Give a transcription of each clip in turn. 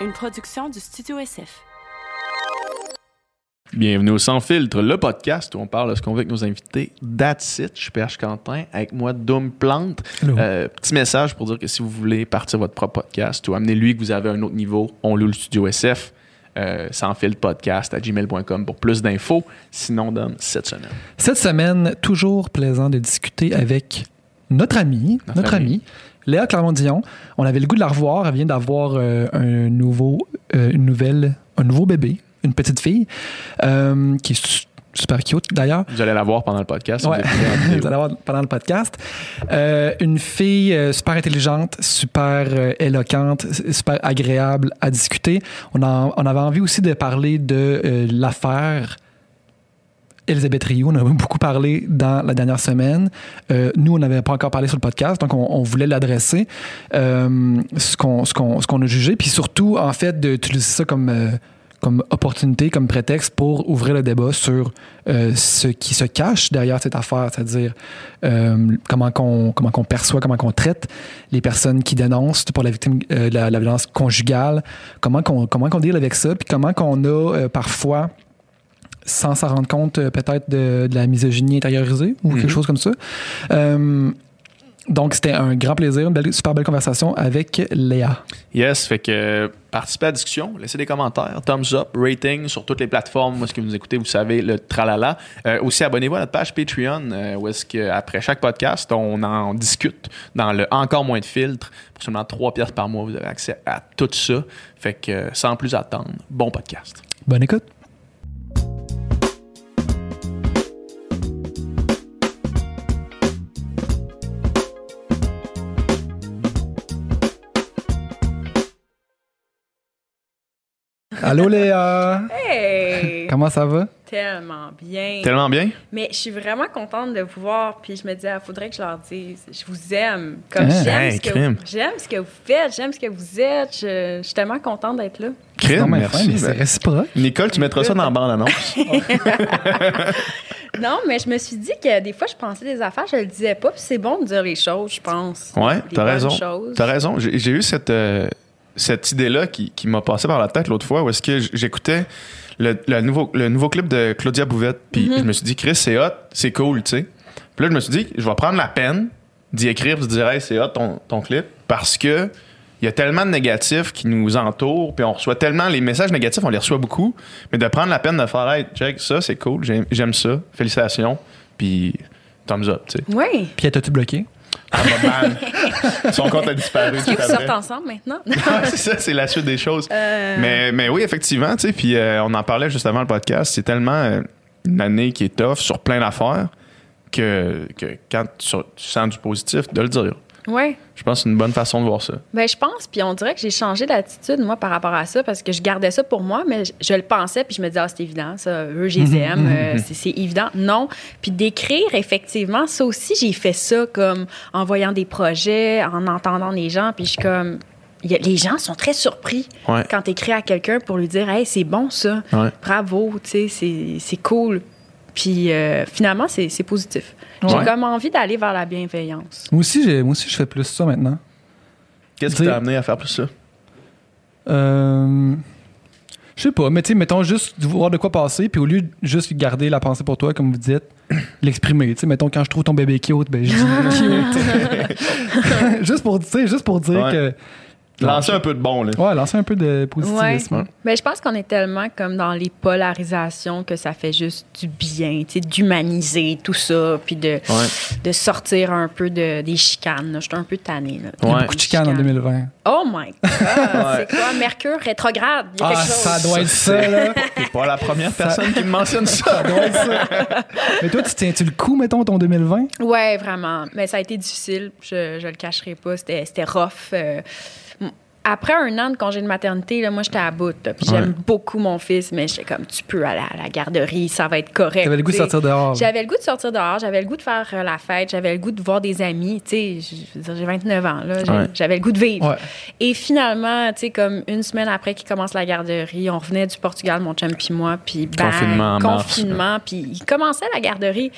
une production du Studio SF. Bienvenue au Sans Filtre, le podcast où on parle de ce qu'on veut avec nos invités. That's it, je suis PH Quentin, avec moi Doom Plante. Hello. Euh, petit message pour dire que si vous voulez partir votre propre podcast ou amener lui que vous avez à un autre niveau, on loue le Studio SF. Euh, sans filtre podcast à gmail.com pour plus d'infos. Sinon, Dom, cette semaine. Cette semaine, toujours plaisant de discuter avec notre amie, Notre amie, Léa Clermont-Dion. On avait le goût de la revoir. Elle vient d'avoir euh, un nouveau, euh, une nouvelle, un nouveau bébé, une petite fille, euh, qui est su- super cute d'ailleurs. Vous allez la voir pendant le podcast. Ouais. vous allez voir pendant le podcast. Une fille super intelligente, super éloquente, super agréable à discuter. On, avait envie aussi de parler de l'affaire Elisabeth Rioux. On a beaucoup parlé dans la dernière semaine. Euh, nous, on n'avait pas encore parlé sur le podcast, donc on, voulait l'adresser, euh, ce qu'on ce qu'on a jugé, puis surtout, en fait, d'utiliser ça comme... euh, comme opportunité, comme prétexte pour ouvrir le débat sur euh, ce qui se cache derrière cette affaire, c'est-à-dire comment qu'on comment qu'on perçoit, comment qu'on traite les personnes qui dénoncent pour la victime la, la violence conjugale, comment qu'on comment qu'on deal avec ça, puis comment qu'on a parfois sans s'en rendre compte euh, peut-être de, de la misogynie intériorisée ou Mhm. quelque chose comme ça. Euh, donc c'était un grand plaisir, une belle- super belle conversation avec Léa. Yes, fait que participez à la discussion, laissez des commentaires, thumbs up, rating sur toutes les plateformes où est-ce que vous écoutez, vous savez, le tralala. Euh, aussi, abonnez-vous à notre page Patreon euh, où est-ce que après chaque podcast, on en discute dans le encore moins de filtres. Pour seulement 3 pièces par mois, vous avez accès à tout ça. Fait que sans plus attendre, bon podcast. Bonne écoute. Allô Léa, Hey! comment ça va? Tellement bien. Tellement bien? Mais je suis vraiment contente de vous voir. Puis je me disais, il faudrait que je leur dise, je vous aime. Comme Hein? j'aime, Hey, ce que vous, j'aime ce que vous faites, j'aime ce que vous êtes. Je, je suis tellement contente d'être là. Crime, merci. fin, mais c'est réciproque. Nicole, tu mettras ça dans la bande-annonce. Non, mais je me suis dit que des fois, je pensais des affaires, je le disais pas. Puis c'est bon de dire les choses, je pense. Ouais, t'as raison. choses. T'as raison. J'ai j'ai eu cette, euh, cette idée-là qui, qui m'a passé par la tête l'autre fois où est-ce que j'écoutais le, le nouveau, le nouveau clip de Claudia Bouvette. Puis Mm-hmm. je me suis dit, Chris, c'est hot, c'est cool, tu sais. Puis là, je me suis dit, je vais prendre la peine d'y écrire, de dire, hey, c'est hot ton, ton clip parce que. Il y a tellement de négatifs qui nous entourent, puis on reçoit tellement les messages négatifs, on les reçoit beaucoup, mais de prendre la peine de faire, hey, check, ça c'est cool, j'aime j'aime ça, félicitations, puis thumbs up, tu sais. Oui. Puis t'as-tu bloqué? Ah. Son compte a disparu. Est-ce fait. sortez ensemble maintenant? Ouais, c'est ça, c'est la suite des choses. Euh, Mais, mais oui, effectivement, tu sais, puis euh, on en parlait juste avant le podcast, c'est tellement euh, une année qui est tough sur plein d'affaires que, que quand tu, tu sens du positif, de le dire. Oui. Je pense que c'est une bonne façon de voir ça. Ben, je pense, puis on dirait que j'ai changé d'attitude, moi, par rapport à ça, parce que je gardais ça pour moi, mais je, je le pensais, puis je me disais, ah, c'est évident, ça, eux, je les aime, euh, c'est- c'est évident. Non. Puis d'écrire, effectivement, ça aussi, j'ai fait ça comme en voyant des projets, en entendant les gens, puis je suis comme. a- les gens sont très surpris Ouais. quand tu écris à quelqu'un pour lui dire, hey, c'est bon ça, Ouais. bravo, tu sais, c'est- c'est cool. Puis euh, finalement, c'est c'est positif. J'ai Ouais. comme envie d'aller vers la bienveillance. Moi aussi, j'ai- moi aussi, je fais plus ça maintenant. Qu'est-ce qui t'a amené à faire plus ça? Euh, je sais pas, mais tu sais, mettons juste de voir de quoi passer, puis au lieu de juste garder la pensée pour toi, comme vous dites, l'exprimer. Tu sais, mettons, quand je trouve ton bébé cute, ben je dis cute. juste pour, juste pour dire Ouais. que. Lancer un peu de bon, là. Ouais, lancer un peu de positivisme. Ouais. Ben, je pense qu'on est tellement comme dans les polarisations que ça fait juste du bien, tu sais, d'humaniser tout ça, puis de, Ouais. de sortir un peu de, des chicanes. là. Je suis un peu tannée. Là. Il y a beaucoup de chicanes en 2020. Oh my God! C'est quoi? Mercure rétrograde? Il y a Ah, quelque chose. ça doit être ça, là. T'es pas la première personne qui me mentionne ça. Ça doit être ça. Mais toi, tu tiens-tu le coup, mettons, ton 2020? Ouais, vraiment. Mais ça a été difficile. Je, je le cacherai pas. C'était, c'était rough. euh, après un an de congé de maternité, là, moi, j'étais à bout. là. Puis j'aime beaucoup mon fils, mais j'étais comme, tu peux aller à la garderie, ça va être correct. T'avais le goût de sortir dehors. J'avais le goût de sortir dehors, j'avais le goût de faire euh, la fête, j'avais le goût de voir des amis. Tu sais, j'ai 29 ans, là. Ouais. J'avais le goût de vivre. Ouais. Et finalement, tu sais, comme une semaine après qu'il commence la garderie, on revenait du Portugal, mon chum puis moi, puis bang, Confinement confinement, puis il commençait la garderie.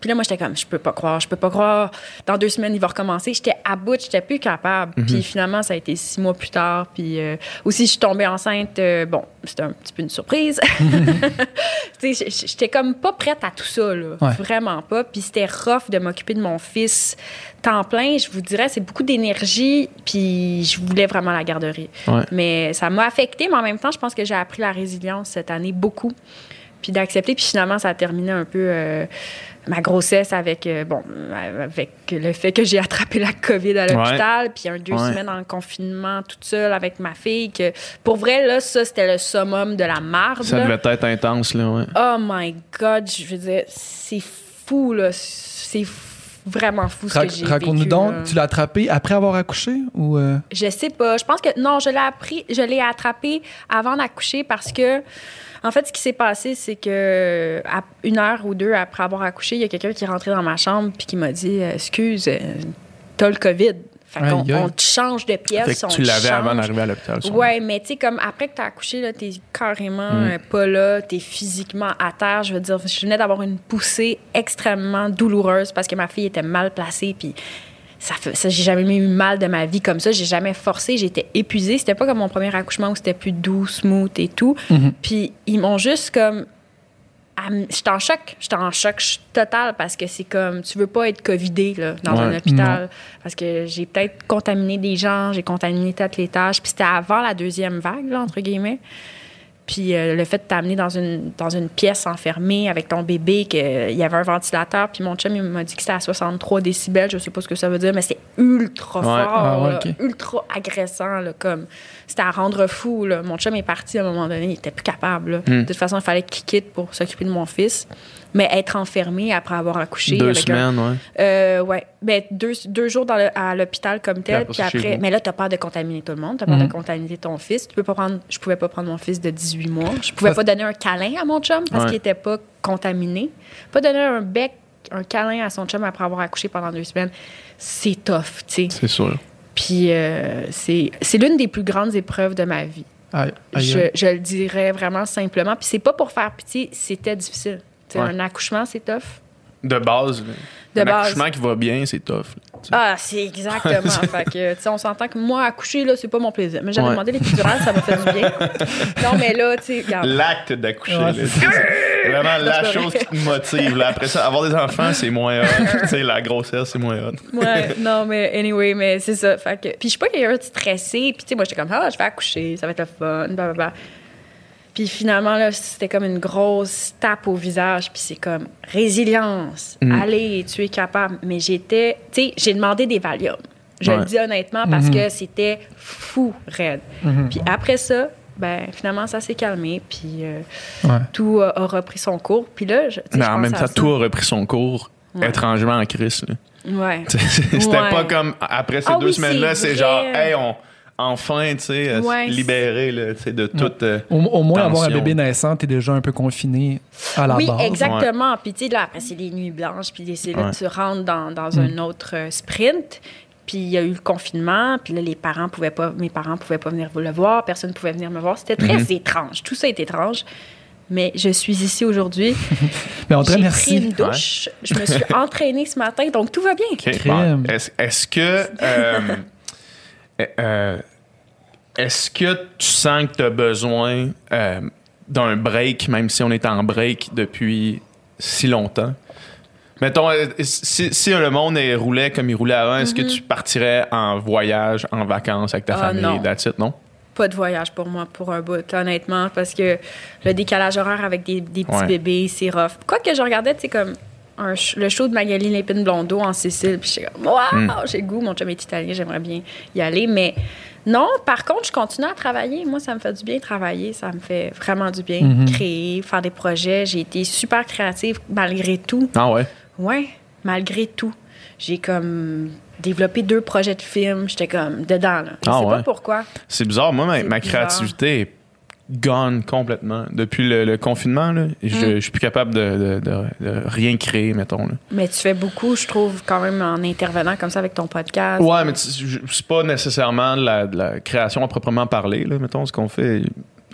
Puis là, moi, j'étais comme, je peux pas croire, je peux pas croire. Dans deux semaines, il va recommencer. J'étais à bout, j'étais plus capable. Mhm. Puis finalement, ça a été six mois plus tard. Puis euh, aussi, je suis tombée enceinte. euh, bon, c'était un petit peu une surprise. Tu sais, j- j'étais comme pas prête à tout ça, là. Ouais. Vraiment pas. Puis c'était rough de m'occuper de mon fils temps plein. Je vous dirais, c'est beaucoup d'énergie. Puis je voulais vraiment la garderie. Ouais. Mais ça m'a affecté, mais en même temps, je pense que j'ai appris la résilience cette année beaucoup. Puis d'accepter. Puis finalement, ça a terminé un peu euh, ma grossesse avec, euh, bon, avec le fait que j'ai attrapé la COVID à l'hôpital. Puis un deux Ouais. semaines en confinement toute seule avec ma fille. Que pour vrai, là, ça, c'était le summum de la marde. Ça là. devait être intense, là, ouais. Oh my God, je veux dire, c'est fou, là. C'est vraiment fou ce Ra- que j'ai Raconte-nous donc, là. tu l'as attrapé après avoir accouché ou euh, Je sais pas. Je pense que non, je l'ai appris, je l'ai attrapé avant d'accoucher parce que en fait, ce qui s'est passé, c'est que à une heure ou deux après avoir accouché, il y a quelqu'un qui est rentré dans ma chambre puis qui m'a dit euh, "Excuse, euh, t'as le Covid." Fait aïe. on te change de pièce, Fait que on tu l'avais avant d'arriver à l'hôpital. Ouais, mais tu sais, comme après que t'as accouché, là, t'es carrément Mm. euh, pas là, t'es physiquement à terre. Je veux dire, je venais d'avoir une poussée extrêmement douloureuse parce que ma fille était mal placée, puis ça j'ai jamais eu mal de ma vie comme ça. J'ai jamais forcé, j'étais épuisée. C'était pas comme mon premier accouchement où c'était plus doux, smooth et tout. Mhm. Puis ils m'ont juste comme J'étais en choc, j'étais en choc total parce que c'est comme tu veux pas être covidé là, dans un hôpital parce que j'ai peut-être contaminé des gens, j'ai contaminé peut-être les tâches, puis c'était avant la deuxième vague là, entre guillemets. Puis euh, le fait de t'amener dans une, dans une pièce enfermée avec ton bébé, qu'il y avait un ventilateur, puis mon chum, il m'a dit que c'était à 63 décibels, je sais pas ce que ça veut dire, mais c'est ultra Ouais. fort, Ah ouais, là, ok. ultra agressant, là, comme c'était à rendre fou. Là. Mon chum est parti à un moment donné, il était plus capable. Hmm. De toute façon, il fallait qu'il quitte pour s'occuper de mon fils. Mais être enfermé après avoir accouché. Deux avec un- semaines, ouais. euh, ouais. Ben, deux, deux jours dans le- à l'hôpital comme tel. après Puis après, mais là, t'as peur de contaminer tout le monde. T'as peur Mhm. de contaminer ton fils. Tu peux pas prendre, je pouvais pas prendre mon fils de 18 mois. Je pouvais pas donner un câlin à mon chum parce Ouais. qu'il était pas contaminé. Pas donner un bec, un câlin à son chum après avoir accouché pendant deux semaines. C'est tough, tu sais. C'est sûr. Puis euh, c'est c'est l'une des plus grandes épreuves de ma vie. aïe, aïe, Je, aïe. je le dirais vraiment simplement. Puis c'est pas pour faire pitié, c'était difficile. Ouais. Un accouchement, c'est tough? De base, De un base. accouchement qui va bien, c'est tough. Ah, c'est exactement. fait que, tu sais, on s'entend que moi, accoucher, là, c'est pas mon plaisir. Mais j'avais Ouais. demandé l'épidurale, ça m'a fait du bien. Non, mais là, tu sais. L'acte d'accoucher, Ouais, c'est vraiment la chose qui te motive. Là. Après ça, avoir des enfants, c'est moins hot. tu sais, la grossesse, c'est moins hot. Ouais, non, mais anyway, mais c'est ça. Fait que, puis je suis pas quelqu'un de stressé. Puis tu sais, moi, j'étais comme, ah, je vais accoucher, ça va être le fun, blablabla. Puis finalement, là, c'était comme une grosse tape au visage. Puis c'est comme, résilience, Mm. allez, tu es capable. Mais j'étais, tu sais, j'ai demandé des Valium. Je Ouais. le dis honnêtement parce Mhm. que c'était fou, raide. Mhm. Puis après ça, ben finalement, ça s'est calmé. Puis euh, Ouais. tout a, a repris son cours. Puis là, je, Mais en même temps, tout a repris son cours Ouais. étrangement en crise. là. Ouais. C'était pas comme après ces Ah deux oui, semaines-là, c'est genre, hey, on, enfin, tu sais, euh, Ouais. libéré là, tu sais, de toute. euh, Au, au moins, avoir un bébé naissant, t'es déjà un peu confiné à la Oui, base. exactement. Puis, tu sais, là, après, c'est les nuits blanches. Puis, c'est là Ouais. tu rentres dans, dans Mm. un autre euh, sprint. Puis, il y a eu le confinement. Puis là, les parents pouvaient pas, mes parents pouvaient pas venir le voir. Personne ne pouvait venir me voir. C'était très Mm-hmm. étrange. Tout ça est étrange. Mais je suis ici aujourd'hui. Mais on te J'ai pris remercie. une douche. Je me suis entraînée ce matin. Donc, tout va bien. OK. Crème. Bon, Est-ce que. euh, euh, Est-ce que tu sens que tu as besoin euh, d'un break, même si on est en break depuis si longtemps? Mettons, euh, si, si le monde est- roulait comme il roulait avant, est-ce que tu partirais en voyage, en vacances avec ta. Ah, famille? non. That's it, non? Pas de voyage pour moi, pour un bout, honnêtement, parce que le décalage horaire avec des, des petits Ouais. bébés, c'est rough. Quoi que je regardais, tu sais, comme un le show de Magali Lépine Blondeau en Sicile, puis j'étais comme, waouh, Hmm. j'ai goût, mon chum est italien, j'aimerais bien y aller, mais non, par contre, je continue à travailler. Moi, ça me fait du bien travailler, ça me fait vraiment du bien, Mhm. créer, faire des projets. J'ai été super créative malgré tout. Ah ouais? Ouais, malgré tout. J'ai comme développé deux projets de films, j'étais comme dedans, là. Je Ah sais ouais? pas pourquoi. C'est bizarre. Moi, ma, ma créativité est gone complètement. Depuis le, le confinement, là, je, Hmm. je suis plus capable de, de- de- de rien créer, mettons. Là. Mais tu fais beaucoup, je trouve, quand même, en intervenant comme ça avec ton podcast. Ouais, mais tu- je- c'est pas nécessairement de la, de la création à proprement parler, là, mettons, ce qu'on fait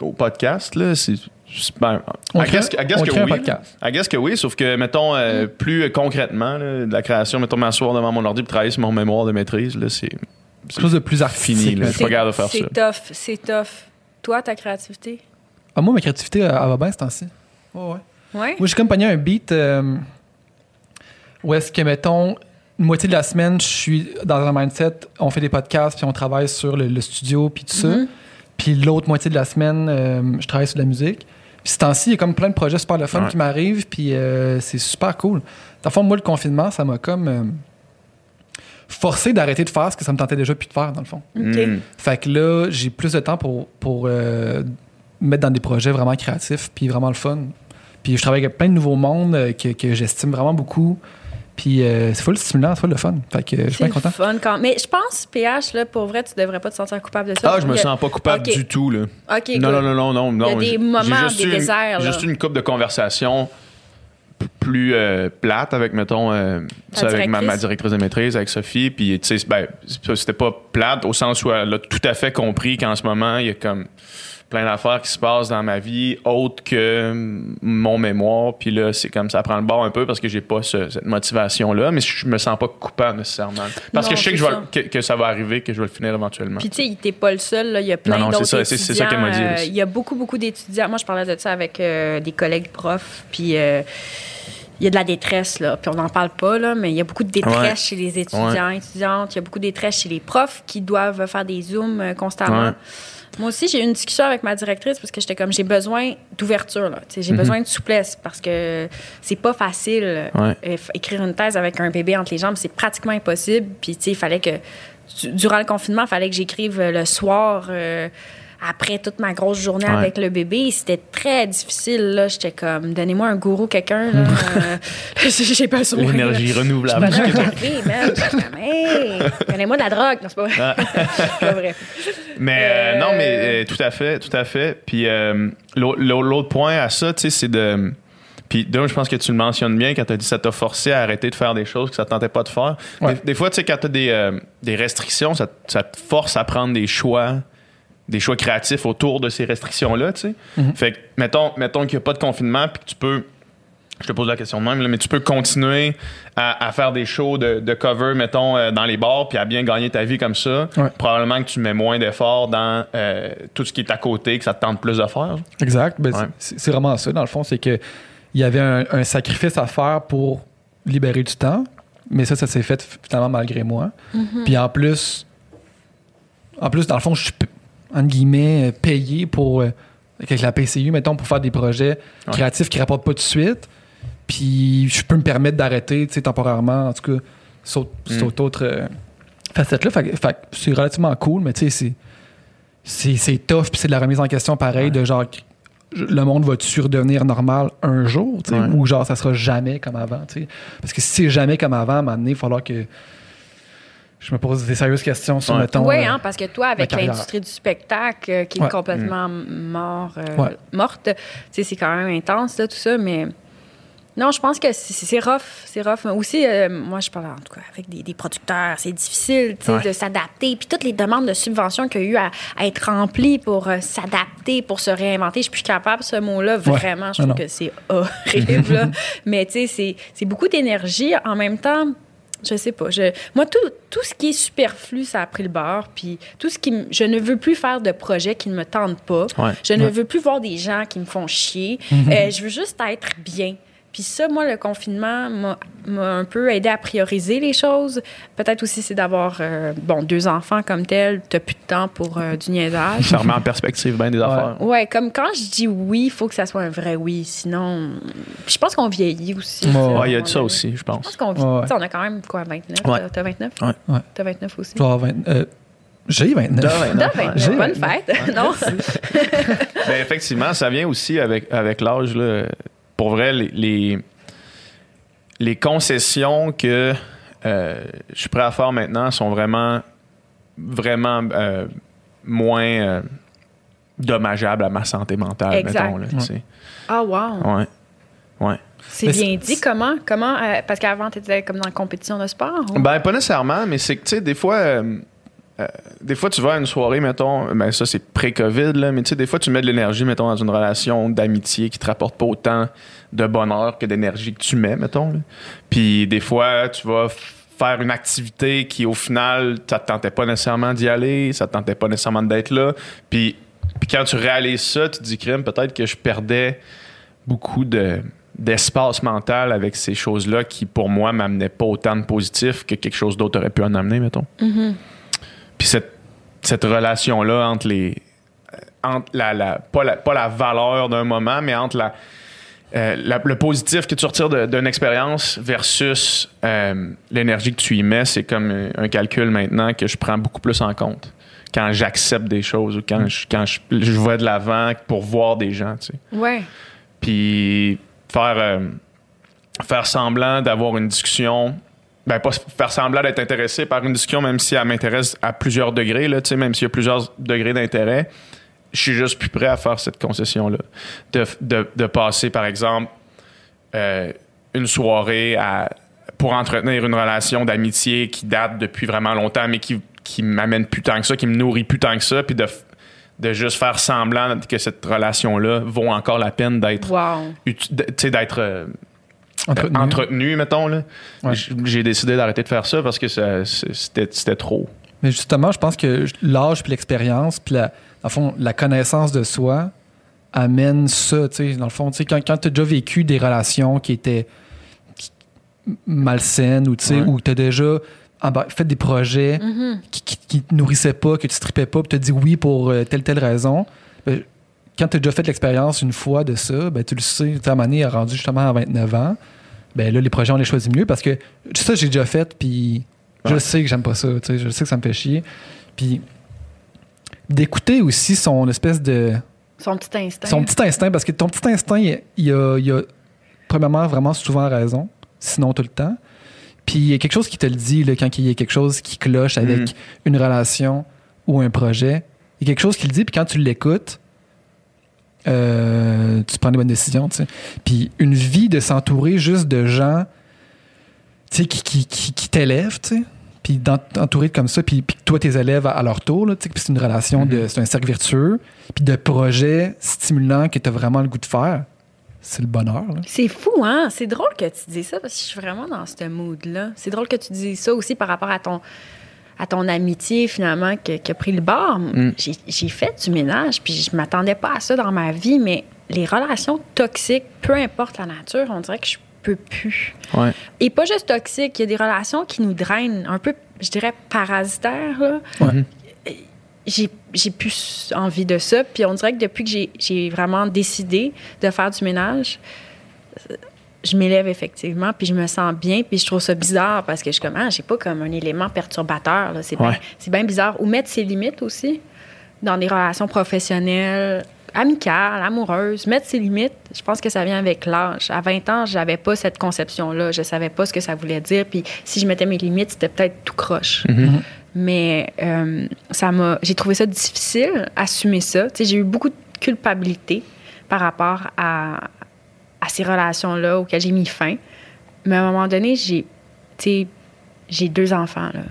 au podcast, là, c'est... Ben, On I crée- guess I guess on que crée un oui, podcast. là. I guess que oui, sauf que, mettons, euh, plus concrètement, là, de la création, mettons, m'asseoir devant mon ordi pour travailler sur mon mémoire de maîtrise, là, c'est quelque chose de plus artistique. Fini, là. Je suis pas capable de faire ça. C'est tough, c'est tough. Toi, ta créativité? Ah, moi, ma créativité, elle va bien ce temps-ci. Ouais, ouais. Ouais? Moi, j'ai comme pogné un beat euh, où est-ce que, mettons, une moitié de la semaine, je suis dans un mindset, on fait des podcasts, puis on travaille sur le, le studio, puis tout ça. Mhm. Puis l'autre moitié de la semaine, euh, je travaille sur de la musique. Puis ce temps-ci, il y a comme plein de projets super le fun Ouais. qui m'arrivent, puis euh, c'est super cool. Dans le fond, moi, le confinement, ça m'a comme euh, forcé d'arrêter de faire ce que ça me tentait déjà plus de faire, dans le fond. OK. Mm. Fait que là, j'ai plus de temps pour, pour euh, me mettre dans des projets vraiment créatifs, puis vraiment le fun. Puis je travaille avec plein de nouveaux mondes euh, que, que j'estime vraiment beaucoup. Puis euh, c'est full stimulant, c'est full le fun. Fait que euh, je suis bien content. fun quand Mais je pense, PH, là, pour vrai, tu devrais pas te sentir coupable de ça. Ah, je me sens pas coupable du tout, là. OK, Non, non, non, non, non. Il y a des moments, des déserts. Juste une coupe de conversation plus euh, plate avec, mettons, euh, avec ma, ma directrice? de maîtrise, avec Sophie. Puis, tu sais, ben, c'était pas plate au sens où elle a tout à fait compris qu'en ce moment, il y a comme plein d'affaires qui se passent dans ma vie autres que mon mémoire. Puis là, c'est comme ça prend le bord un peu parce que j'ai pas ce- cette motivation-là. Mais je me sens pas coupable nécessairement. Parce Non, que je sais que, je vais, ça. que, que ça va arriver, que je vais le finir éventuellement. Puis, tu sais, t'es pas le seul. là. Il y a plein Non, non, c'est d'autres ça, étudiants. c'est- ça qu'elle m'a dit euh, il y a beaucoup, beaucoup d'étudiants. Moi, je parlais de ça avec euh, des collègues profs. Puis, euh, il y a de la détresse, là. Puis, on n'en parle pas, là, mais il y a beaucoup de détresse Ouais. chez les étudiants, étudiantes. Il y a beaucoup de détresse chez les profs qui doivent faire des Zooms constamment. Ouais. Moi aussi, j'ai eu une discussion avec ma directrice parce que j'étais comme, j'ai besoin d'ouverture, J'ai Mhm. besoin de souplesse parce que c'est pas facile. Ouais. euh, écrire une thèse avec un bébé entre les jambes, c'est pratiquement impossible. Puis, tu sais, il fallait que, du- durant le confinement, il fallait que j'écrive le soir, euh, après toute ma grosse journée Ouais. avec le bébé. C'était très difficile, là. J'étais comme, donnez-moi un gourou, quelqu'un, là. Euh, j'ai besoin. là. L'énergie Je renouvelable. comme, hey, donnez-moi de la drogue. Non, c'est pas vrai. c'est pas vrai. Mais euh, Euh, non, mais euh, tout à fait, tout à fait. Puis euh, l'au- l'au- l'autre point à ça, tu sais, c'est de. Puis d'un, je pense que tu le mentionnes bien quand tu as dit que ça t'a forcé à arrêter de faire des choses que ça te tentait pas de faire. Ouais. Des, des fois, tu sais, quand tu as des, euh, des restrictions, ça, ça te force à prendre des choix des choix créatifs autour de ces restrictions-là, tu sais. Mhm. Fait que, mettons, mettons qu'il n'y a pas de confinement, puis que tu peux je te pose la question de même, là, mais tu peux continuer à, à faire des shows de, de cover, mettons, euh, dans les bars, puis à bien gagner ta vie comme ça. Ouais. Probablement que tu mets moins d'efforts dans euh, tout ce qui est à côté, que ça te tente plus de faire. Exact. Ben, Ouais. c'est- C'est vraiment ça, dans le fond. C'est que il y avait un, un sacrifice à faire pour libérer du temps, mais ça, ça s'est fait finalement malgré moi. Puis en plus, en plus, dans le fond, je suis, p- entre guillemets, euh, payé pour, euh, avec la PCU, mettons, pour faire des projets Ouais. créatifs qui ne rapportent pas tout de suite. Puis je peux me permettre d'arrêter, tu sais, temporairement, en tout cas, cette Mm. autre euh, facette-là. Fait, c'est relativement cool, mais tu sais, c'est c'est tough puis c'est de la remise en question pareil Ouais. de genre le monde va-tu redevenir normal un jour tu sais, Ouais. ou genre ça sera jamais comme avant tu sais. parce que si c'est jamais comme avant à un moment donné il va falloir que je me pose des sérieuses questions sur Ouais. mettons Oui, euh, hein, parce que toi, avec l'industrie du spectacle euh, qui est complètement mort, euh, Ouais. morte, tu sais, c'est quand même intense, là, tout ça, mais non, je pense que c'est rough, c'est rough. Mais aussi, euh, moi, je parle en tout cas avec des, des producteurs, c'est difficile, tu sais, Ouais. de s'adapter. Puis toutes les demandes de subventions qu'il y a eu à, à être remplies pour euh, s'adapter, pour se réinventer, je suis plus capable, ce mot-là, vraiment, je Non, trouve que c'est horrible, là. Mais tu sais, c'est- c'est beaucoup d'énergie. En même temps, je sais pas. Je, moi, tout, tout ce qui est superflu, ça a pris le bord. Puis tout ce qui. Je ne veux plus faire de projets qui ne me tentent pas. Ouais. Je ne Ouais. veux plus voir des gens qui me font chier. Euh, je veux juste être bien. Puis ça, moi, le confinement m'a m'a un peu aidé à prioriser les choses. Peut-être aussi, c'est d'avoir, euh, bon, deux enfants comme tel. T'as plus de temps pour euh, du niaisage. Ça remet en perspective bien des affaires. Ouais, comme quand je dis oui, il faut que ça soit un vrai oui. Sinon, Puis je pense qu'on vieillit aussi. Ouais, Ouais, il y a de ça aussi, je je pense. pense qu'on vit. Ouais, ouais. tu sais, On a quand même quoi, 29 Ouais. T'as- T'as 29 Ouais. Ouais. T'as 29 aussi? Avoir 20 euh, j'ai 29 T'as 29. J'ai Bonne 29. fête. non? Ben, effectivement, ça vient aussi avec, avec l'âge. Pour vrai, les, les, les concessions que euh, je suis prêt à faire maintenant sont vraiment, vraiment euh, moins euh, dommageables à ma santé mentale, Exact. mettons. Là. Ah, wow. ouais. Ouais. C'est bien dit. Comment? Comment euh, parce qu'avant, tu étais comme dans la compétition de sport? ou? Ben, pas nécessairement, mais c'est que, tu sais, des fois, euh, euh, des fois, tu vas à une soirée, mettons, ben, ça, c'est pré-COVID, là, mais tu sais, des fois, tu mais de l'énergie, mettons, dans une relation d'amitié qui te rapporte pas autant de bonheur que d'énergie que tu mets, mettons. Puis, des fois, tu vas faire une activité qui, au final, ça te tentait pas nécessairement d'y aller, ça te tentait pas nécessairement d'être là. Puis, quand tu réalises ça, tu te dis, crime, peut-être que je perdais beaucoup de d'espace mental avec ces choses-là qui, pour moi, m'amenaient pas autant de positif que quelque chose d'autre aurait pu en amener, mettons. Puis cette, cette relation-là entre les. Entre la, la, pas, la, pas la valeur d'un moment, mais entre la, euh, la- le positif que tu retires d'une expérience versus euh, l'énergie que tu y mets, c'est comme un, un calcul maintenant que je prends beaucoup plus en compte quand j'accepte des choses ou quand, je, quand je, je vais de l'avant pour voir des gens, tu sais Ouais. puis faire euh, faire semblant d'avoir une discussion ben pas faire semblant d'être intéressé par une discussion même si elle m'intéresse à plusieurs degrés là même s'il y a plusieurs degrés d'intérêt je suis juste plus prêt à faire cette concession là de, de, de passer par exemple euh, une soirée à, pour entretenir une relation d'amitié qui date depuis vraiment longtemps mais qui qui m'amène plus tant que ça qui me nourrit plus tant que ça puis de de juste faire semblant que cette relation-là vaut encore la peine d'être Wow. uti- euh, Entretenu. entretenu, mettons. Là. Ouais. J'ai décidé d'arrêter de faire ça parce que ça- c'était c'était trop. Mais justement, je pense que l'âge puis l'expérience puis la, dans le fond, la connaissance de soi amène ça, tu sais, dans le fond, tu sais, quand, quand tu as déjà vécu des relations qui étaient malsaines ou tu sais, Ouais. où tu as déjà fait des projets qui, qui, qui te nourrissaient pas, que tu tripais pas, puis tu as dit oui pour euh, telle telle raison, ben, quand tu as déjà fait l'expérience une fois de ça, ben, tu le sais, un moment donné, rendu justement à 29 ans, ben là, les projets, on les choisit mieux parce que ça, j'ai déjà fait, puis je sais que j'aime pas ça, tu sais, je sais que ça me fait chier. Puis d'écouter aussi son espèce de. Son petit instinct. son petit instinct, parce que ton petit instinct, il, il a, il a, premièrement, vraiment souvent raison, sinon tout le temps. Puis il y a quelque chose qui te le dit là, quand il y a quelque chose qui cloche avec Mhm. une relation ou un projet. Il y a quelque chose qui le dit, puis quand tu l'écoutes, euh, tu prends des bonnes décisions. tu sais. Puis une vie de s'entourer juste de gens qui, qui, qui, qui t'élèvent. Puis d'entourer comme ça, puis, puis que toi, tes élèves à, à leur tour, là, tu sais, puis c'est une relation, de, c'est un cercle vertueux, puis de projets stimulants que tu as vraiment le goût de faire, c'est le bonheur. C'est fou, hein? C'est drôle que tu dis ça parce que je suis vraiment dans ce mood-là. C'est drôle que tu dis ça aussi par rapport à ton, à ton amitié, finalement, que- qui a pris le bord. Mm. J'ai fait du ménage, puis je m'attendais pas à ça dans ma vie, mais les relations toxiques, peu importe la nature, on dirait que je peux plus. Ouais. Et pas juste toxiques, il y a des relations qui nous drainent, un peu, je dirais, parasitaires, là. Ouais. J'ai j'ai plus envie de ça. Puis on dirait que depuis que j'ai- j'ai vraiment décidé de faire du ménage, je m'élève effectivement, puis je me sens bien, puis je trouve ça bizarre parce que je suis comme, ah, j'ai pas comme un élément perturbateur. là. C'est bien Ouais. bien bizarre. Ou mettre ses limites aussi dans des relations professionnelles, amicales, amoureuses. Mettre ses limites, je pense que ça vient avec l'âge. À 20 ans, j'avais pas cette conception-là. Je savais pas ce que ça voulait dire. Puis si je mettais mes limites, c'était peut-être tout croche. Mais euh, ça m'a, j'ai trouvé ça difficile, assumer ça. J'ai eu beaucoup de culpabilité par rapport à ces relations-là auxquelles j'ai mis fin. Mais à un moment donné, j'ai, tu sais, j'ai deux enfants. Là.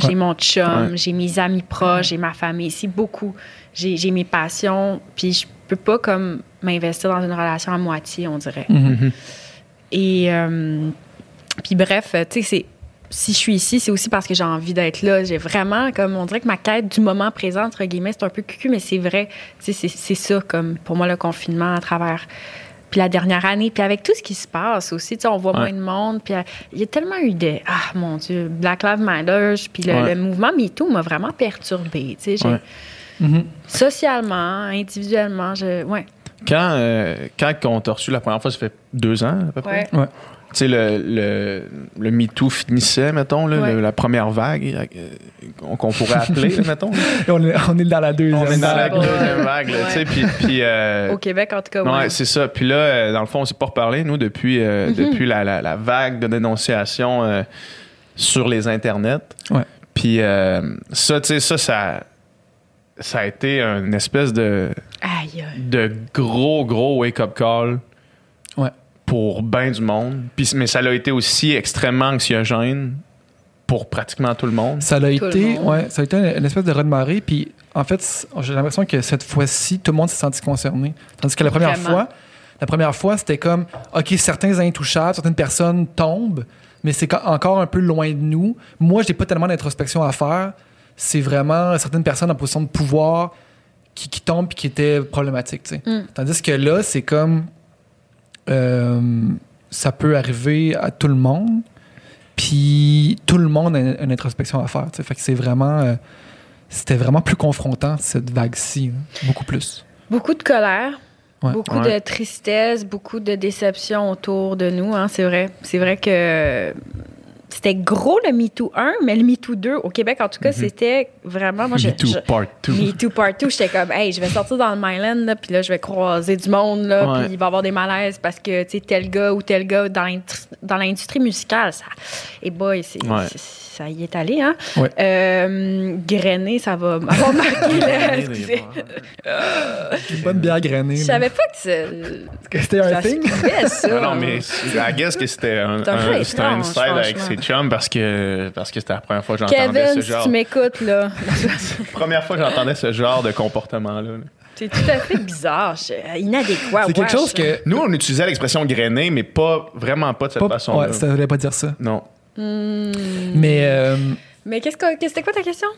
J'ai Ouais. mon chum, Ouais. j'ai mes amis proches, j'ai ma famille ici, beaucoup. J'ai, j'ai mes passions, puis je peux pas comme m'investir dans une relation à moitié, on dirait. Mhm. Et euh, puis bref, tu sais, c'est si je suis ici, c'est aussi parce que j'ai envie d'être là. J'ai vraiment, comme on dirait que ma quête du moment présent, entre guillemets, c'est un peu cucu, mais c'est vrai. Tu sais, c'est c'est ça, comme pour moi, le confinement à travers. Puis la dernière année, puis avec tout ce qui se passe aussi, tu sais, on voit Ouais. moins de monde. Puis euh, il y a tellement eu de. Ah, mon Dieu, Black Lives Matter, puis le, Ouais. le mouvement MeToo m'a vraiment perturbée. Tu sais. Mhm. socialement, individuellement, je. Ouais. Quand, euh, quand on t'a reçu la première fois, ça fait deux ans à peu près? Tu sais, le, le, le MeToo finissait, mettons, là, Ouais. le- la première vague euh, qu'on pourrait appeler, là, mettons. Et on, est, on est dans la deuxième. On est dans la deuxième vague, tu sais, puis... puis, euh, Au Québec, en tout cas, Ouais, ouais. c'est ça. Puis là, euh, dans le fond, on s'est pas reparlé, nous, depuis, euh, depuis la, la- la vague de dénonciation euh, sur les internets. Ouais. Puis euh, ça, tu sais, ça, ça, ça a été une espèce de, Aïe, aïe. de gros, gros wake-up call. Pour bien du monde. Puis, mais ça l'a été aussi extrêmement anxiogène pour pratiquement tout le monde. Ça a Tout le été, ouais, ça a été une, une espèce de raz-de-marée. Puis en fait, j'ai l'impression que cette fois-ci, tout le monde s'est senti concerné. Tandis que la première Vraiment. fois, la première fois, c'était comme, OK, certains intouchables, certaines personnes tombent, mais c'est encore un peu loin de nous. Moi, j'ai pas tellement d'introspection à faire. C'est vraiment certaines personnes en position de pouvoir qui, qui tombent et qui étaient problématiques. Mm. Tandis que là, c'est comme. Euh, ça peut arriver à tout le monde. Puis tout le monde a une, une introspection à faire. tu sais. Fait que c'est vraiment. euh, C'était vraiment plus confrontant, cette vague-ci. hein. Beaucoup plus. Beaucoup de colère, Ouais. beaucoup Ouais. de tristesse, beaucoup de déception autour de nous. Hein, c'est vrai. C'est vrai que c'était gros le MeToo 1, mais le MeToo 2, au Québec, en tout cas, c'était vraiment. Moi, je, Me Too je- Part 2. Me Too Part 2, j'étais comme, hey, je vais sortir dans le Myland, là, puis là, je vais croiser du monde, là, Ouais. puis il va y avoir des malaises parce que, tu sais, tel gars ou tel gars dans l'industrie- dans l'industrie musicale, ça. Et boy, c'est, Ouais. ça y est allé, hein. Ouais. Euh, grainer, ça va m'avoir marqué, là. excusez. Une bonne bière grainée. Je savais pas que, c'était un thing. ça. Non, mais I guess que c'était un, un un- c'était un inside avec ses chums parce que parce que c'était la première fois que j'entendais Kevin, ce si genre. tu m'écoutes, là, Première fois que j'entendais ce genre de comportement là. c'est tout à fait bizarre, je- inadéquat. C'est quelque chose que. Nous, on utilisait l'expression grainer, mais pas vraiment pas de cette Pas, façon-là. ouais, ça voulait pas dire ça. Non. Hmm. Mais euh, Mais qu'est-ce que, c'était quoi ta question?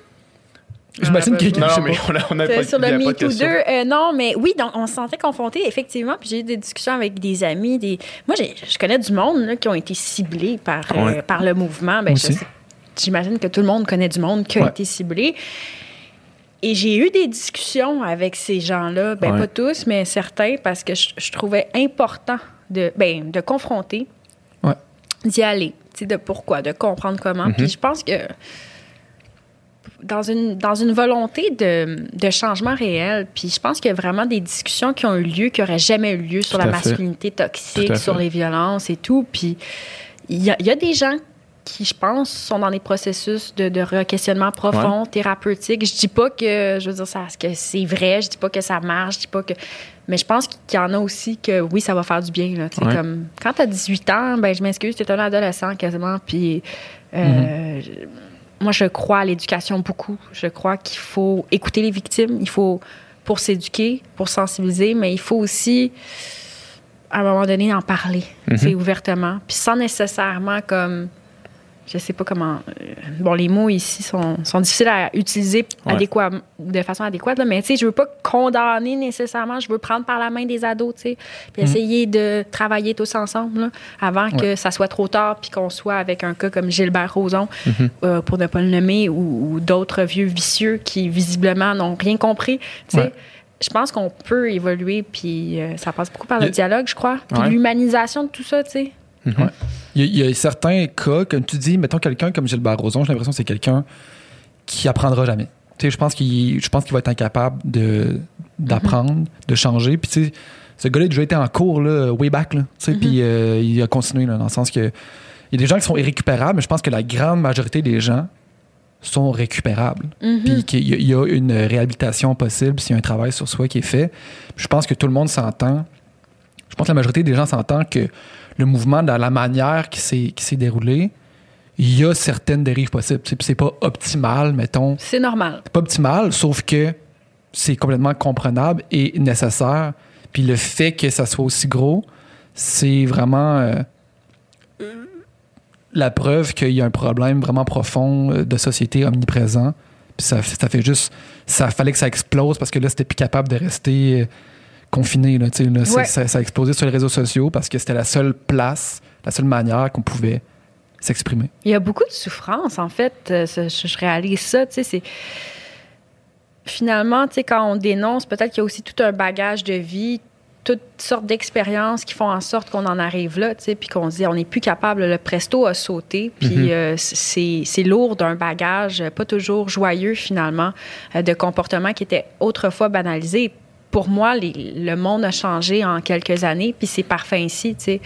J'imagine Ah, que. ben, Non, je sais mais pas. on a, on a pas sur y le a de MeToo 2. question. euh, non, mais oui, donc on se sentait confrontés, effectivement. Puis j'ai eu des discussions avec des amis. Des... Moi, j'ai- je connais du monde là, qui ont été ciblés par, euh, par le mouvement. Ben, J'imagine que tout le monde connaît du monde qui a Ouais. été ciblé. Et j'ai eu des discussions avec ces gens-là, ben Ouais. pas tous, mais certains, parce que je, je trouvais important de, ben, de confronter, Ouais. d'y aller, tu sais, de pourquoi, de comprendre comment. Mhm. Puis je pense que dans une, dans une volonté de, de changement réel, puis je pense qu'il y a vraiment des discussions qui ont eu lieu, qui n'auraient jamais eu lieu sur la fait. masculinité toxique, sur les violences et tout. Puis il y a, il y a des gens qui, je pense, sont dans des processus de, de re-questionnement profond, thérapeutique. Je dis pas que, je veux dire, ça, que c'est vrai, je dis pas que ça marche, je dis pas que... Mais je pense qu'il y en a aussi que, oui, ça va faire du bien. Là, Ouais. comme, quand tu as 18 ans, ben, je m'excuse, tu es un adolescent quasiment, puis... euh, je- moi, je crois à l'éducation beaucoup. Je crois qu'il faut écouter les victimes. Il faut, pour s'éduquer, pour sensibiliser, mais il faut aussi, à un moment donné, en parler, sais, ouvertement. Puis sans nécessairement comme. Je sais pas comment. euh, bon, les mots ici sont, sont difficiles à utiliser Ouais. adéquat- de façon adéquate, là, mais tu sais, je veux pas condamner nécessairement. Je veux prendre par la main des ados, tu sais, puis essayer de travailler tous ensemble là, avant que ça soit trop tard, puis qu'on soit avec un cas comme Gilbert Rozon, euh, pour ne pas le nommer, ou, ou d'autres vieux vicieux qui visiblement n'ont rien compris. Tu sais, Ouais. je pense qu'on peut évoluer, puis euh, ça passe beaucoup par le Le- dialogue, je crois, puis Ouais. l'humanisation de tout ça, tu sais. Il y, a, il y a certains cas, comme tu dis, mettons quelqu'un comme Gilbert Rozon, j'ai l'impression que c'est quelqu'un qui apprendra jamais. Je pense qu'il je pense qu'il va être incapable de d'apprendre, de changer. Puis tu sais, ce gars-là a déjà été en cours là, way back, là, puis euh, il a continué là, dans le sens que il y a des gens qui sont irrécupérables, mais je pense que la grande majorité des gens sont récupérables. Mhm. Puis qu'il y, a- il y a une réhabilitation possible s'il y a un travail sur soi qui est fait. Je pense que tout le monde s'entend. Je pense que la majorité des gens s'entendent que le mouvement, dans la manière qui s'est déroulé, il y a certaines dérives possibles. C'est pas optimal, mettons. C'est normal. C'est pas optimal, sauf que c'est complètement comprenable et nécessaire. Puis le fait que ça soit aussi gros, c'est vraiment euh, la preuve qu'il y a un problème vraiment profond euh, de société omniprésent. Puis ça, ça fait juste. Ça fallait que ça explose parce que là, c'était plus capable de rester euh, confiné. Là, là. Ouais. ça, ça a explosé sur les réseaux sociaux parce que c'était la seule place, la seule manière qu'on pouvait s'exprimer. Il y a beaucoup de souffrance, en fait. Euh, ce- Je, je réalise ça, tu sais, c'est... Finalement, tu sais, quand on dénonce, peut-être qu'il y a aussi tout un bagage de vie, toutes sortes d'expériences qui font en sorte qu'on en arrive là, tu sais, puis qu'on se dit, on n'est plus capable, le presto a sauté, puis Mhm. euh, c'est lourd d'un bagage euh, pas toujours joyeux, finalement, euh, de comportements qui étaient autrefois banalisés. Pour moi, les- le monde a changé en quelques années, puis c'est parfait ainsi, tu sais.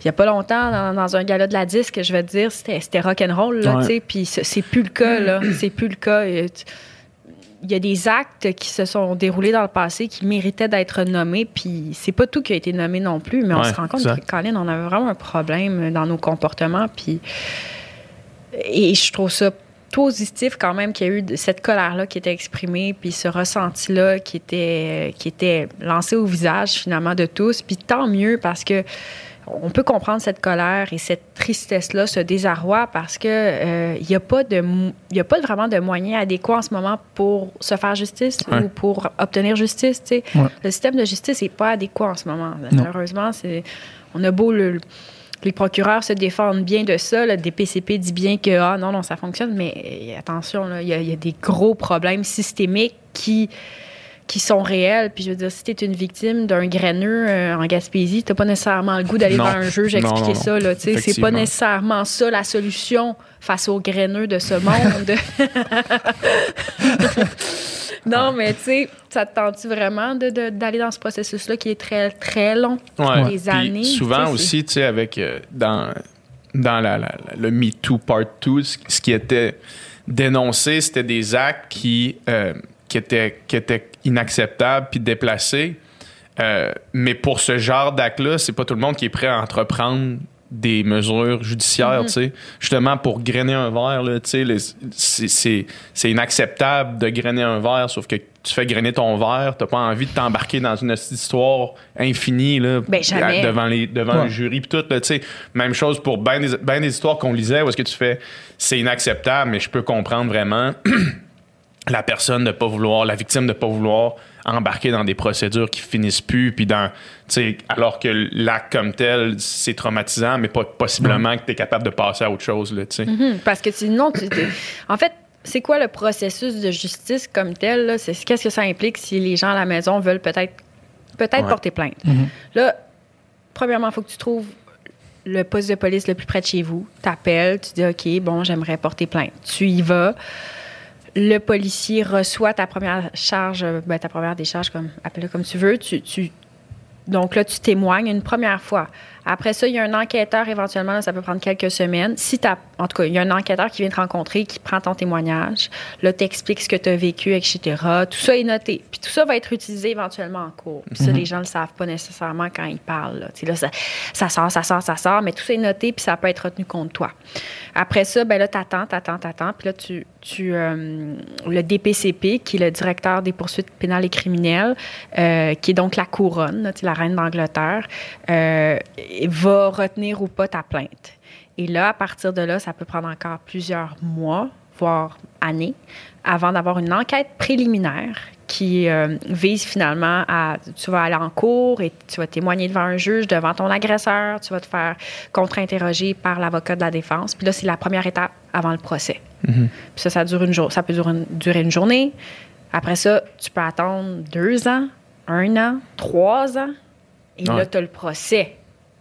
Il y a pas longtemps, dans, dans un gala de la disque, je vais te dire, c'était rock'n'roll, là, Ouais. tu sais, puis c'est plus le cas, là. C'est plus le cas. Il y a des actes qui se sont déroulés dans le passé qui méritaient d'être nommés, puis c'est pas tout qui a été nommé non plus, mais on se rend compte que, Colin, on avait vraiment un problème dans nos comportements, puis... Et je trouve ça positif quand même qu'il y a eu de- cette colère-là qui était exprimée, puis ce ressenti-là qui était, qui était lancé au visage finalement de tous. Puis tant mieux parce que on peut comprendre cette colère et cette tristesse-là, ce désarroi, parce que euh, il n'y a pas de, a pas vraiment de moyens adéquats en ce moment pour se faire justice Ouais. ou pour obtenir justice. Ouais. Le système de justice n'est pas adéquat en ce moment. Malheureusement, c'est, on a beau le, les procureurs se défendent bien de ça. Le DPCP dit bien que ah non non ça fonctionne, mais euh, attention il y, a- il y a des gros problèmes systémiques qui qui sont réels. Puis je veux dire, si tu es une victime d'un graineux euh, en Gaspésie, tu pas nécessairement le goût d'aller voir un expliquer non, non. ça. Là, c'est pas nécessairement ça la solution face aux graineux de ce monde. non, mais tu sais, ça te tente vraiment de- de- d'aller dans ce processus-là qui est très, très long? Ouais. Des années, Souvent aussi, tu sais, avec euh, dans, dans la, la- la- le Me Too Part 2, ce, qui était dénoncé, c'était des actes qui, euh, qui, étaient, qui étaient inacceptables puis déplacés. Euh, mais pour ce genre d'acte-là, c'est pas tout le monde qui est prêt à entreprendre des mesures judiciaires, tu sais. Justement, pour grainer un verre, c'est- inacceptable de grainer un verre, sauf que tu fais grainer ton verre, t'as pas envie de t'embarquer dans une histoire infinie, là, Ben, à- devant, les, devant Ouais. le jury, puis tout, là, tu sais. Même chose pour bien des, ben des histoires qu'on lisait, où est-ce que tu fais, c'est inacceptable, mais je peux comprendre vraiment la personne de pas vouloir, la victime de pas vouloir embarquer dans des procédures qui finissent plus, puis dans, tu sais, alors que l'acte comme tel, c'est traumatisant, mais pas possiblement que tu es capable de passer à autre chose, là, tu sais. Mhm, parce que sinon, tu, tu- en fait, c'est quoi le processus de justice comme tel? là? C'est, qu'est-ce que ça implique si les gens à la maison veulent peut-être, peut-être Ouais. porter plainte? Mhm. Là, premièrement, il faut que tu trouves le poste de police le plus près de chez vous. T'appelles, tu dis OK, bon, j'aimerais porter plainte. Tu y vas. Le policier reçoit ta première charge, euh, ben, ta première décharge, comme, appelle-le comme tu veux. Tu, tu- donc là, tu témoignes une première fois. Après ça, il y a un enquêteur éventuellement, là, ça peut prendre quelques semaines. Si t'as, en tout cas, il y a un enquêteur qui vient te rencontrer, qui prend ton témoignage. Là, t'expliques ce que tu as vécu, etc. Tout ça est noté. Puis tout ça va être utilisé éventuellement en cours. Puis ça, les gens le savent pas nécessairement quand ils parlent. Là, Tu sais, là ça, ça sort, ça sort, ça sort, mais tout ça est noté, puis ça peut être retenu contre toi. Après ça, ben là, t'attends, t'attends, t'attends. Puis là, tu, tu euh, le DPCP, qui est le directeur des poursuites pénales et criminelles, euh, qui est donc la couronne, là, la reine d'Angleterre, euh, va retenir ou pas ta plainte. Et là, à partir de là, ça peut prendre encore plusieurs mois, voire années, avant d'avoir une enquête préliminaire qui euh, vise finalement à... Tu vas aller en cours et tu vas témoigner devant un juge, devant ton agresseur, tu vas te faire contre-interroger par l'avocat de la défense. Puis là, c'est la première étape avant le procès. Puis ça, ça, dure une jour, ça peut durer une, durer une journée. Après ça, tu peux attendre deux ans, un an, trois ans. Et Ouais. là, tu as le procès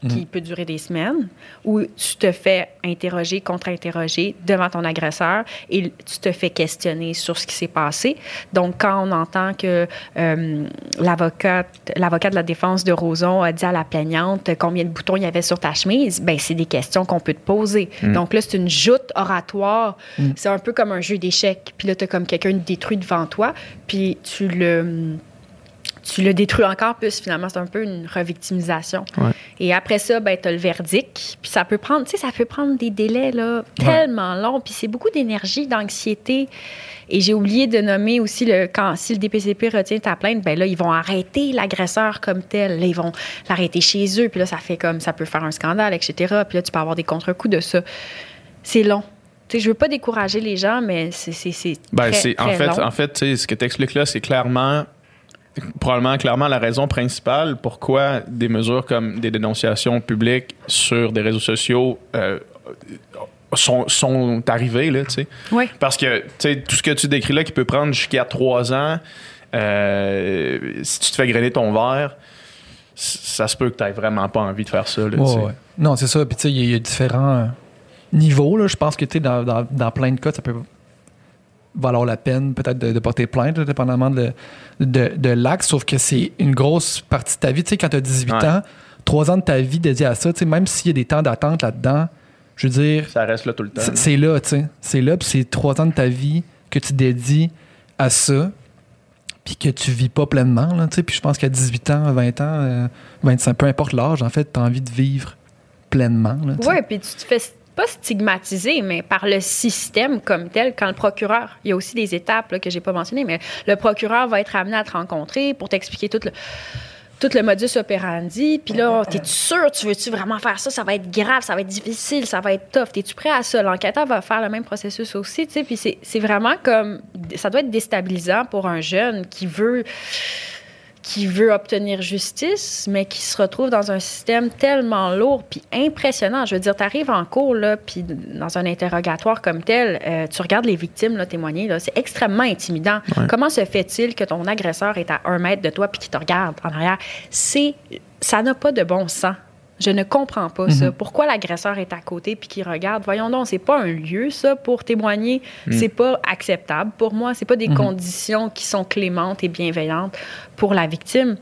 qui peut durer des semaines, où tu te fais interroger, contre-interroger devant ton agresseur et tu te fais questionner sur ce qui s'est passé. Donc, quand on entend que euh, l'avocat de la défense de Roson a dit à la plaignante combien de boutons il y avait sur ta chemise, ben c'est des questions qu'on peut te poser. Donc là, c'est une joute oratoire. C'est un peu comme un jeu d'échecs. Puis là, tu as comme quelqu'un détruit devant toi, puis tu le tu le détruis encore plus, finalement. C'est un peu une revictimisation. Ouais. Et après ça, ben, tu as le verdict. Puis ça peut prendre, tu sais, ça peut prendre des délais là, tellement longs. Puis c'est beaucoup d'énergie, d'anxiété. Et j'ai oublié de nommer aussi le quand si le DPCP retient ta plainte, ben là ils vont arrêter l'agresseur comme tel. Là, ils vont l'arrêter chez eux. Puis là ça fait comme ça peut faire un scandale, etc. Puis là tu peux avoir des contre-coups de ça. C'est long. Tu sais, je veux pas décourager les gens, mais c'est c'est c'est Ben, en fait, long. en fait, ce que tu expliques là, c'est clairement probablement clairement la raison principale pourquoi des mesures comme des dénonciations publiques sur des réseaux sociaux euh, sont, sont arrivées là, tu sais. Oui. Parce que tu sais tout ce que tu décris là qui peut prendre jusqu'à trois ans, euh, si tu te fais grainer ton verre, ça se peut que tu vraiment pas envie de faire ça. Là, Ouais. Non, c'est ça. Puis, tu sais, il y a- il y, a différents euh, niveaux. Là. Je pense que, tu sais, dans, dans, dans plein de cas, ça peut valoir la peine, peut-être, de, de porter plainte, là, dépendamment de, de, de l'acte. Sauf que c'est une grosse partie de ta vie. Tu sais, quand tu as 18 Ouais. ans, trois ans de ta vie dédiés à ça, tu sais, même s'il y a des temps d'attente là-dedans, je veux dire, Ça reste là tout le temps. c'est là, tu sais. C'est là, puis c'est trois ans de ta vie que tu dédies à ça, puis que tu vis pas pleinement, là, tu sais. Puis je pense qu'à 18 ans, 20 ans, euh, 25, peu importe l'âge, en fait, tu as envie de vivre pleinement, là. Oui, puis tu te fais pas stigmatiser, mais par le système comme tel, quand le procureur, il y a aussi des étapes là, que j'ai pas mentionnées, mais le procureur va être amené à te rencontrer pour t'expliquer tout le, tout le modus operandi. Puis là, t'es-tu sûr, tu veux-tu vraiment faire ça? Ça va être grave, ça va être difficile, ça va être tough. T'es-tu prêt à ça? L'enquêteur va faire le même processus aussi, tu sais. Puis c'est c'est vraiment comme, ça doit être déstabilisant pour un jeune qui veut qui veut obtenir justice, mais qui se retrouve dans un système tellement lourd puis impressionnant. Je veux dire, tu arrives en cours, là, puis dans un interrogatoire comme tel, euh, tu regardes les victimes là, témoigner, là, c'est extrêmement intimidant. Comment se fait-il que ton agresseur est à un mètre de toi puis qu'il te regarde en arrière? C'est, ça n'a pas de bon sens. Je ne comprends pas ça. Pourquoi l'agresseur est à côté puis qu'il regarde? Voyons donc, c'est pas un lieu, ça, pour témoigner. C'est pas acceptable pour moi. C'est pas des conditions qui sont clémentes et bienveillantes pour la victime.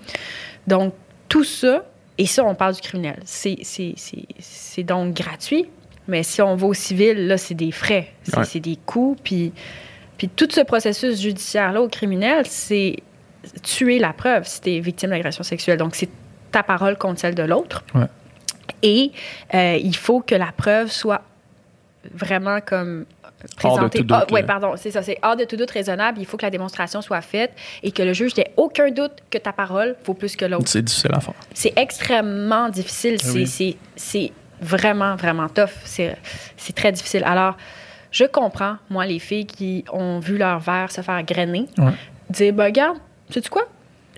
Donc, tout ça, et ça, on parle du criminel. C'est donc gratuit, mais si on va au civil, là, c'est des frais. C'est Ouais. des coûts. Puis, puis tout ce processus judiciaire-là au criminel, c'est tuer la preuve si tu es victime d'agression sexuelle. Donc, c'est ta parole contre celle de l'autre. Ouais. Et euh, il faut que la preuve soit vraiment comme Hors de présentée. tout doute, Ah, pardon, c'est ça. C'est hors de tout doute raisonnable. Il faut que la démonstration soit faite et que le juge n'ait aucun doute que ta parole vaut plus que l'autre. C'est difficile à faire. C'est extrêmement difficile. Ah C'est- oui. C'est c'est vraiment, vraiment tough. C'est c'est très difficile. Alors, je comprends, moi, les filles qui ont vu leur verre se faire grainer, Ouais. dire, ben, regarde, sais-tu quoi?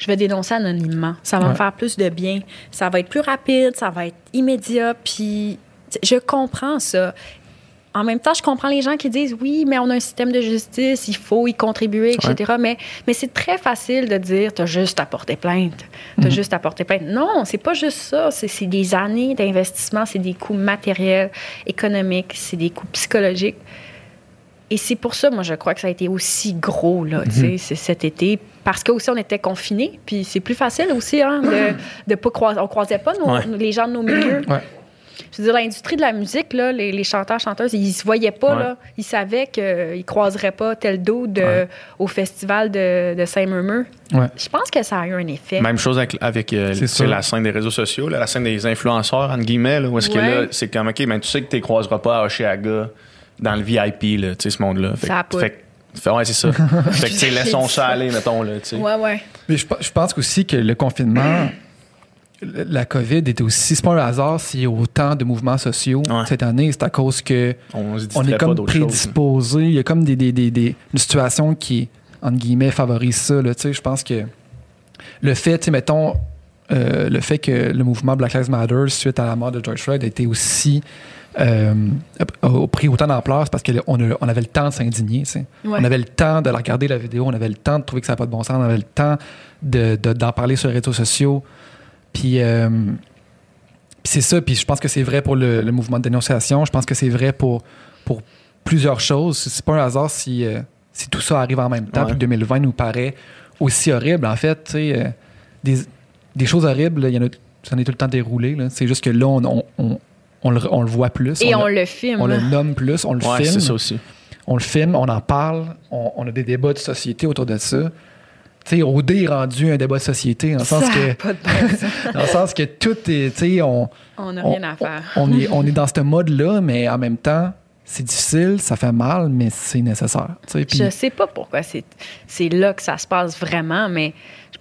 Je vais dénoncer anonymement. Ça va me faire plus de bien. Ça va être plus rapide, ça va être immédiat. Puis, je comprends ça. En même temps, je comprends les gens qui disent oui, mais on a un système de justice, il faut y contribuer, etc. Mais, mais c'est très facile de dire t'as juste à porter plainte. T'as juste à porter plainte. Non, c'est pas juste ça. C'est c'est des années d'investissement, c'est des coûts matériels, économiques, c'est des coûts psychologiques. Et c'est pour ça, moi, je crois que ça a été aussi gros, là, tu sais, c'est cet été. Parce qu'aussi, on était confinés. Puis c'est plus facile aussi, hein, de, de pas croiser. On croisait pas nos- Ouais. les gens de nos milieux. Ouais. Je veux dire, l'industrie de la musique, là, les, les chanteurs, chanteuses, ils se voyaient pas, Ouais. là. Ils savaient qu'ils ne croiseraient pas tel dos de, Ouais. au festival de. Ouais. Je pense que ça a eu un effet. Même chose avec, avec euh, C'est la scène des réseaux sociaux, là, la scène des influenceurs, entre guillemets, là, où est-ce que là, c'est comme, OK, ben, tu sais que tu ne croiseras pas à Oshiaga dans le VIP, là, tu sais, ce monde-là. Fait, Ça a fait, ouais, c'est ça. fait que, tu sais, laissons ça aller, mettons, là, tu sais. Ouais, ouais. Mais je, je pense aussi que le confinement, la COVID était aussi. C'est pas un hasard s'il y a autant de mouvements sociaux Ouais. cette année. C'est à cause que On est comme choses. prédisposé. Il y a comme des, des, des, des- une situation qui, entre guillemets, favorise ça. là. Tu sais, Je pense que le fait, mettons, euh, le fait que le mouvement Black Lives Matter, suite à la mort de George Floyd, a été aussi. Euh, a, pris autant d'ampleur, c'est parce qu'on on avait le temps de s'indigner. Ouais. On avait le temps de la regarder la vidéo, on avait le temps de trouver que ça n'a pas de bon sens, on avait le temps de- de- d'en parler sur les réseaux sociaux. Puis, euh, puis c'est ça, puis je pense que c'est vrai pour le, le mouvement de dénonciation, je pense que c'est vrai pour, pour plusieurs choses. C'est pas un hasard si, euh, si tout ça arrive en même temps, Ouais. puis que 2020 nous paraît aussi horrible. En fait, des, des choses horribles, il y en a, ça en est tout le temps déroulé. C'est juste que là, on, on, on- on le, on le voit plus. Et on, le, le filme. on le nomme plus, on le Ouais, filme c'est ça aussi. on le filme, on en parle, on, on a des débats de société autour de ça. Tu sais, OD est rendu un débat de société, dans le sens Ça que, pas de bon sens. dans le sens que tout est, tu sais, on, On n'a on, rien à faire. on est, on est dans ce mode-là, mais en même temps, c'est difficile, ça fait mal, mais c'est nécessaire. Puis- Je sais pas pourquoi c'est c'est là que ça se passe vraiment, mais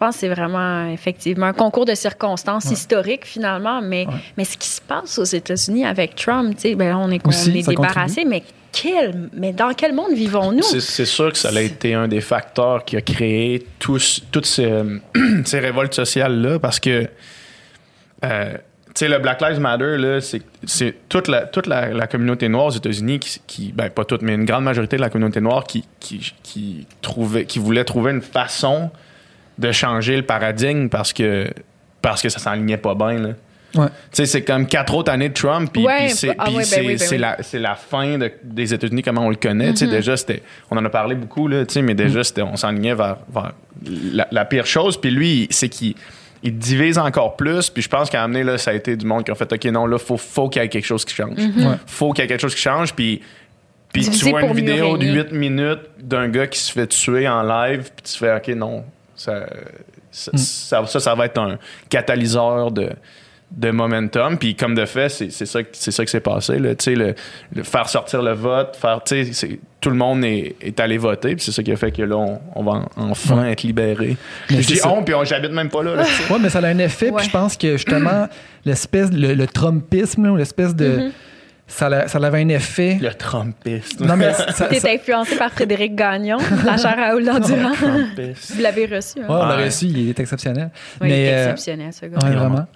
pense que c'est vraiment effectivement un concours de circonstances historiques finalement. Mais, Ouais. mais ce qui se passe aux États-Unis avec Trump, tu sais, ben là, on est, on Aussi, est ça débarrassé, mais quel, mais dans quel monde vivons-nous? C'est c'est sûr que ça a été un des facteurs qui a créé tous, toutes ces, ces révoltes sociales-là parce que, euh, tu sais, le Black Lives Matter, là, c'est- c'est toute, la, toute la, la communauté noire aux États-Unis qui, qui- ben pas toute, mais une grande majorité de la communauté noire qui, qui, qui, trouvait, qui voulait trouver une façon de changer le paradigme parce que, parce que ça s'enlignait pas bien, là. Ouais. Tu sais, c'est comme quatre autres années de Trump, puis Ouais, c'est ah ouais, ben oui, ben oui. la, c'est la fin de- des États-Unis, comment on le connaît. Mm-hmm. Tu sais, déjà, c'était, on en a parlé beaucoup, là, tu sais, mais déjà, c'était, on s'enlignait vers, vers la, la pire chose. Puis lui, c'est qu'il il divise encore plus. Puis je pense qu'à amener, là, ça a été du monde qui a fait, OK, non, là, faut, faut qu'il y ait quelque chose qui change. Ouais. Faut qu'il y ait quelque chose qui change. Puis, puis tu vois une vidéo de régner. 8 minutes d'un gars qui se fait tuer en live, puis tu fais, OK, non, ça, ça, ça, ça, ça va être un catalyseur de de momentum. Puis comme de fait, c'est c'est ça, c'est ça qui s'est passé. Là. Tu sais, Le, le faire sortir le vote, faire, tu sais, c'est- tout le monde est, est allé voter. Puis c'est ça qui a fait que là, on, on va enfin être libéré. Mais Je dis on, puis on- j'habite même pas là. Ouais, mais ça a un effet, Ouais. puis je pense que justement, l'espèce, le, le Trumpisme, l'espèce de. Mm-hmm. Ça, a- ça avait un effet. le Trumpiste. Non, mais ça, T'es ça- influencé par Frédéric Gagnon, la chaire à Raoul Durand. Trumpiste. Vous l'avez reçu, hein? Ouais, on l'a reçu, il est exceptionnel. Oui, il est euh, exceptionnel, ce gars. ouais, Vraiment.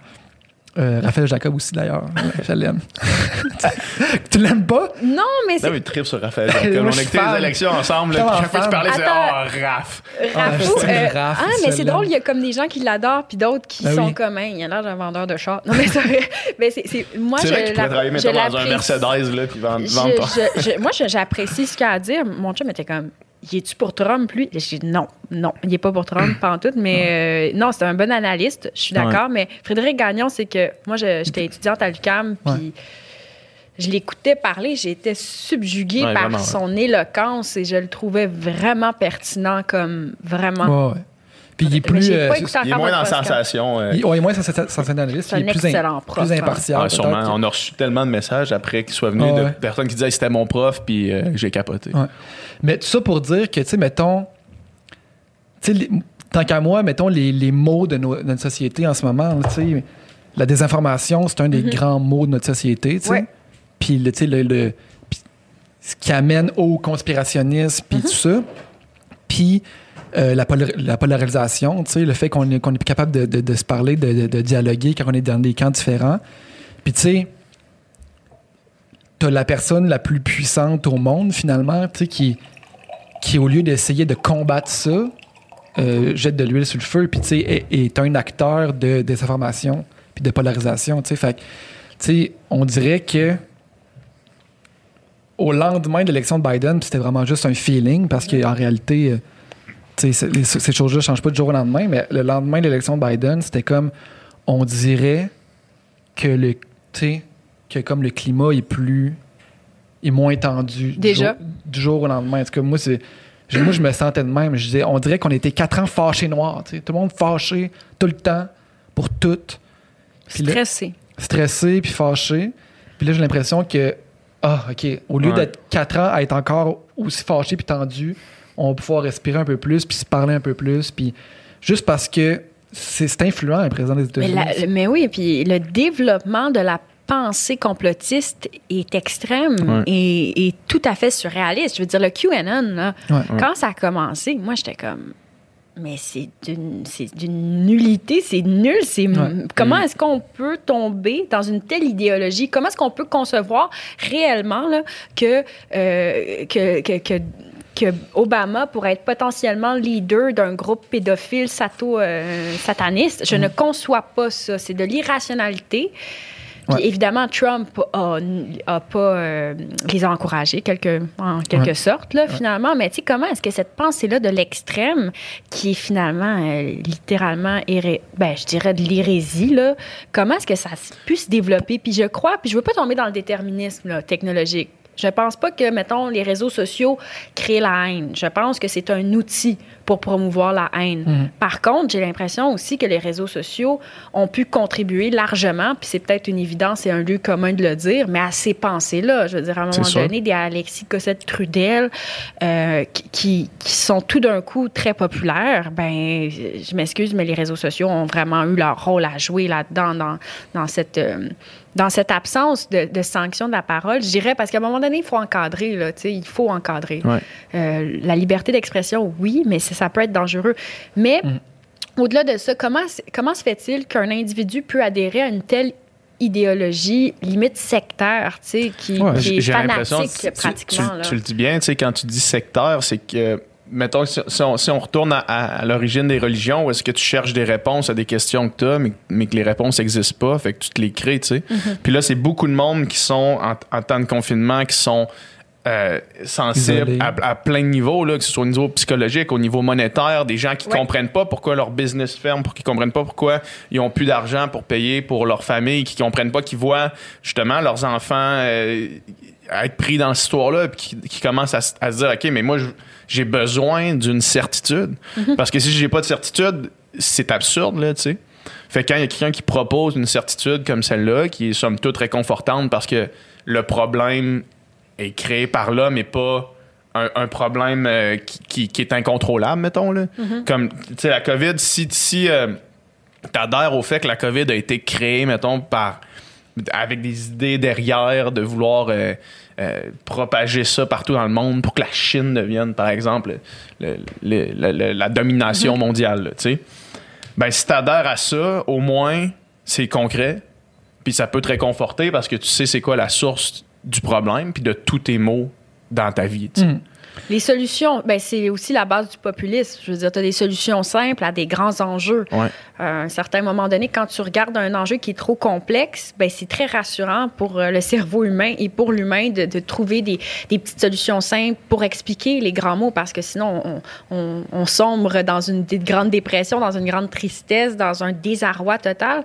Euh, Raphaël Jacob aussi, d'ailleurs. Je l'aime. tu l'aimes pas? Non, mais Là, c'est mais trip sur Raphaël Jacob. On a écouté les élections ensemble. Là, chaque fois que tu parlais, c'est oh, Raph. Rafou, Ah, je euh, Raph, ah, mais c'est drôle, il y a comme des gens qui l'adorent, puis d'autres qui Ben sont oui. comme, il a l'air d'un vendeur de chats. Non, mais c'est vrai. Mais c'est, c'est- moi, C'est je, tu travailler, mettons, dans un. Mercedes, là, puis vendre, vendre je- je- moi, j'apprécie ce qu'il a à dire. Mon chum était comme, il est-tu pour Trump, lui? J'ai dit non, non, il est pas pour Trump, pas en tout. Mais euh, non, c'est un bon analyste, je suis d'accord. Mais Frédéric Gagnon, c'est que moi, j'étais étudiante à l'UQAM, puis Ouais. je l'écoutais parler, j'étais subjuguée Ouais, par vraiment, son éloquence et je le trouvais vraiment pertinent, comme vraiment. Puis il est plus. Euh, Il est moins dans la sensation. euh, il, ouais, il est moins sens- sensationnaliste. Il est plus, in- prof, plus hein. impartial. Ouais, sûrement. On a reçu tellement de messages après qu'il soit venu Ah de ouais. personnes qui disaient c'était mon prof, puis euh, j'ai capoté. Ouais. Mais tout ça pour dire que, tu sais, mettons, tu sais, les- tant qu'à moi, mettons les, les mots de, nos- de notre société en ce moment, tu sais, la désinformation, c'est un des grands mots de notre société, tu sais. Puis, le- tu sais, le, le- puis ce qui amène au conspirationnisme, puis tout ça. Puis, euh, la, polar- la polarisation, le fait qu'on qu'on est capable de, de- se parler, de, de- dialoguer quand on est dans des camps différents. Puis, tu sais, t'as la personne la plus puissante au monde, finalement, qui, qui, au lieu d'essayer de combattre ça, euh, jette de l'huile sur le feu, puis, tu sais, est, un acteur de désinformation, puis de polarisation, tu sais. Fait tu sais, on dirait que au lendemain de l'élection de Biden, c'était vraiment juste un feeling, parce qu'en réalité, les- ces choses-là ne changent pas du jour au lendemain, mais le lendemain de l'élection de Biden, c'était comme, on dirait que le, tu sais, que comme le climat est plus, est moins tendu du Déjà. jour, du jour au lendemain. En tout cas, moi, c'est, je- moi, je me sentais de même. Je disais, on dirait qu'on était quatre ans fâchés noirs, tu sais, tout le monde fâché tout le temps pour tout, là- Stressé. stressé puis fâché. Puis là, j'ai l'impression que, ah, OK, au lieu Ouais. d'être quatre ans à être encore aussi fâché puis tendu, on va pouvoir respirer un peu plus puis se parler un peu plus. Puis juste parce que c'est influent, le président des Mais, États-Unis. la- le- mais oui, puis le développement de la pensée complotiste est extrême Ouais. et, et tout à fait surréaliste. Je veux dire, le QAnon, là, Ouais. quand ça a commencé, moi, j'étais comme... Mais c'est d'une, c'est d'une nullité, c'est nul. C'est Ouais. comment Mm. est-ce qu'on peut tomber dans une telle idéologie? Comment est-ce qu'on peut concevoir réellement là, que, euh, que, que, que que Obama pourrait être potentiellement leader d'un groupe pédophile sato, euh, sataniste. Je ne conçois pas ça. C'est de l'irrationalité. Puis Ouais. évidemment, Trump a, a pas euh, les a encouragés quelque, en quelque Ouais. sorte, là, finalement. Mais tu sais, comment est-ce que cette pensée-là de l'extrême, qui est finalement euh, littéralement, ben, je dirais de l'hérésie, là, comment est-ce que ça s- pu se développer? Puis je crois, puis je veux pas tomber dans le déterminisme là, technologique. Je pense pas que, mettons, les réseaux sociaux créent la haine. Je pense que c'est un outil pour promouvoir la haine. Mhm. Par contre, j'ai l'impression aussi que les réseaux sociaux ont pu contribuer largement, puis c'est peut-être une évidence et un lieu commun de le dire, mais à ces pensées-là. Je veux dire, à un moment donné, des Alexis Cossette-Trudel euh, qui, qui, qui sont tout d'un coup très populaires, ben, je m'excuse, mais les réseaux sociaux ont vraiment eu leur rôle à jouer là-dedans, dans, dans cette... euh, dans cette absence de, de sanction de la parole, je dirais, parce qu'à un moment donné, il faut encadrer, là, il faut encadrer. Ouais. Euh, la liberté d'expression, oui, mais ça, peut être dangereux. Mais au-delà de ça, comment, comment se fait-il qu'un individu peut adhérer à une telle idéologie limite sectaire, tu sais, qui, Ouais, qui est fanatique tu- pratiquement. tu- là? tu le dis bien, tu sais, quand tu dis sectaire, c'est que, mettons, si, si on, si on retourne à, à- à l'origine des religions, où est-ce que tu cherches des réponses à des questions que tu as, mais, mais que les réponses n'existent pas, fait que tu te les crées, tu sais. Mm-hmm. Puis là, c'est beaucoup de monde qui sont, en, en temps de confinement, qui sont euh, sensibles à, à plein de niveaux, là, que ce soit au niveau psychologique, au niveau monétaire, des gens qui Ouais. comprennent pas pourquoi leur business ferme, pour qu'ils comprennent pas pourquoi ils ont plus d'argent pour payer pour leur famille, qui comprennent pas, qui voient justement leurs enfants euh, être pris dans cette histoire-là, puis qui, qui commencent à, à se dire, OK, mais moi, je- j'ai besoin d'une certitude. Parce que si j'ai pas de certitude, c'est absurde, là, tu sais. Fait que quand il y a quelqu'un qui propose une certitude comme celle-là, qui est somme toute réconfortante parce que le problème est créé par l'homme et pas un, un problème euh, qui, qui- qui est incontrôlable, mettons. Là. Comme, tu sais, la COVID, si, si euh, t'adhères au fait que la COVID a été créée, mettons, par avec des idées derrière de vouloir euh, euh, propager ça partout dans le monde pour que la Chine devienne, par exemple, le- le- le- le- la domination mondiale, là, tu sais. Ben, si t'adhères à ça, au moins, c'est concret, puis ça peut te réconforter parce que tu sais c'est quoi la source du problème, puis de tous tes maux dans ta vie, tu. Mm. Les solutions, ben, c'est aussi la base du populisme. Je veux dire, tu as des solutions simples à des grands enjeux. Ouais. À un certain moment donné, quand tu regardes un enjeu qui est trop complexe, ben, c'est très rassurant pour euh, le cerveau humain et pour l'humain de, de trouver des, des petites solutions simples pour expliquer les grands mots, parce que sinon, on, on- on sombre dans une grande dépression, dans une grande tristesse, dans un désarroi total.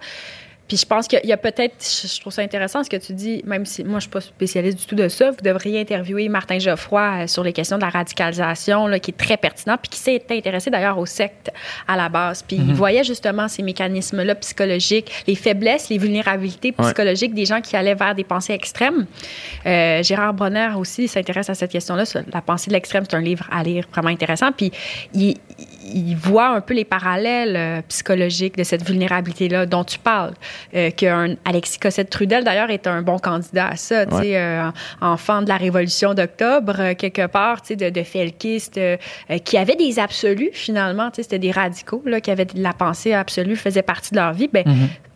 Puis je pense qu'il y a peut-être, je trouve ça intéressant ce que tu dis, même si moi je suis pas spécialiste du tout de ça, vous devriez interviewer Martin Geoffroy euh, sur les questions de la radicalisation, là, qui est très pertinent, puis qui s'est intéressé d'ailleurs aux sectes à la base. Puis il voyait justement ces mécanismes-là psychologiques, les faiblesses, les vulnérabilités Ouais. psychologiques des gens qui allaient vers des pensées extrêmes. Euh, Gérard Bronner aussi s'intéresse à cette question-là. La pensée de l'extrême, c'est un livre à lire vraiment intéressant. Puis il, il voit un peu les parallèles euh, psychologiques de cette vulnérabilité-là dont tu parles. Euh, qu'un Alexis Cossette-Trudel, d'ailleurs, est un bon candidat à ça. tu sais, euh, enfant de la Révolution d'octobre, euh, quelque part, tu sais, de, de felkistes euh, qui avaient des absolus, finalement. tu sais, C'était des radicaux là, qui avaient de la pensée absolue, faisait partie de leur vie. Ben,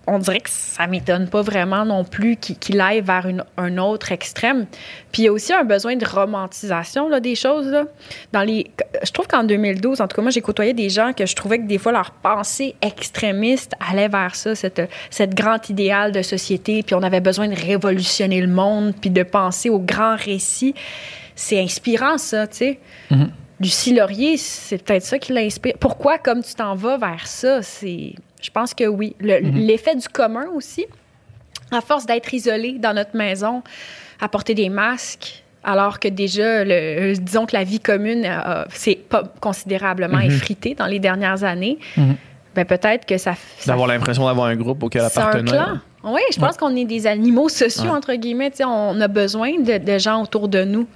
on dirait que ça m'étonne pas vraiment non plus qu'il aille vers un autre extrême. Puis il y a aussi un besoin de romantisation là, des choses. Là. Dans les, je trouve qu'en 2012, en tout cas, moi, j'ai côtoyé des gens que je trouvais que des fois, leur pensée extrémiste allait vers ça, cette, cette grand idéal de société. Puis on avait besoin de révolutionner le monde, puis de penser au grand récit. C'est inspirant, ça, tu sais. Lucie Laurier, c'est peut-être ça qui l'inspire. Pourquoi, comme tu t'en vas vers ça, c'est. Je pense que oui. Le- L'effet du commun aussi, à force d'être isolé dans notre maison, à porter des masques, alors que déjà, le, disons que la vie commune s'est considérablement effritée dans les dernières années, ben peut-être que ça. ça D'avoir l'impression d'avoir un groupe auquel c'est un appartenir. clan. Oui, je pense qu'on est des animaux sociaux, Ouais. entre guillemets. On a besoin de, de gens autour de nous.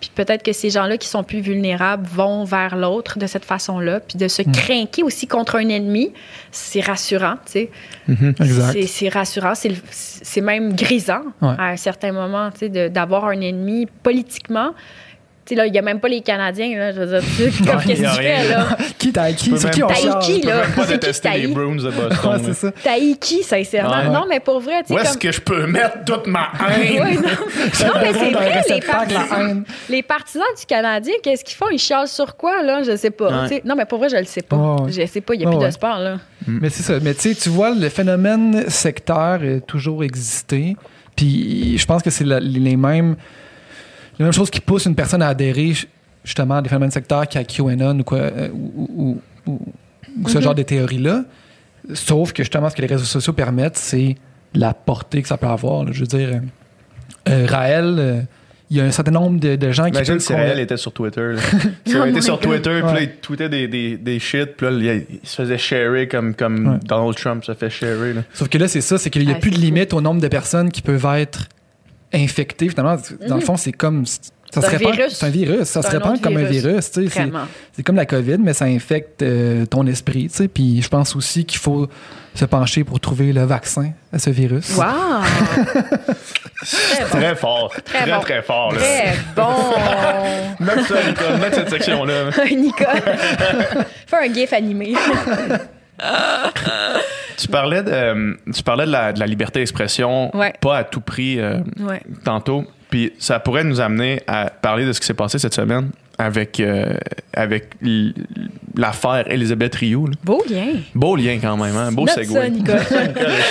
Puis peut-être que ces gens-là qui sont plus vulnérables vont vers l'autre de cette façon-là. Puis de se craquer aussi contre un ennemi, c'est rassurant, tu sais. Exact. C'est- rassurant, c'est même grisant Ouais. à un certain moment, tu sais, d'avoir un ennemi politiquement. Tu sais, là, il n'y a même pas les Canadiens, là. Je veux dire, tu qu'est-ce que tu fais, là? Qui t'as qui? C'est qui on charge? qui, là? pas C'est qui détester les taille? Bruins de Ouais, Boston. c'est ça. T'as qui, sincèrement? Ouais. Non, mais pour vrai, tu Où sais, est-ce comme... que je peux mettre toute ma haine? Non. Non, mais c'est vrai, les partisans, les partisans du Canadien, qu'est-ce qu'ils font? Ils chialent sur quoi, là? Je sais pas. Non, mais pour vrai, je le sais pas. Je sais pas, il n'y a plus ouais. de sport, là. Mais c'est ça. Mais tu sais, tu vois, le phénomène sectaire a toujours existé. Puis je pense que c'est les mêmes, les mêmes choses qui poussent une personne à adhérer justement à des phénomènes sectaires qu'à QAnon ou, quoi, euh, ou, ou- ou- ou ce genre de théories-là. Sauf que justement, ce que les réseaux sociaux permettent, c'est la portée que ça peut avoir. là. Je veux dire, euh, euh, Raël, euh, il y a un certain nombre de, de gens qui Imagine si Raël était sur Twitter. Oh été my sur. Twitter, puis là, Ouais. il tweetait des, des, des shit, puis là, il, il se faisait sharer comme, comme Ouais. Donald Trump se fait sharer. Là. Sauf que là, c'est ça, c'est qu'il n'y a Ah, plus de limite au nombre de personnes qui peuvent être infectées. Finalement, dans le fond, c'est comme. Ça C'est se un répand- virus. C'est un virus. Ça se un répand comme un virus. virus. tu sais. C'est c'est comme la COVID, mais ça infecte euh, ton esprit. tu sais. Puis je pense aussi qu'il faut se pencher pour trouver le vaccin à ce virus. Wow! très bon. Très fort. Très Très, bon. très, fort. Là. Très bon! Mettre ça, Nicole, mettre cette section-là. Nicole, fais un gif animé. Tu parlais de, euh, tu parlais de, la, de la liberté d'expression, Ouais. pas à tout prix euh, Ouais. tantôt. Puis ça pourrait nous amener à parler de ce qui s'est passé cette semaine avec, euh, avec l'affaire Elisabeth Rioux. là. Beau lien. Beau lien quand même, hein? beau Note segway. ça.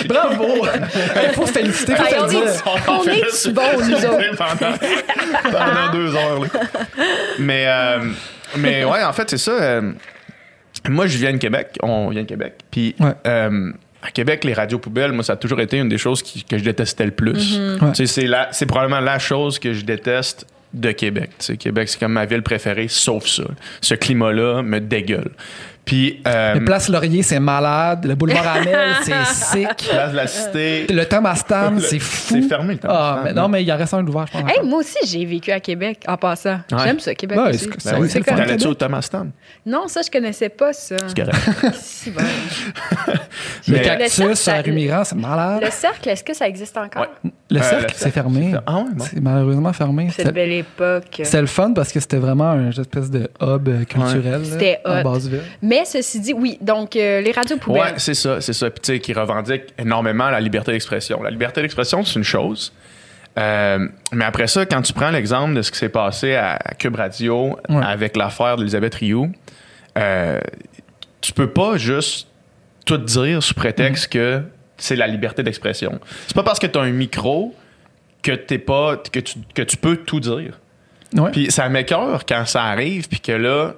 Bravo! Il faut se féliciter, faut Hey, se on dire. est- on est-tu bons, nous autres? pendant, pendant deux heures. là. Mais, euh, mais ouais, en fait, c'est ça. Moi, je viens de Québec. On vient de Québec. Puis, Ouais. euh, à Québec, les radios poubelles, moi, ça a toujours été une des choses qui- que je détestais le plus. Sais, C'est probablement la chose que je déteste de Québec. Québec, c'est comme ma ville préférée, sauf ça. Ce climat-là me dégueule. Puis, euh, Le Place Laurier, c'est malade. Le boulevard Amel, c'est sick. Place de la Cité, Le Thomas Stan, Le- c'est fou. c'est fermé, le Thomas Ah, mais non? mais il y en reste un ouvert, je pense. Hey, moi aussi, j'ai vécu à Québec en passant. Ouais. J'aime ça, Québec Ouais, aussi. c'est- ben oui, c'est le fun. T'allais-tu au Thomas Stan? Non, ça, je connaissais pas ça. C'est correct. Si, bon. le Mais- Le cactus sur la ça- rue Mirand, c'est malade. Le cercle, est-ce que ça existe encore? Ouais. Le Euh, cercle, le c'est fermé. c'est- Ah ouais, bon. C'est malheureusement fermé. Cette belle époque. c'est le fun parce que c'était vraiment un espèce de hub euh, culturel C'était. Basseville. Mais ceci dit, oui, donc euh, les radios poubelles. Ouais, c'est ça, c'est ça. Puis tu sais, qui revendique énormément la liberté d'expression. La liberté d'expression, c'est une chose. Euh, mais après ça, quand tu prends l'exemple de ce qui s'est passé à, à Cube Radio Ouais. avec l'affaire d'Elisabeth Rioux, euh, tu peux pas juste tout dire sous prétexte que c'est la liberté d'expression. C'est pas parce que tu as un micro que t'es pas que tu, que tu peux tout dire. Ouais. Puis ça m'écœure quand ça arrive puis que là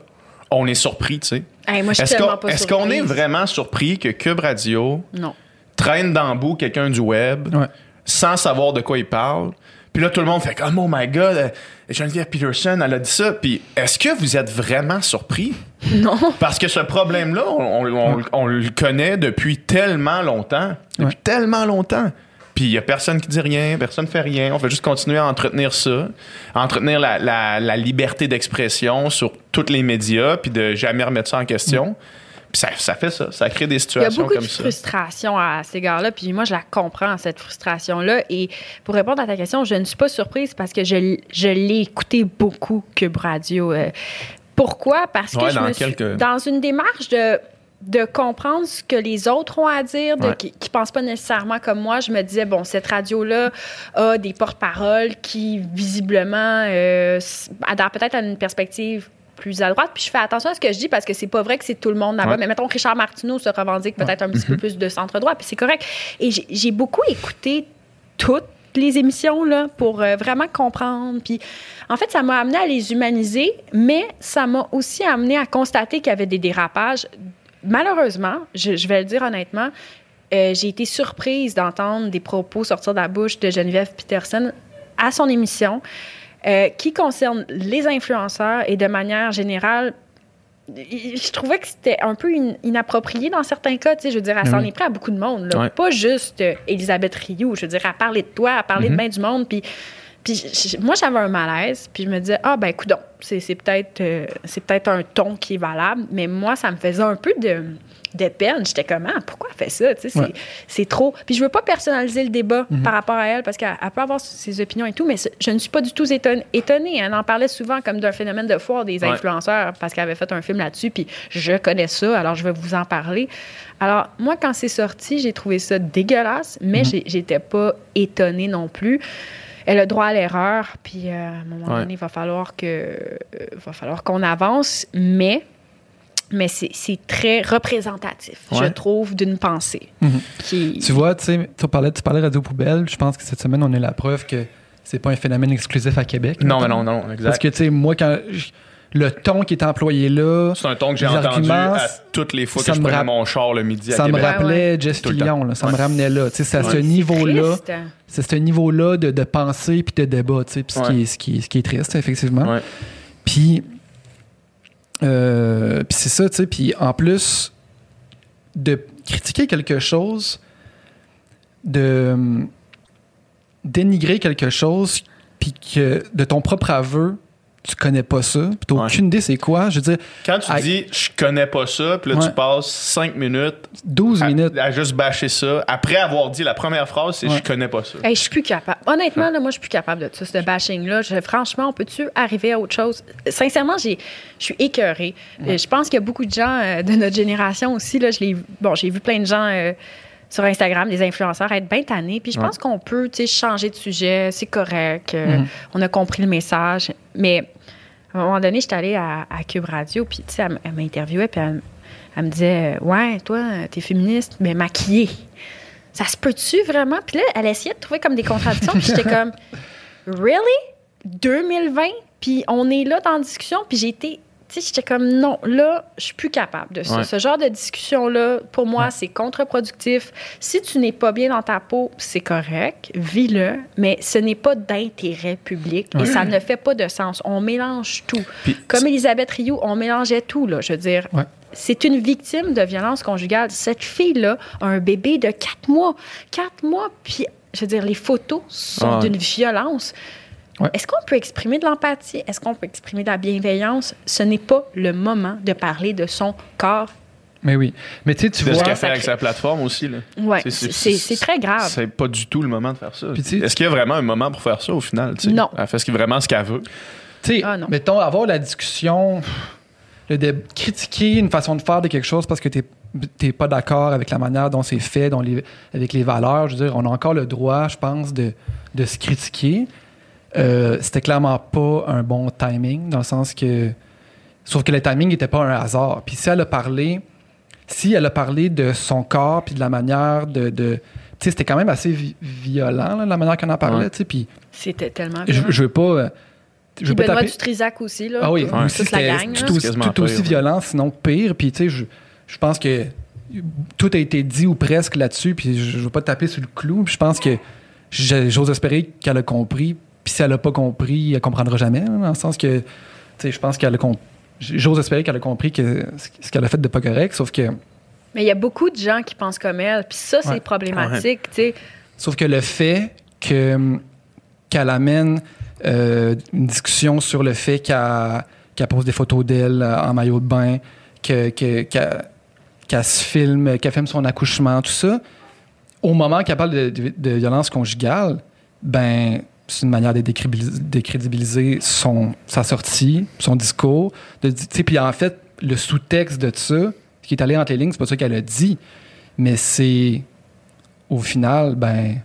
on est surpris, tu sais. Hey, moi, je suis Est-ce tellement qu'on pas est-ce qu'on est surprise. vraiment surpris que Cube Radio Non. traîne dans le bout quelqu'un du web Ouais. sans savoir de quoi il parle? Puis là, tout le monde fait comme, oh my god, euh, Geneviève Peterson, elle a dit ça. Puis est-ce que vous êtes vraiment surpris? Non. Parce que ce problème-là, on, on- on- on le connaît depuis tellement longtemps. Depuis Ouais. tellement longtemps. Puis il n'y a personne qui dit rien, personne ne fait rien. On fait juste continuer à entretenir ça, à entretenir la, la- la liberté d'expression sur tous les médias, puis de jamais remettre ça en question. Puis ça, ça fait ça, ça crée des Il y a situations beaucoup comme de ça. frustration à cet égard-là, puis moi, je la comprends, cette frustration-là. Et pour répondre à ta question, je ne suis pas surprise parce que je, l'ai écouté beaucoup, Cube Radio. Euh, pourquoi? Parce que Ouais, je dans me suis- dans une démarche de de comprendre ce que les autres ont à dire, de, Ouais. qui ne pensent pas nécessairement comme moi. Je me disais, bon, cette radio-là a des porte-paroles qui, visiblement, euh, adhèrent peut-être à une perspective plus à droite. Puis je fais attention à ce que je dis parce que c'est pas vrai que c'est tout le monde là-bas. Ouais. Mais mettons, Richard Martineau se revendique peut-être un petit peu plus de centre-droit, puis c'est correct. Et j'ai- j'ai beaucoup écouté toutes les émissions là, pour euh, vraiment comprendre. Puis en fait, ça m'a amené à les humaniser, mais ça m'a aussi amené à constater qu'il y avait des dérapages. Malheureusement, je, je vais le dire honnêtement, euh, j'ai été surprise d'entendre des propos sortir de la bouche de Geneviève Peterson à son émission euh, qui concernent les influenceurs et de manière générale. Je trouvais que c'était un peu in- inapproprié dans certains cas. Tu sais, je veux dire, elle Ben s'en oui. est pris à beaucoup de monde. là. Pas juste euh, Elisabeth Rioux. Je veux dire, à parler de toi, à parler de bien du monde. Puis, puis moi, j'avais un malaise. Puis je me disais, ah, ben, écoute, c'est c'est peut-être euh, c'est peut-être un ton qui est valable. Mais moi, ça me faisait un peu de, de peine. J'étais comme, ah, pourquoi elle fait ça? Tu sais, c'est- Ouais. c'est trop. Puis je veux pas personnaliser le débat par rapport à elle parce qu'elle elle peut avoir ses opinions et tout, mais je ne suis pas du tout éton- étonnée. Elle en parlait souvent comme d'un phénomène de foire des Ouais. influenceurs parce qu'elle avait fait un film là-dessus, puis je connais ça, alors je vais vous en parler. Alors, moi, quand c'est sorti, j'ai trouvé ça dégueulasse, mais j'ai- j'étais pas étonnée non plus. Elle a droit à l'erreur, puis euh, à un moment Ouais. donné, il va falloir que euh, va falloir qu'on avance, mais mais c'est c'est très représentatif, je trouve, d'une pensée. Mhm. qui- Tu vois, tu sais, tu parlais, tu parlais radio poubelle. Je pense que cette semaine, on a la preuve que c'est pas un phénomène exclusif à Québec. Non, mais non, non, exact. Parce que, tu sais, moi, quand je- le ton qui est employé là, c'est un ton que j'ai entendu arguments, à toutes les fois ça que je me prenais mon char le midi à ça me rappelait. Fillion. là. ça me Ouais. ramenait là. C'est à ce Ouais. niveau-là. C'est ce niveau-là de, de pensée puis de débat. Ce, Ouais. qui est, ce, qui est- ce qui est triste, effectivement. Ouais. Puis, euh, puis c'est ça, tu sais. Puis en plus de critiquer quelque chose, de hum, dénigrer quelque chose, puis que de ton propre aveu, tu connais pas ça, puis t'as Ouais. aucune idée c'est quoi. Je veux dire, Quand tu dis je connais pas ça, puis là Ouais. tu passes 5 minutes 12 à, minutes. à juste bâcher ça, après avoir dit la première phrase, c'est Ouais. je connais pas ça. Hey, je suis plus capable. Honnêtement, là, moi, je suis plus capable de ça, ce bashing-là. Franchement, on peut-tu arriver à autre chose? Sincèrement, j'ai, je suis écœurée. Euh, Je pense qu'il y a beaucoup de gens euh, de notre génération aussi. Là, je bon, j'ai vu plein de gens euh, sur Instagram, des influenceurs, être bien tannés. Puis je Ouais. pense qu'on peut tu sais, changer de sujet. C'est correct. euh, Mhm. On a compris le message. Mais à un moment donné, j'étais allée à, à Cube Radio. Puis, tu sais, elle, m- elle m'interviewait. Puis elle, elle me disait Ouais, toi, t'es féministe, mais maquillée. Ça se peut-tu vraiment? Puis là, elle essayait de trouver comme des contradictions. puis j'étais comme, really? 2020? Puis on est là dans la discussion. Puis j'ai été, tu sais, j'étais comme, non, là, je suis plus capable de ça. Ouais. Ce genre de discussion-là, pour moi, c'est contre-productif. Si tu n'es pas bien dans ta peau, c'est correct, vis-le, mais ce n'est pas d'intérêt public et ça ne fait pas de sens. On mélange tout. Puis- Comme Elisabeth Rioux, on mélangeait tout, là. Je veux dire, c'est une victime de violence conjugale. Cette fille-là a un bébé de quatre mois. Quatre mois, puis, je veux dire, les photos sont Ah ouais. d'une violence. Ouais. Est-ce qu'on peut exprimer de l'empathie? Est-ce qu'on peut exprimer de la bienveillance? Ce n'est pas le moment de parler de son corps. Mais oui. Mais tu sais, tu C'est ce vois. qu'elle fait avec sa plaplateforme aussi. Là. Ouais, C'est- très grave. C'est pas du tout le moment de faire ça. Est-ce qu'il y a vraiment un moment pour faire ça au final? tu sais? Non. Elle fait ce qui- vraiment ce qu'elle veut. Tu sais, Ah, mettons, avoir la discussion, le dé- critiquer une façon de faire de quelque chose parce que tu n'es pas d'accord avec la manière dont c'est fait, dont les- avec les valeurs, je veux dire, on a encore le droit, je pense, de, de se critiquer. Euh, C'était clairement pas un bon timing, dans le sens que. Sauf que le timing n'était pas un hasard. Puis si elle a parlé, si elle a parlé de son corps, puis de la manière de. de tu sais, c'était quand même assez vi- violent, là, la manière qu'on en parlait, Ouais. tu sais, puis C'était tellement je, violent. je veux pas. euh, Je veux pas Benoît taper. Dutrisac aussi, là. Ah oui, Toute Ouais. aussi, toute la gang. là. tout, aussi, quasiment tout aussi pire, ouais. violent, sinon pire. Puis, tu sais, je, je pense que tout a été dit ou presque là-dessus, puis je ne veux pas taper sur le clou. Puis je pense que j'ose espérer qu'elle a compris. Puis si elle n'a pas compris, elle comprendra jamais, hein, dans le sens que, tu sais, je pense qu'elle a compris. J'ose espérer qu'elle a compris que ce qu'elle a fait de pas correct, sauf que, Mais il y a beaucoup de gens qui pensent comme elle. Puis ça, c'est Ouais. problématique. tu sais. sauf que le fait que qu'elle amène euh, une discussion sur le fait qu'elle qu'elle pose des photos d'elle euh, en maillot de bain, que- que- qu'elle qu'elle se filme, qu'elle filme son accouchement, tout ça, au moment qu'elle parle de, de- de violence conjugale, ben c'est une manière de décrédibiliser, son, sa sortie, son discours. Puis en fait, le sous-texte de ça, ce qui est allé entre les lignes, c'est pas ça qu'elle a dit, mais c'est au final, ben,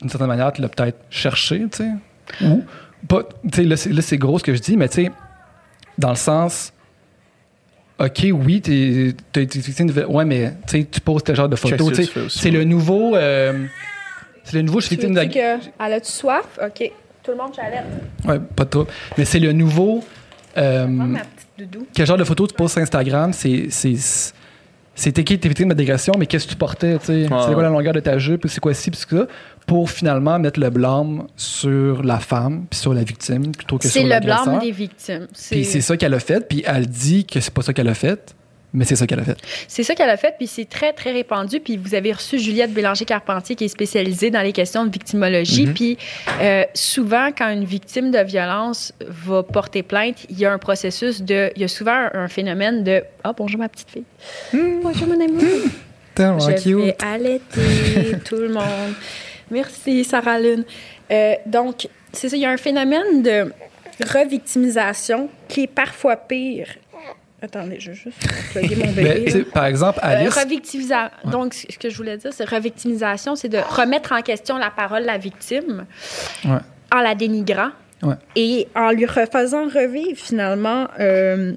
d'une certaine manière, tu l'as peut-être cherché, tu sais. Ou, pas, là, c'est- là, c'est gros ce que je dis, mais tu sais, dans le sens, OK, oui, t'es. Ouais, mais tu poses tel genre de photos. C'est le nouveau. euh, c'est le nouveau. Je suis Tu victime veux-tu d'ag- que... Elle a-tu soif? OK. Tout le monde chalette. Ouais, pas de trouble. Mais c'est le nouveau. euh, ma petite doudou. quel genre de photos tu poses sur Instagram? C'est. c'est c'est écrit t'es victime d'agression, mais qu'est-ce que tu portais? tu sais? c'est quoi la longueur de ta jupe? C'est quoi ci, puis c'est ça? Pour finalement mettre le blâme sur la femme, puis sur la victime, plutôt que sur C'est le l'agresseur. blâme des victimes. Puis c'est ça qu'elle a fait, puis elle dit que c'est pas ça qu'elle a fait, mais c'est ça qu'elle a fait. C'est ça qu'elle a fait, puis c'est très, très répandu. Puis vous avez reçu Juliette Bélanger-Carpentier, qui est spécialisée dans les questions de victimologie. Mhm. Puis euh, souvent, quand une victime de violence va porter plainte, il y a un processus de... Il y a souvent un, phénomène de « Ah, bonjour ma petite fille. Bonjour mon ami. Tellement Je cute. vais allaiter tout le monde. Merci, Sarah Lune. Euh, donc, c'est ça, il y a un phénomène de revictimisation qui est parfois pire. Attendez, je vais juste plugger mon bébé. par exemple, Euh, Alice? revictimisa- Donc, ce que je voulais dire, c'est revictimisation, c'est de remettre en question la parole de la victime Ouais. en la dénigrant Ouais. et en lui refaisant revivre finalement euh,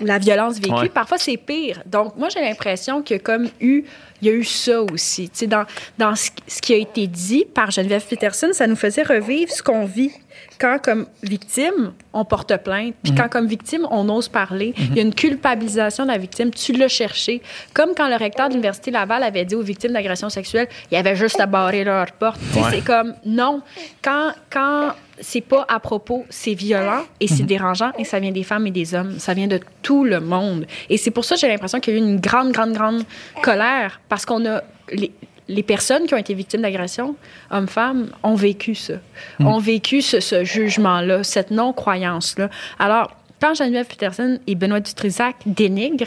la violence vécue. Ouais. Parfois, c'est pire. Donc, moi, j'ai l'impression qu'il y a comme eu, il y a eu ça aussi. Tu sais, dans, dans ce, ce qui a été dit par Geneviève Peterson, ça nous faisait revivre ce qu'on vit. Quand, comme victime, on porte plainte, puis quand, comme victime, on ose parler, il y a une culpabilisation de la victime. Tu l'as cherché. Comme quand le recteur de l'Université Laval avait dit aux victimes d'agressions sexuelles, il y avait juste à barrer leur porte. Ouais. C'est comme, non. Quand, quand c'est pas à propos, c'est violent et c'est dérangeant et ça vient des femmes et des hommes. Ça vient de tout le monde. Et c'est pour ça que j'ai l'impression qu'il y a eu une grande, grande, grande colère parce qu'on a. Les, les personnes qui ont été victimes d'agression, hommes-femmes, ont vécu ça. Ont vécu ce, ce jugement-là, cette non-croyance-là. Alors, quand Geneviève Peterson et Benoît Dutrisac dénigrent,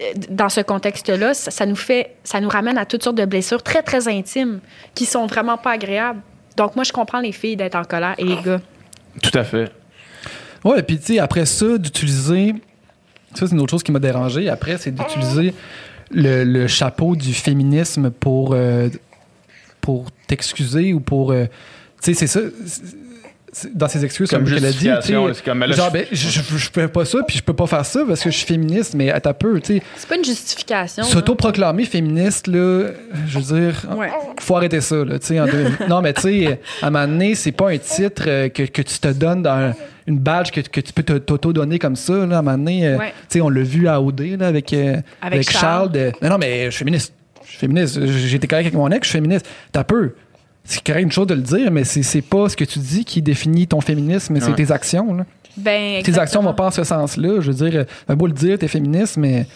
euh, dans ce contexte-là, ça, ça nous fait, ça nous ramène à toutes sortes de blessures très, très intimes qui sont vraiment pas agréables. Donc, moi, je comprends les filles d'être en colère et les gars. Tout à fait. Ouais, puis tu sais, après ça, d'utiliser. Ça, c'est une autre chose qui m'a dérangé. Après, c'est d'utiliser le, le chapeau du féminisme pour, euh, pour t'excuser ou pour. euh, tu sais, c'est ça. Dans ses excuses, Comme comme qu'elle a dit, comme, là, genre, je- ben, je, je, je fais pas ça, puis je peux pas faire ça parce que je suis féministe, mais à ta peu, tu sais, C'est pas une justification. s'autoproclamer féministe, là, je veux dire, Ouais. faut arrêter ça, là, tu sais, en deux- Non, mais tu sais, à un moment donné, c'est pas un titre euh, que, que tu te donnes dans une badge que, que tu peux t'auto-donner comme ça, là, à un moment donné. euh, Ouais. Tu sais, on l'a vu à OD, là, avec, euh, Avec avec, Charles. Charles. de, non, non, mais je suis féministe. Je suis féministe. J'ai été correct avec mon ex, je suis féministe. T'as peu. C'est correct une chose de le dire, mais c'est c'est pas ce que tu dis qui définit ton féminisme, c'est Ouais. tes actions, là. Ben, Tes actions vont pas en ce sens-là. Je veux dire, un beau le dire, t'es féministe, mais.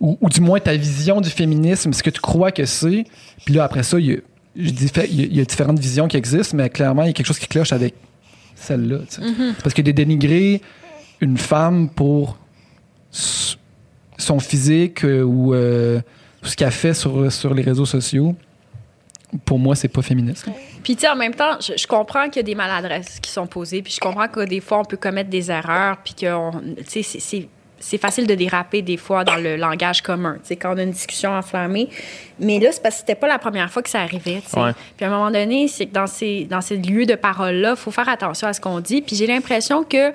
Ou, ou du moins ta vision du féminisme, ce que tu crois que c'est. Puis là, après ça, il y a, je dis, fait, il y a- il y a différentes visions qui existent, mais clairement, il y a quelque chose qui cloche avec celle-là. Mm-hmm. Parce que de dénigrer une femme pour son physique euh, ou euh, ce qu'elle fait sur, sur les réseaux sociaux, pour moi, c'est pas féministe. Puis, tu sais, en même temps, je, je comprends qu'il y a des maladresses qui sont posées, puis je comprends que des fois, on peut commettre des erreurs, puis que, tu sais, c'est- c'est- c'est facile de déraper des fois dans le langage commun, tu sais, quand on a une discussion enflammée. Mais là, c'est parce que c'était pas la première fois que ça arrivait, tu sais. Ouais. Puis à un moment donné, c'est que dans ces, dans ces lieux de parole-là, il faut faire attention à ce qu'on dit. Puis j'ai l'impression que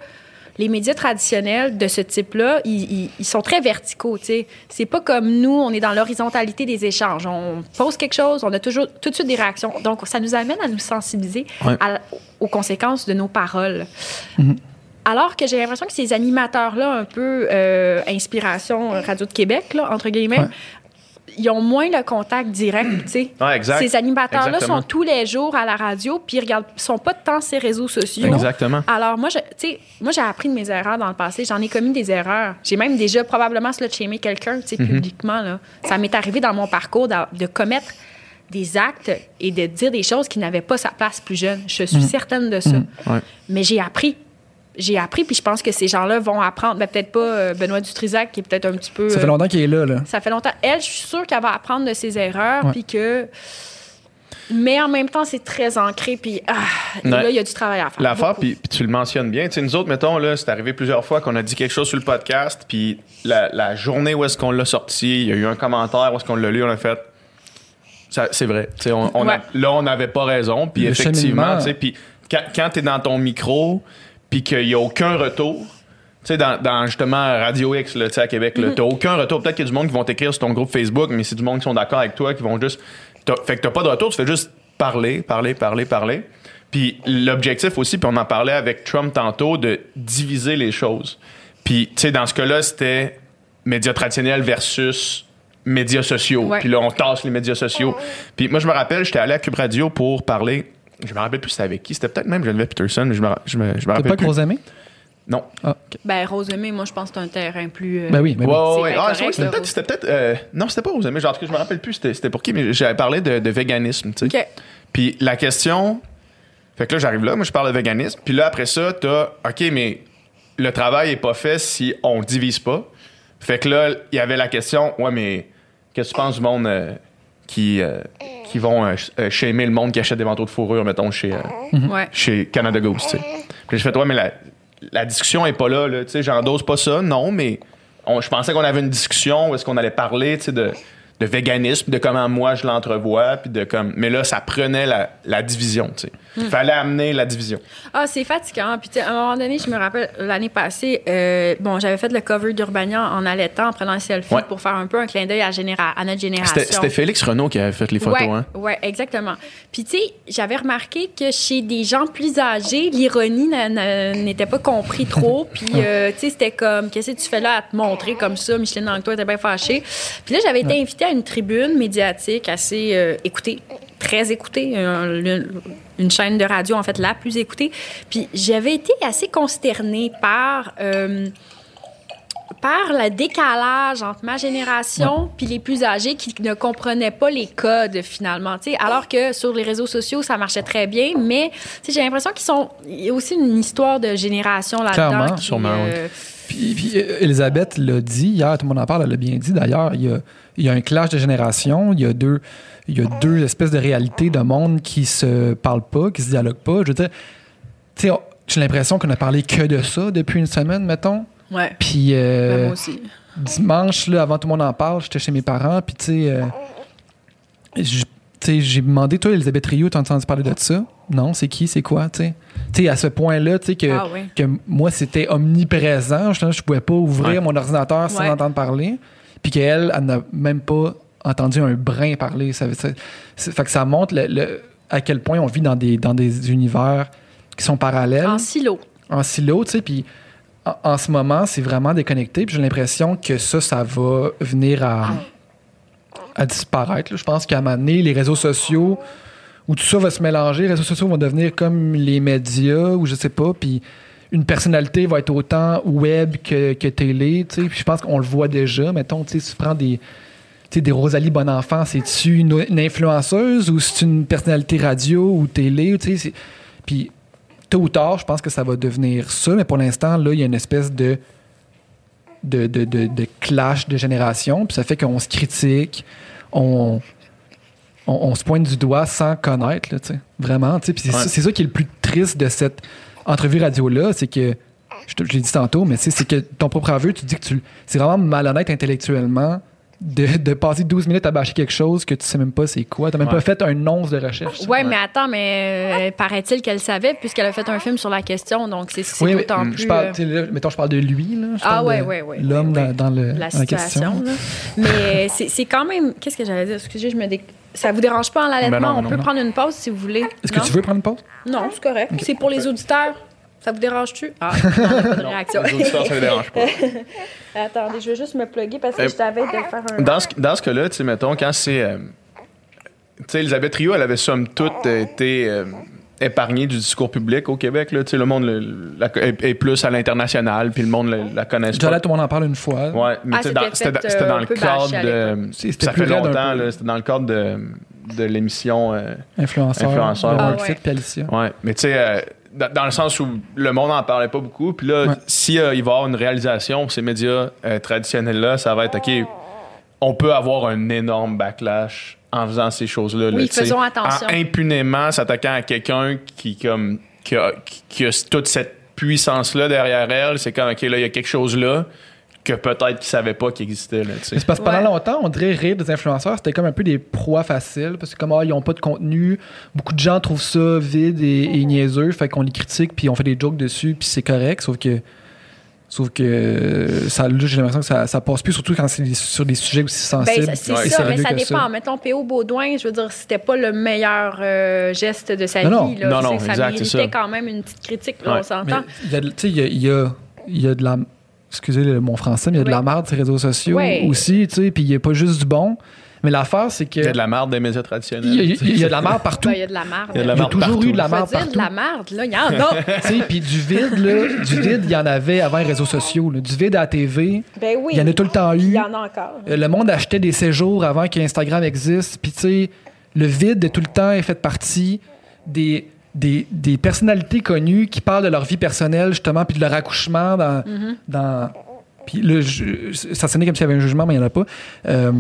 les médias traditionnels de ce type-là, ils, sont très verticaux, tu sais. C'est pas comme nous, on est dans l'horizontalité des échanges. On pose quelque chose, on a toujours tout de suite des réactions. Donc, ça nous amène à nous sensibiliser Ouais. à- aux conséquences de nos paroles. Alors que j'ai l'impression que ces animateurs-là, un peu euh, inspiration euh, Radio de Québec, là, entre guillemets, Ouais. Ils ont moins le contact direct, tu sais. Ouais, exact. Ces animateurs-là sont tous les jours à la radio, puis ils regardent, sont pas tant ces réseaux sociaux. Exactement. Alors, moi, je- tu sais, moi, j'ai appris de mes erreurs dans le passé. J'en ai commis des erreurs. J'ai même déjà probablement slut-shamé quelqu'un, tu sais, publiquement. Là. Ça m'est arrivé dans mon parcours de, commettre des actes et de dire des choses qui n'avaient pas sa place plus jeune. Je suis certaine de ça. Ouais. Mais j'ai appris. J'ai appris, puis je pense que ces gens-là vont apprendre. Ben, peut-être pas euh, Benoît Dutrisac, qui est peut-être un petit peu... Ça fait euh, longtemps qu'il est là. là. ça fait longtemps. Elle, je suis sûre qu'elle va apprendre de ses erreurs, Ouais. puis que... Mais en même temps, c'est très ancré, puis ah, là, il y a du travail à faire. L'affaire, puis, puis tu le mentionnes bien. Tu sais, nous autres, mettons, là, c'est arrivé plusieurs fois qu'on a dit quelque chose sur le podcast, puis la, la journée où est-ce qu'on l'a sorti, il y a eu un commentaire où est-ce qu'on l'a lu, on a fait. Ça, c'est vrai. Tu sais, on, on a- Ouais. là, on n'avait pas raison. Puis Le effectivement, cheminement. tu sais, puis quand, quand tu es dans ton micro, puis qu'il n'y a aucun retour, tu sais, dans, dans, justement Radio X, là, tu sais, à Québec, Mm-hmm. t'as aucun retour. Peut-être qu'il y a du monde qui vont t'écrire sur ton groupe Facebook, mais c'est du monde qui sont d'accord avec toi, qui vont juste. fait que t'as pas de retour, tu fais juste parler, parler, parler, parler. Puis l'objectif aussi, puis on en parlait avec Trump tantôt, de diviser les choses. Puis, tu sais, dans ce cas-là, c'était médias traditionnels versus médias sociaux. Puis là, on tasse les médias sociaux. Puis moi, je me rappelle, j'étais allé à Cube Radio pour parler. Je me rappelle plus c'était avec qui. C'était peut-être même Geneviève Peterson. Je me, je me, je me rappelle pas plus. gros aimé? Non. Ah. Ben, Rosemée, moi, je pense que c'est un terrain plus... euh, Ben oui, ben oui. Ouais, Ah, correct, c'est vrai, c'était peut-être. C'était peut-être euh, non, c'était pas amis. Genre, en tout cas, je me rappelle plus c'était, c'était pour qui, mais j'avais parlé de, de véganisme, tu sais. OK. Puis la question. Fait que là, j'arrive là, moi, je parle de véganisme. Puis là, après ça, t'as. OK, mais le travail est pas fait si on divise pas. Fait que là, il y avait la question. Ouais, mais qu'est-ce que tu penses du monde euh, qui, euh, qui vont euh, euh, shamer le monde qui achète des manteaux de fourrure, mettons, chez, euh, Ouais. chez Canada Goose, tu sais. Puis j'ai fait, ouais, mais la, la discussion est pas là, là. Tu sais, j'endose pas ça, non, mais je pensais qu'on avait une discussion où est-ce qu'on allait parler, tu sais, de, de véganisme, de comment moi je l'entrevois, puis de comme. Mais là, ça prenait la, la division, tu sais. Il fallait amener la division. Ah, c'est fatigant. Puis, tu sais, à un moment donné, je me rappelle, l'année passée, euh, bon, j'avais fait le cover d'Urbania en allaitant, en prenant un selfie Ouais. pour faire un peu un clin d'œil à, généra- à notre génération. C'était Félix Renault qui avait fait les photos, ouais, hein. ouais, exactement. Puis, tu sais, j'avais remarqué que chez des gens plus âgés, l'ironie n'était pas compris trop. Puis, euh, tu sais, c'était comme, qu'est-ce que tu fais là à te montrer comme ça? Micheline Langto était bien fâchée. Puis là, j'avais été invitée à une tribune médiatique assez euh, écoutée, très écoutée, un- une, une chaîne de radio, en fait, la plus écoutée. Puis, j'avais été assez consternée par. euh, par le décalage entre ma génération puis les plus âgés qui ne comprenaient pas les codes finalement, tu sais, alors que sur les réseaux sociaux ça marchait très bien, mais j'ai l'impression qu'ils sont il y a aussi une histoire de génération là-dedans. Clairement, sûrement, euh, Puis, puis, euh, Elisabeth l'a dit hier, tout le monde en parle, elle l'a bien dit d'ailleurs. Il y a, il y a un clash de génération, il y a deux, il y a deux espèces de réalités de monde qui se parlent pas, qui se dialoguent pas. Je veux dire, tu sais, j'ai l'impression qu'on a parlé que de ça depuis une semaine, mettons. Ouais. Puis Ben, euh, moi aussi. dimanche, là, avant tout le monde en parle, j'étais chez mes parents, puis tu sais, euh, j- tu sais, j'ai demandé, toi, Elisabeth Rio, t'as entendu parler de ça? Non, c'est qui, c'est quoi, tu sais? Tu sais, à ce point-là, tu sais, que, Ah que moi, c'était omniprésent. Je, je pouvais pas ouvrir Ouais. mon ordinateur sans Ouais. entendre parler. Puis qu'elle, elle n'a même pas entendu un brin parler. Ça, fait que ça montre le- le- à quel point on vit dans des, dans des univers qui sont parallèles En silo. en silo, tu sais, puis en, en ce moment, c'est vraiment déconnecté, puis j'ai l'impression que ça, ça va venir à, à disparaître. là. Je pense qu'à un moment donné, les réseaux sociaux, où tout ça va se mélanger, les réseaux sociaux vont devenir comme les médias, ou je sais pas, puis une personnalité va être autant web que, que télé. tu sais. Puis je pense qu'on le voit déjà. Mettons, tu sais, si tu prends des, des Rosalie Bonenfant, c'est-tu une, une influenceuse ou c'est une personnalité radio ou télé? Puis tôt ou tard, je pense que ça va devenir ça. Mais pour l'instant, là, il y a une espèce de, de, de, de- de clash de génération. Puis ça fait qu'on se critique, on, on, on se pointe du doigt sans connaître, là. Vraiment. tu sais. Puis c'est Ouais. ça- qui est le plus triste de cette entrevue radio-là, c'est que, je, te- je l'ai dit tantôt, mais c'est que ton propre aveu, tu dis que tu, c'est vraiment malhonnête intellectuellement de, de passer 12 minutes à bâcher quelque chose que tu sais même pas c'est quoi. T'as même Ouais. pas fait un once de recherche. Ouais, mais attends, mais euh, paraît-il qu'elle savait puisqu'elle a fait un film sur la question, donc c'est c'est Oui, d'autant plus je parle, euh, là, mettons, je parle de lui. Là, je Ah ouais, de ouais, ouais, L'homme ouais, ouais. dans, dans le, la dans la question. là. Mais c'est c'est quand même. Qu'est-ce que j'allais dire? Excusez, je me dé... Ça vous dérange pas en l'allaitement? Ben On non, peut non. prendre une pause si vous voulez. Est-ce que tu veux prendre une pause? Non, c'est correct. C'est pour les auditeurs. Ça vous dérange-tu? Ah, non, réaction. Les auditeurs, ça ne dérange pas. Attendez, je vais juste me plugger parce que Euh, je savais de faire un. Dans ce, dans ce cas-là, tu sais, mettons, quand c'est. euh, tu sais, Elisabeth Rio, elle avait somme toute euh, été euh, épargnée du discours public au Québec. Là, Tu sais, le monde le- la- est, est plus à l'international, puis le monde la, la connaît pas. tout le monde en parle une fois. Ouais, mais Ah, tu sais, c'était dans- le cadre de. Ça fait longtemps, c'était dans le cadre de, de l'émission. euh, Influenceur. Influenceur, Ah ouais. Ouais, mais tu sais, euh, dans, dans le sens où le monde n'en parlait pas beaucoup, puis là, Ouais. si euh, il va y avoir une réalisation pour ces médias euh, traditionnels-là, ça va être OK, on peut avoir un énorme backlash en faisant ces choses-là. là, Oui, faisons attention. En impunément s'attaquant à quelqu'un qui, comme, qui, a, qui- qui a toute cette puissance-là derrière elle, c'est comme OK, là, il y a quelque chose là que peut-être qu'ils ne savaient pas qu'il existait. Là, c'est parce que pendant Ouais. longtemps, on dirait rire des influenceurs, c'était comme un peu des proies faciles, parce que comme ah, ils n'ont pas de contenu, beaucoup de gens trouvent ça vide et, et niaiseux, fait qu'on les critique, puis on fait des jokes dessus, puis c'est correct, sauf que sauf que ça, là, j'ai l'impression que ça, ça passe plus, surtout quand c'est des- sur des sujets aussi Ben, sensibles. ça- c'est Ouais. ça, mais ça dépend. Mettons, P.O. Baudouin, je veux dire, c'était pas le meilleur euh, geste de sa Non, vie. non. Là. Non, sais non, ça exact, méritait ça. quand même une petite critique, là, Ouais. on s'entend. il y a de- tu sais, il y a, il y a- il y a de la. Excusez mon français, mais il y a de la merde sur les réseaux sociaux Ouais. aussi, tu sais, puis il n'y a pas juste du bon. Mais l'affaire, c'est que. Il y a de la merde des médias traditionnels. il y a- il y a de la merde partout. Ben, Il y a de la merde. Il y a de la Il y a merde toujours partout. eu de la merde partout. de la merde, là, il y en a. Tu sais, puis du vide, là, du vide, il y en avait avant les réseaux sociaux. là. Du vide à la TV, ben oui. il y en a tout le temps Il eu. y en a encore. Euh, Le monde achetait des séjours avant qu'Instagram existe. Puis, tu sais, le vide de tout le temps est fait partie des, des, des personnalités connues qui parlent de leur vie personnelle, justement, puis de leur accouchement dans. Mm-hmm. dans puis ça sonnait comme s'il y avait un jugement, mais il n'y en a pas. Euh,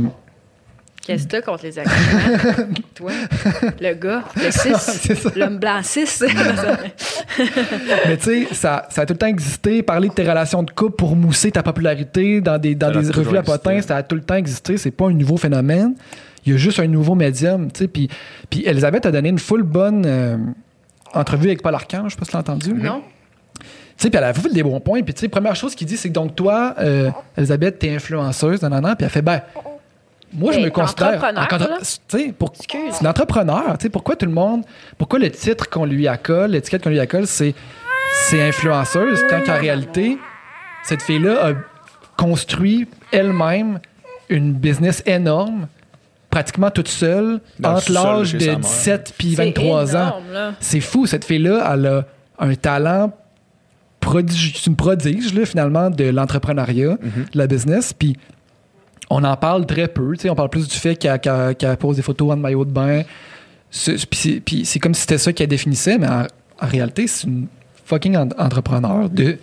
Qu'est-ce que t'as contre les accouchements? Toi, le gars, le 6, C'est ça. l'homme blanc 6. mais tu sais, ça, ça a tout le temps existé. Parler de tes relations de couple pour mousser ta popularité dans des, dans des revues à potins, ça a tout le temps existé. C'est pas un nouveau phénomène. Il y a juste un nouveau médium. tu sais. Puis, puis Elisabeth a donné une full bonne euh, entrevue avec Paul Arcand. Je sais pas si tu l'as entendu. non? Tu sais, puis elle a fait des bons points. Puis, tu sais, première chose qu'il dit, c'est que donc toi, euh, Elisabeth, t'es influenceuse, nan, nan, nan. Puis elle fait, ben, moi, je me considère. Tu pour, c'est une entrepreneur. Tu sais, pourquoi tout le monde. Pourquoi le titre qu'on lui accole, l'étiquette qu'on lui accole, c'est, c'est influenceuse, tant qu'en réalité, cette fille-là a construit elle-même une business énorme, pratiquement toute seule, Dans entre l'âge de sa mère. 17 puis C'est 23 ans. énorme. C'est fou, cette fille-là, elle a un talent prodige, c'est une prodige, là, finalement, de l'entrepreneuriat, de la business. Puis on en parle très peu. tu sais, On parle plus du fait qu'elle pose des photos en maillot de bain. C'est- Puis c'est- puis c'est comme si c'était ça qu'elle définissait, mais en, en réalité, c'est une fucking en- entrepreneur de,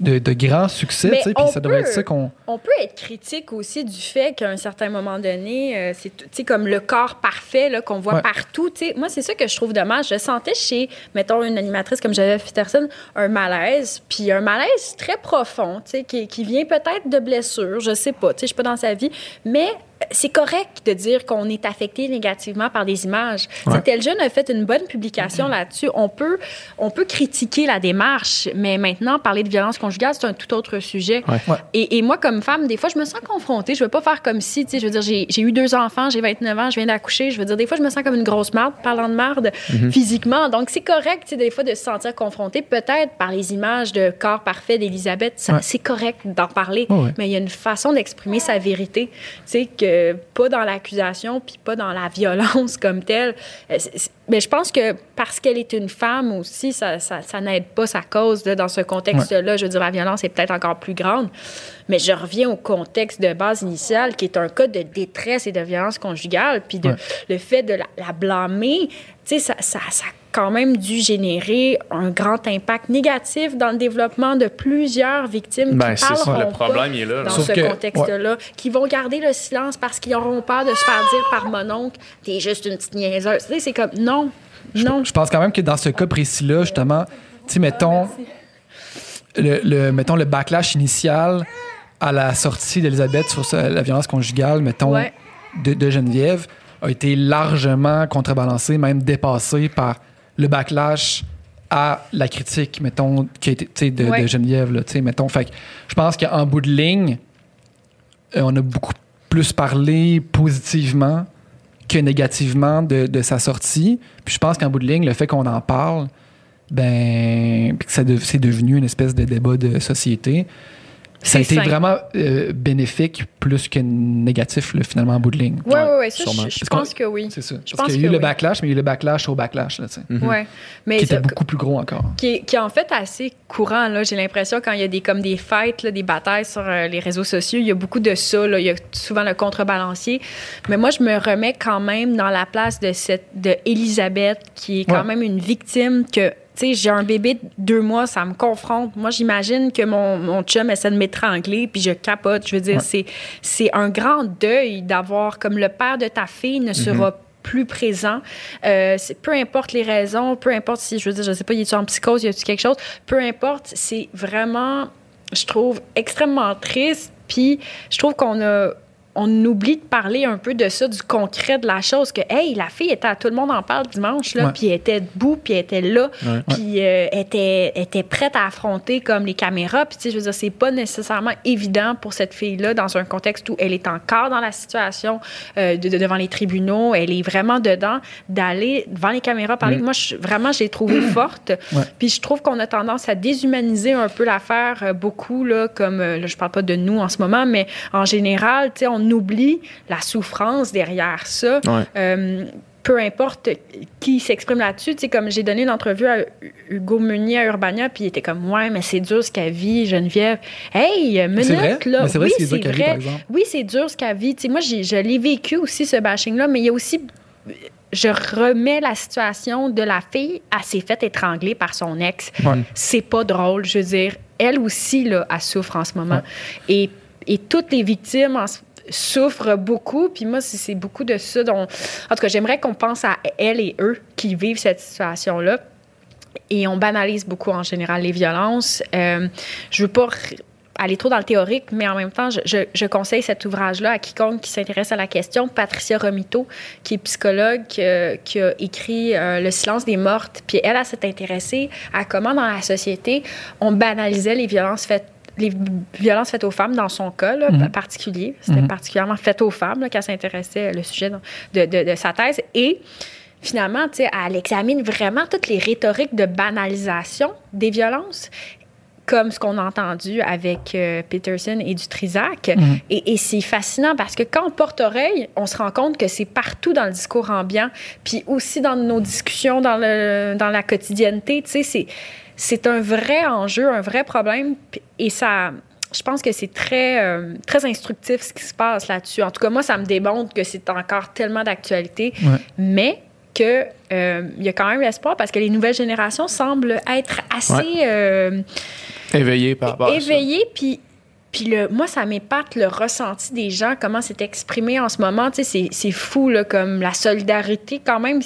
de, de grand succès. Tu sais, Puis on ça devrait peut- être ça qu'on. On peut être critique aussi du fait qu'à un certain moment donné, euh, c'est tu sais, comme le corps parfait là, qu'on voit Ouais. partout. tu sais. Moi, c'est ça que je trouve dommage. Je sentais chez, mettons, une animatrice comme Geneviève Peterson, un malaise, puis un malaise très profond, tu sais, qui, qui vient peut-être de blessures, je sais pas, tu sais, je suis pas dans sa vie, mais c'est correct de dire qu'on est affecté négativement par des images. Tu sais, Tel jeune a fait une bonne publication là-dessus. On peut, on peut critiquer la démarche, mais maintenant, parler de violence conjugale, c'est un tout autre sujet. Ouais. Ouais. Et, et moi, comme femme, des fois, je me sens confrontée. Je veux pas faire comme si, tu sais, je veux dire, j'ai eu deux enfants, j'ai 29 ans, je viens d'accoucher. Je veux dire, des fois, je me sens comme une grosse marde, parlant de marde, physiquement. Donc, c'est correct, tu sais, des fois, de se sentir confrontée, peut-être par les images de corps parfait d'Elisabeth. Ouais. C'est correct d'en parler. Ouais, ouais. Mais il y a une façon d'exprimer sa vérité. Tu sais, que euh, pas dans l'accusation, puis pas dans la violence comme telle. Euh, mais je pense que parce qu'elle est une femme aussi, ça, ça, n'aide pas sa cause dans ce contexte-là. Je veux dire, la violence est peut-être encore plus grande. Mais je reviens au contexte de base initial, qui est un cas de détresse et de violence conjugale, puis de, le fait de la, blâmer, tu sais, ça, ça, ça quand même dû générer un grand impact négatif dans le développement de plusieurs victimes ben, qui parleront le problème est là, dans ce contexte-là, qui vont garder le silence parce qu'ils auront peur de se faire dire par mon oncle « t'es juste une petite niaiseuse ». Tu sais, c'est comme « non, non ». Je pense quand même que dans ce cas précis-là, justement, tu sais, mettons, le, le, mettons le backlash initial à la sortie d'Elisabeth sur la violence conjugale, mettons, de, de Geneviève, a été largement contrebalancé, même dépassé par le backlash à la critique, mettons, qui a été de, de Geneviève. Là, mettons, fait je pense qu'en bout de ligne, euh, on a beaucoup plus parlé positivement que négativement de, de sa sortie. Puis je pense qu'en bout de ligne, le fait qu'on en parle, ben, que c'est devenu une espèce de débat de société, ça a été vraiment euh, bénéfique plus que négatif, finalement, en bout de ligne. Oui, oui, oui. Je, pense que oui. C'est ça. Je Parce qu'il y a eu le backlash, mais il y a eu le backlash au backlash. Là, mm ouais. mais qui était beaucoup plus gros encore. Qui est, qui est en fait assez courant. Là, j'ai l'impression, quand il y a des, comme des fêtes, là, des batailles sur euh, les réseaux sociaux, il y a beaucoup de ça. Là. Il y a souvent le contrebalancier. Mais moi, je me remets quand même dans la place de, cette, de Elisabeth, qui est quand même une victime que sais, j'ai un bébé de deux mois, ça me confronte. Moi, j'imagine que mon, mon chum essaie de m'étrangler, puis je capote. Je veux dire, c'est, c'est un grand deuil d'avoir, comme le père de ta fille ne sera mm-hmm. plus présent. Euh, peu importe les raisons, peu importe si, je veux dire, je sais pas, y a-tu en psychose, y a-tu quelque chose, peu importe, c'est vraiment, je trouve, extrêmement triste. Puis, je trouve qu'on a on oublie de parler un peu de ça, du concret de la chose, que, hey, la fille était à tout le monde en parle dimanche, là, puis elle était debout, puis elle était là, puis euh, était, était prête à affronter comme les caméras. Puis, tu sais, je veux dire, c'est pas nécessairement évident pour cette fille-là dans un contexte où elle est encore dans la situation euh, de, devant les tribunaux, elle est vraiment dedans, d'aller devant les caméras parler. Mm. Moi, je, vraiment, j'ai trouvé forte. Puis, je trouve qu'on a tendance à déshumaniser un peu l'affaire euh, beaucoup, là, comme, là, je parle pas de nous en ce moment, mais en général, tu sais, on oublie la souffrance derrière ça. Euh, peu importe qui s'exprime là-dessus. Tu sais, comme j'ai donné une entrevue à Hugo Meunier à Urbania, puis il était comme, ouais, mais c'est dur ce qu'elle vit, Geneviève. Hey, minute, là. C'est vrai, oui, c'est vrai. oui, c'est dur ce qu'elle vit. Tu sais, moi, je l'ai vécu aussi, ce bashing-là, mais il y a aussi je remets la situation de la fille, elle s'est fait étrangler par son ex. C'est pas drôle, je veux dire. Elle aussi, là, elle souffre en ce moment. Et, et toutes les victimes en, souffrent beaucoup. Puis moi, c'est beaucoup de ça dont. En tout cas, j'aimerais qu'on pense à elles et eux qui vivent cette situation-là. Et on banalise beaucoup en général les violences. Euh, je veux pas aller trop dans le théorique, mais en même temps, je, conseille cet ouvrage-là à quiconque qui s'intéresse à la question. Patricia Romito, qui est psychologue, qui, a écrit euh, Le silence des mortes. Puis elle, elle s'est intéressée à comment dans la société on banalisait les violences faites les violences faites aux femmes, dans son cas mhm. particulier, c'était mhm. particulièrement fait aux femmes qu'elle s'intéressait le sujet de, de, sa thèse. Et finalement, elle examine vraiment toutes les rhétoriques de banalisation des violences comme ce qu'on a entendu avec euh, Peterson et du Trisac. Mhm. Et, et c'est fascinant parce que quand on porte oreille, on se rend compte que c'est partout dans le discours ambiant, puis aussi dans nos discussions dans, le, dans la quotidienneté. Tu sais, c'est c'est un vrai enjeu, un vrai problème. Et ça, je pense que c'est très, euh, très instructif ce qui se passe là-dessus. En tout cas, moi, ça me démontre que c'est encore tellement d'actualité, mais qu'il euh, y a quand même l'espoir parce que les nouvelles générations semblent être assez euh, éveillées par rapport éveillées, puis puis le, moi, ça m'épate le ressenti des gens, comment c'est exprimé en ce moment. Tu sais, c'est fou, là, comme la solidarité, quand même,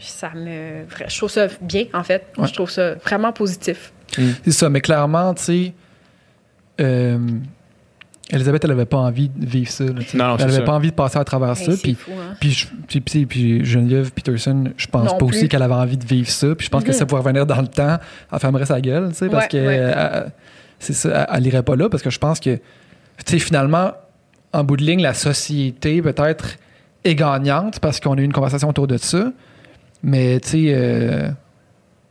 ça me... Je trouve ça bien, en fait. Je trouve ça vraiment positif. Mm. C'est ça, mais clairement, tu sais... Euh, Elisabeth, elle n'avait pas envie de vivre ça. non, non, elle n'avait pas envie de passer à travers ça. Puis, fou, hein? puis, puis, puis, Geneviève Peterson, je pense pas aussi qu'elle avait envie de vivre ça. Puis je pense que ça pourrait revenir dans le temps, elle fermerait sa gueule, tu sais, parce que... Euh, ça, elle n'irait pas là parce que je pense que, tu sais, finalement, en bout de ligne, la société peut-être est gagnante parce qu'on a eu une conversation autour de ça. Mais, tu sais, euh,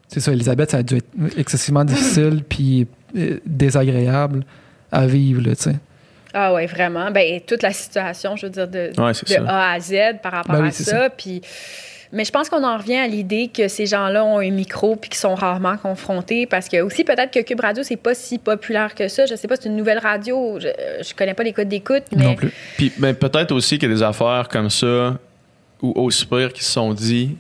c'est ça, Elisabeth, ça a dû être excessivement difficile puis euh, désagréable à vivre, tu sais. Ah ouais, vraiment. Ben, toute la situation, je veux dire, de, Ouais. A à Z par rapport Ben oui, à ça. Puis, mais je pense qu'on en revient à l'idée que ces gens-là ont un micro puis qu'ils sont rarement confrontés parce que aussi peut-être que Cube Radio c'est pas si populaire que ça. Je sais pas, c'est une nouvelle radio. Je, je connais pas les codes d'écoute, mais Non plus. Puis ben, peut-être aussi qu'il y a des affaires comme ça, ou aussi pire, qui se sont dit,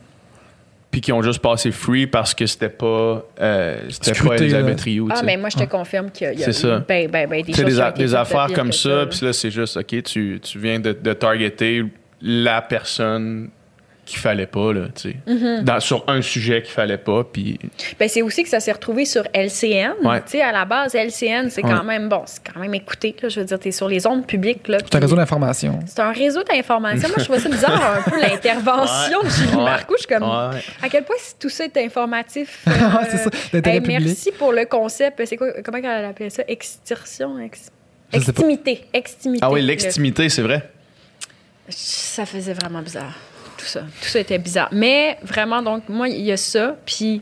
puis qui ont juste passé free parce que c'était pas, euh, c'était pas Scruté, Elisabeth. Rioux. ah mais moi je te confirme qu'il y a, ça. ben, ben, ben, des choses des, a- des affaires comme ça, puis là, c'est juste, OK, tu, tu viens de, de targeter la personne qu'il fallait pas, là, tu sais. Mm-hmm. Dans- sur un sujet qu'il fallait pas, puis... Ben, c'est aussi que ça s'est retrouvé sur LCN. Ouais. Tu sais, à la base, LCN, c'est quand Ouais. même bon, c'est quand même écouté. Là, je veux dire, tu es sur les ondes publiques. là, C'est un réseau d'information. C'est un réseau d'information. Moi, je trouve ça bizarre un peu l'intervention de Julie Ouais. Marcoux. Je suis comme, Ouais. à quel point tout ça est informatif. Euh, c'est ça, hey, public. Merci pour le concept. C'est quoi, comment elle appelait ça? Extirsion? Ex-. Extimité. Extimité. Ah oui, Le- l'extimité, c'est vrai. Ça faisait vraiment bizarre. Tout ça. Tout ça était bizarre. Mais vraiment, donc, moi, il y a ça. Puis.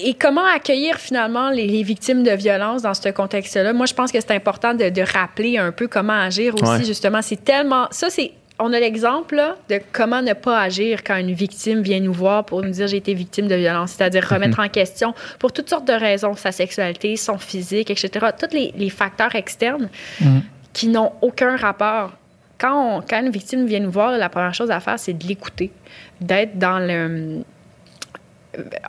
Et comment accueillir finalement les, les victimes de violence dans ce contexte-là? Moi, je pense que c'est important de, de rappeler un peu comment agir aussi, Ouais. justement. C'est tellement. Ça, c'est. On a l'exemple de comment ne pas agir quand une victime vient nous voir pour nous dire j'ai été victime de violence, c'est-à-dire remettre en question pour toutes sortes de raisons, sa sexualité, son physique, etc. Tous les, les facteurs externes Mhm. qui n'ont aucun rapport. Quand, une victime vient nous voir, la première chose à faire, c'est de l'écouter, d'être dans le.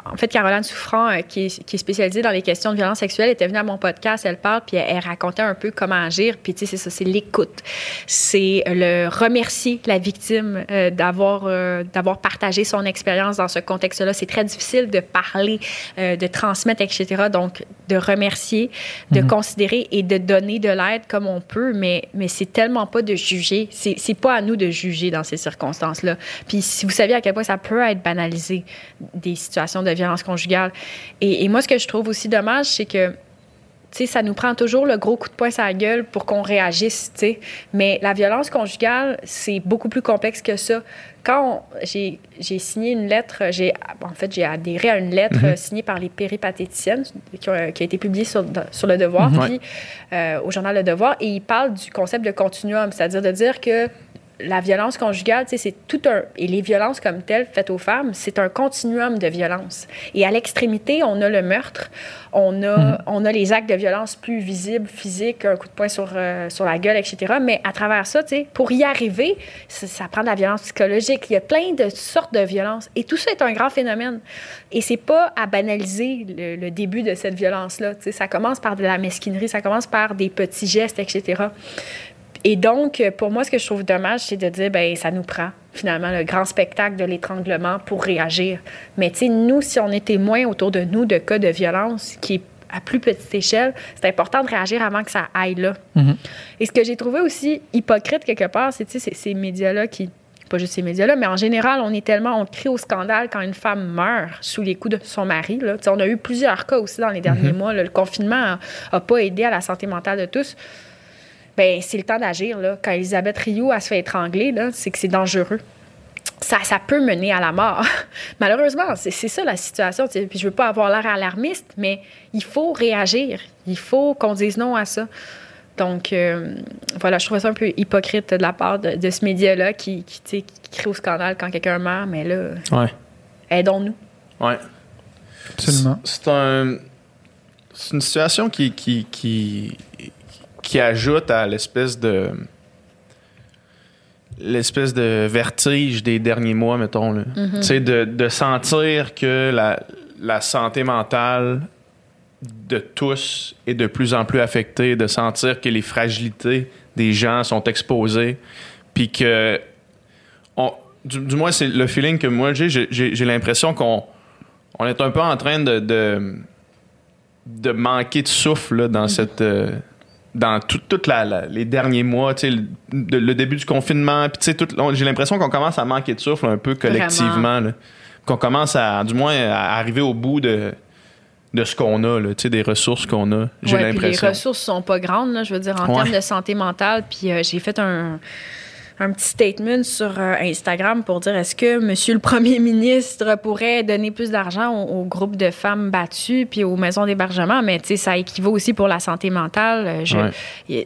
En fait, Caroline Souffrant, euh, qui est, qui est spécialisée dans les questions de violence sexuelle, était venue à mon podcast, elle parle, puis elle, elle racontait un peu comment agir. Puis, tu sais, c'est ça, c'est l'écoute. C'est le remercier la victime euh, d'avoir euh, d'avoir partagé son expérience dans ce contexte-là. C'est très difficile de parler, de transmettre, etc. Donc, de remercier, de considérer et de donner de l'aide comme on peut, mais, mais c'est tellement pas de juger. C'est c'est pas à nous de juger dans ces circonstances-là. Puis, si vous saviez à quel point ça peut être banalisé, des situations de violence conjugale. Et, et moi, ce que je trouve aussi dommage, c'est que tu sais, ça nous prend toujours le gros coup de poing sur la gueule pour qu'on réagisse, tu sais. Mais la violence conjugale, c'est beaucoup plus complexe que ça. Quand j'ai signé une lettre, j'ai en fait, j'ai adhéré à une lettre euh, signée par les péripatéticiennes qui, ont- qui a été publiée sur, sur Le Devoir, Mhm. puis euh, au journal Le Devoir, et il parle du concept de continuum, c'est-à-dire de dire que la violence conjugale, tu sais, c'est tout un. Et les violences comme telles faites aux femmes, c'est un continuum de violence. Et à l'extrémité, on a le meurtre, on a, on a les actes de violence plus visibles, physiques, un coup de poing sur, euh, sur la gueule, etc. Mais à travers ça, tu sais, pour y arriver, ça, prend de la violence psychologique. Il y a plein de sortes de violences. Et tout ça est un grand phénomène. Et c'est pas à banaliser le, le début de cette violence-là. Tu sais, ça commence par de la mesquinerie, ça commence par des petits gestes, etc. Et donc, pour moi, ce que je trouve dommage, c'est de dire, ben ça nous prend finalement le grand spectacle de l'étranglement pour réagir. Mais tu sais, nous, si on est témoin autour de nous de cas de violence qui est à plus petite échelle, c'est important de réagir avant que ça aille là. Mhm. Et ce que j'ai trouvé aussi hypocrite quelque part, c'est tu sais, c'est ces médias-là qui pas juste ces médias-là, mais en général, on est tellement, on crie au scandale quand une femme meurt sous les coups de son mari. Là. Tu sais, On a eu plusieurs cas aussi dans les derniers mois. là. Le confinement n'a pas aidé à la santé mentale de tous. Ben, c'est le temps d'agir. Là. Quand Elisabeth Rioux elle se fait étrangler, c'est que c'est dangereux. Ça, ça peut mener à la mort. Malheureusement, c'est c'est ça la situation. tu sais. Puis je veux pas avoir l'air alarmiste, mais il faut réagir. Il faut qu'on dise non à ça. Donc, euh, voilà, je trouvais ça un peu hypocrite de la part de, de ce média-là qui, qui, tu sais, qui crie au scandale quand quelqu'un meurt, mais là, Ouais. aidons-nous. Ouais. Absolument. C'est un, c'est une situation qui, qui, qui, qui ajoute à l'espèce de l'espèce de vertige des derniers mois, mettons. là. Tu sais, de, de sentir que la, la santé mentale de tous est de plus en plus affectée, de sentir que les fragilités des gens sont exposées, puis que on- du, du moins c'est le feeling que moi j'ai, j'ai, l'impression qu'on on est un peu en train de, de, de manquer de souffle là, dans cette. euh, dans tout- toute la, la- les derniers mois, tu sais, le, de- le début du confinement, puis j'ai l'impression qu'on commence à manquer de souffle un peu collectivement, qu'on commence à, du moins, à arriver au bout de, de ce qu'on a, là, des ressources qu'on a. J'ai Ouais, l'impression. Les ressources sont pas grandes, là, je veux dire, en Ouais. termes de santé mentale. Puis euh, j'ai fait un, un petit statement sur euh, Instagram pour dire est-ce que Monsieur le Premier ministre pourrait donner plus d'argent au, au groupe de femmes battues puis aux maisons d'hébergement, mais tu sais, ça équivaut aussi pour la santé mentale. Euh, Je, Ouais. y-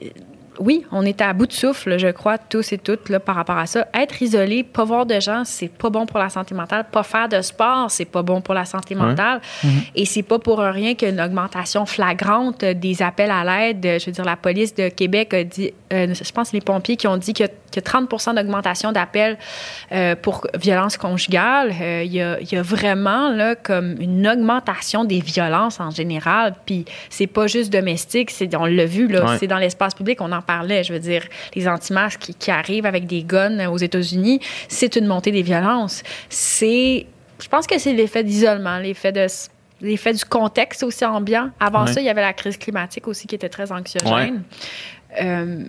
oui, on est à bout de souffle, je crois, tous et toutes, là, par rapport à ça. Être isolé, pas voir de gens, c'est pas bon pour la santé mentale. Pas faire de sport, c'est pas bon pour la santé mentale. Et c'est pas pour rien qu'une augmentation flagrante des appels à l'aide. Je veux dire, la police de Québec a dit, euh, je pense les pompiers qui ont dit y a 30% d'augmentation d'appels euh, pour violence conjugale. Euh, Il y, a, il y a vraiment là, comme une augmentation des violences en général. Puis c'est pas juste domestique, on l'a vu, là, Ouais. c'est dans l'espace public, on en parlait. Je veux dire, les anti-masques qui, qui arrivent avec des guns aux États-Unis, c'est une montée des violences. C'est, je pense que c'est l'effet d'isolement, l'effet de l'effet du contexte aussi ambiant. Avant Ouais. ça, il y avait la crise climatique aussi qui était très anxiogène. Euh,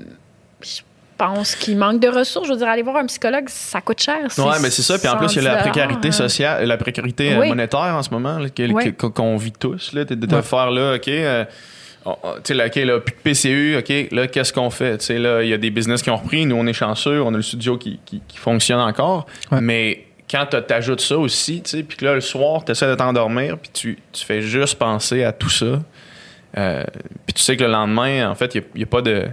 je pense qu'il manque de ressources. Je veux dire, aller voir un psychologue, ça coûte cher. Ouais, mais c'est ça. Puis en plus, il y a la 110 précarité hein. sociale, la précarité euh, Oui. monétaire en ce moment, Oui. qu'on vit tous. Là, de, de faire là, OK. euh, tu sais, OK, là, plus de PCU, OK, là, qu'est-ce qu'on fait? Tu sais, là, il y a des business qui ont repris. Nous, on est chanceux. On a le studio qui, qui, qui fonctionne encore. Ouais. Mais quand tu ajoutes ça aussi, tu sais, puis que là, le soir, tu essaies de t'endormir, puis tu, tu fais juste penser à tout ça. Euh, puis tu sais que le lendemain, en fait, il n'y a, pas de.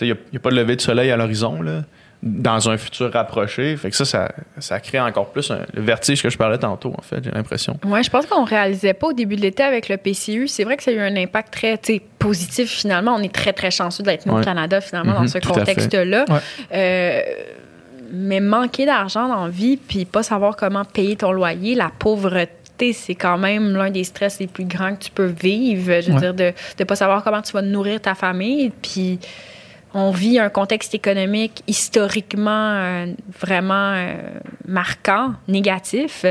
Il y a, y a pas de lever de soleil à l'horizon, là, dans un futur rapproché. Fait que ça, ça, ça crée encore plus un- le vertige que je parlais tantôt, en fait, j'ai l'impression. Oui, je pense qu'on réalisait pas au début de l'été avec le PCU. C'est vrai que ça a eu un impact très positif finalement. On est très, très chanceux d'être nous Ouais. au Canada finalement dans Mhm, ce contexte-là. Ouais. Euh, mais manquer d'argent dans la vie puis pas savoir comment payer ton loyer, la pauvreté, c'est quand même l'un des stress les plus grands que tu peux vivre. Je veux Ouais. dire, de ne pas savoir comment tu vas nourrir ta famille. Puis on vit un contexte économique historiquement euh, vraiment euh, marquant, négatif.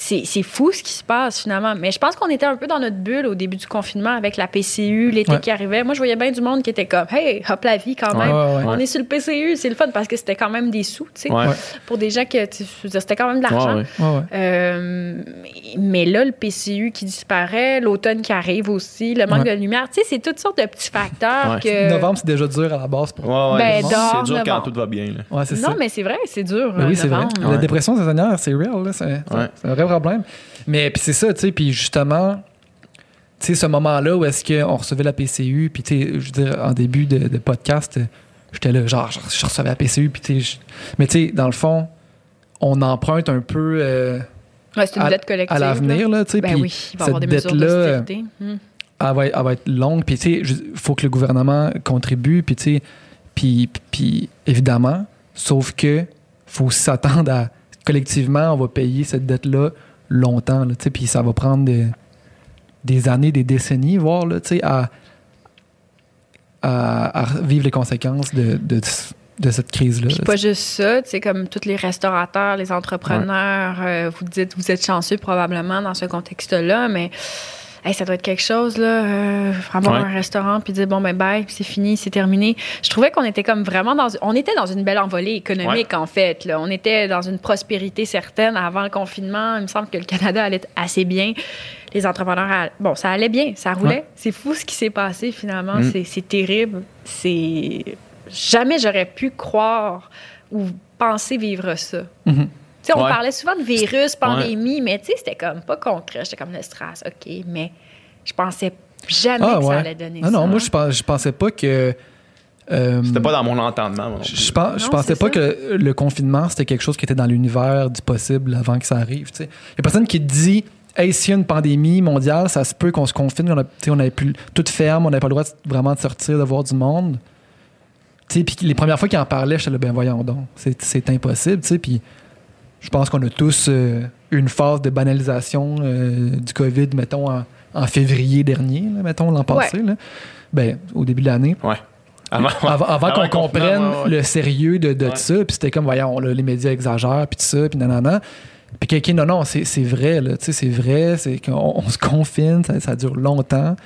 C'est c'est fou ce qui se passe finalement. Mais je pense qu'on était un peu dans notre bulle au début du confinement avec la PCU, l'été Ouais. qui arrivait. Moi, je voyais bien du monde qui était comme Hey, hop la vie quand même. Ouais, ouais, On ouais. est sur le PCU, c'est le fun parce que c'était quand même des sous, tu sais. Pour des gens que, c'était quand même de l'argent. Ouais, ouais. Ouais, ouais. Euh, mais là, le PCU qui disparaît, l'automne qui arrive aussi, le manque Ouais. de lumière, tu sais, c'est toutes sortes de petits facteurs Ouais. que. Novembre, c'est déjà dur à la base. Pour... Ouais, ouais. Ben, c'est dur quand novembre. tout va bien. Là. Ouais, c'est non, ça. mais c'est vrai, c'est dur. Ben euh, oui, c'est vrai. novembre. La dépression saisonnière, c'est real. là, C'est vrai problème. Mais puis c'est ça, tu sais. Puis justement, tu sais, ce moment-là où est-ce qu'on recevait la PCU, puis tu sais, je veux dire, en début de, de podcast, j'étais là, genre, je, recevais la PCU, puis tu sais, mais tu sais, dans le fond, on emprunte un peu euh, Ouais, une à, dette collective. à l'avenir, là, tu sais. Ben puis oui, il va y avoir des cette dette-là, d'austérité. Hum. elle va, elle va être longue. Puis, tu sais, il faut que le gouvernement contribue. Puis, tu sais, puis, puis, évidemment, sauf que faut aussi s'attendre à collectivement, on va payer cette dette-là longtemps. Puis ça va prendre des, des années, des décennies, voire, là, à, à, à vivre les conséquences de, de, de cette crise-là. Puis pas juste ça, tu sais, comme tous les restaurateurs, les entrepreneurs, euh, vous dites, vous êtes chanceux probablement dans ce contexte-là, mais hey, ça doit être quelque chose, là, euh, avoir Ouais. un restaurant, puis dire, bon, ben, bye, puis c'est fini, c'est terminé. Je trouvais qu'on était comme vraiment dans... On était dans une belle envolée économique, en fait. Là. On était dans une prospérité certaine avant le confinement. Il me semble que le Canada allait assez bien. Les entrepreneurs, bon, ça allait bien, ça roulait. Ouais. C'est fou ce qui s'est passé, finalement. Mm. C'est- terrible. C'est... Jamais j'aurais pu croire ou penser vivre ça. Mhm. Sais, on Ouais. parlait souvent de virus, pandémie, mais tu sais, c'était comme pas concret. J'étais comme le stress, OK, mais je pensais jamais Ah, que ça allait donner Ah ça. non, moi, je, pens- je pensais pas que. euh, C'était pas dans mon entendement. moi non Je, Non, pensais pas ça. que le confinement, c'était quelque chose qui était dans l'univers du possible avant que ça arrive. Il y a personne qui te dit Hey, s'il y a une pandémie mondiale, ça se peut qu'on se confine, on, a, tu sais, on avait plus toute ferme, on n'avait pas le droit de- vraiment de sortir, de voir du monde. Tu sais, Puis les premières fois qu'ils en parlaient, j'étais là, ben voyons donc, c'est impossible. tu sais, Puis je pense qu'on a tous euh, eu une phase de banalisation euh, du COVID, mettons, en, en février dernier, là, mettons, l'an passé. là. Ben, au début de l'année Ouais. Avant, avant, avant Avant qu'on comprenne ouais, ouais. le sérieux de, de Ouais. ça, puis c'était comme, voyons, là, les médias exagèrent, puis tout ça, puis nanana. Puis quelqu'un, non, non, c'est c'est vrai, là, tu sais, c'est vrai, c'est qu'on on se confine, ça, ça dure longtemps.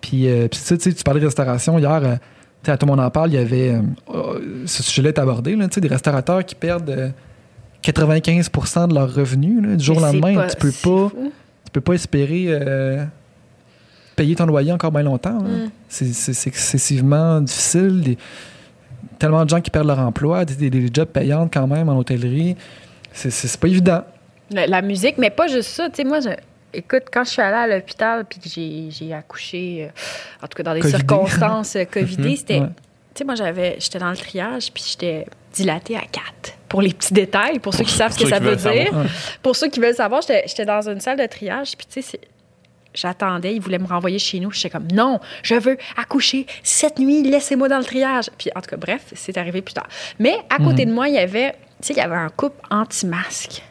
Puis, euh, puis ça, tu sais, tu parlais de restauration hier, euh, tu sais, à tout le monde en parle, il y avait, euh, euh, ce sujet-là est abordé, là, tu sais, des restaurateurs qui perdent euh, 95% de leurs revenus, là, du jour au lendemain. pas- tu peux pas, fou. tu peux pas espérer euh, payer ton loyer encore bien longtemps. Mm. C'est excessivement difficile. Tellement de gens qui perdent leur emploi, des, jobs payants quand même en hôtellerie. C'est- pas évident. La, la musique, mais pas juste ça. Tu sais, moi, je- écoute, quand je suis allée à l'hôpital puis que j'ai j'ai accouché, euh, en tout cas dans des Covidé. circonstances euh, covidées, c'était. Ouais. Tu sais, moi, j'avais, j'étais dans le triage puis j'étais dilatée à 4. Pour les petits détails, pour ceux qui savent ce que ça veut dire. savoir. Pour ceux qui veulent savoir, j'étais dans une salle de triage puis tu sais, J'attendais, ils voulaient me renvoyer chez nous. J'étais comme, non, je veux accoucher cette nuit, laissez-moi dans le triage. Puis, en tout cas, bref, c'est arrivé plus tard. Mais à côté Mhm. de moi, il y avait, tu sais, il y avait un couple anti-masque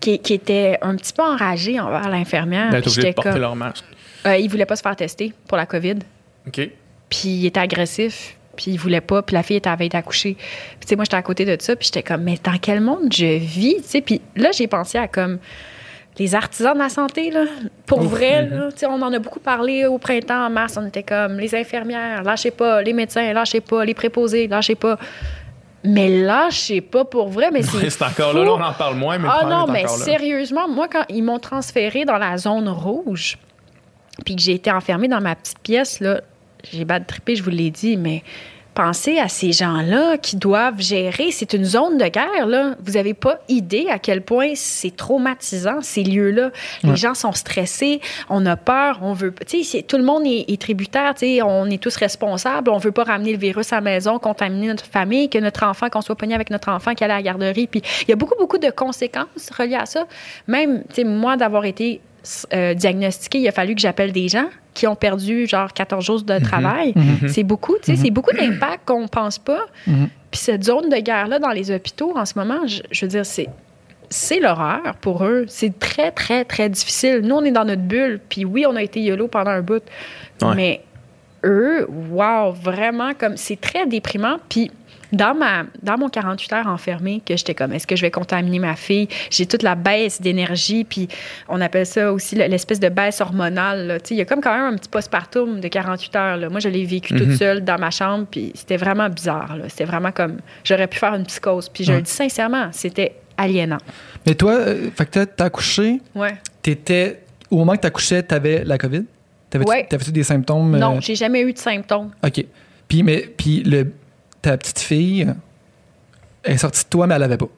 qui, qui était un petit peu enragé envers l'infirmière. J'étais porter leur masque. Euh, il voulait pas se faire tester pour la COVID. OK. Puis il était agressif. Puis il voulait pas. Puis la fille était avait été accouchée. Puis tu sais, moi, j'étais à côté de ça. Puis j'étais comme, mais dans quel monde je vis? Tu sais, puis là, j'ai pensé à comme les artisans de la santé, là. Pour Ouf. vrai, là. Tu sais, on en a beaucoup parlé au printemps, en mars. On était comme les infirmières, lâchez pas. Les médecins, lâchez pas. Les préposés, lâchez pas. Mais lâchez pas pour vrai. Mais c'est C'est encore là, là, on en parle moins, mais Ah non, mais là. sérieusement, moi, quand ils m'ont transféré dans la zone rouge, puis que j'ai été enfermée dans ma petite pièce, là, j'ai bad trippé, je vous l'ai dit, mais pensez à ces gens-là qui doivent gérer. C'est une zone de guerre, là. Vous n'avez pas idée à quel point c'est traumatisant, ces lieux-là. Les Ouais. gens sont stressés, on a peur, on veut. Tu sais, tout le monde est, est tributaire, tu sais, on est tous responsables, on veut pas ramener le virus à la maison, contaminer notre famille, que notre enfant, qu'on soit pogné avec notre enfant qui allait à la garderie. Puis il y a beaucoup, beaucoup de conséquences reliées à ça. Même, tu sais, moi, d'avoir été euh, diagnostiquée, il a fallu que j'appelle des gens qui ont perdu genre 14 jours de travail. Mhm. C'est beaucoup, tu sais, c'est beaucoup d'impact qu'on pense pas. Mhm. Puis cette zone de guerre-là dans les hôpitaux, en ce moment, je, je veux dire, c'est. C'est l'horreur pour eux. C'est très, très, très difficile. Nous, on est dans notre bulle. Puis oui, on a été YOLO pendant un bout. Ouais. Mais eux, wow, vraiment, comme c'est très déprimant. Puis dans, ma, dans mon 48 heures enfermé, que j'étais comme, est-ce que je vais contaminer ma fille? J'ai toute la baisse d'énergie, puis on appelle ça aussi le- l'espèce de baisse hormonale. Il y a comme quand même un petit postpartum de 48 heures. là. Moi, je l'ai vécu toute Mhm. seule dans ma chambre, puis c'était vraiment bizarre. C'était vraiment comme, j'aurais pu faire une psychose. Puis je Ouais. le dis sincèrement, c'était aliénant. Mais toi, euh, fait que t'as- accouché, Ouais. t'étais. Au moment que t'accouchais, t'avais la COVID? T'avais-tu Ouais. t'avais-tu des symptômes? euh, Non, j'ai jamais eu de symptômes. OK. Puis, mais, puis le, ta petite fille, elle est sortie de toi, mais elle l'avait pas.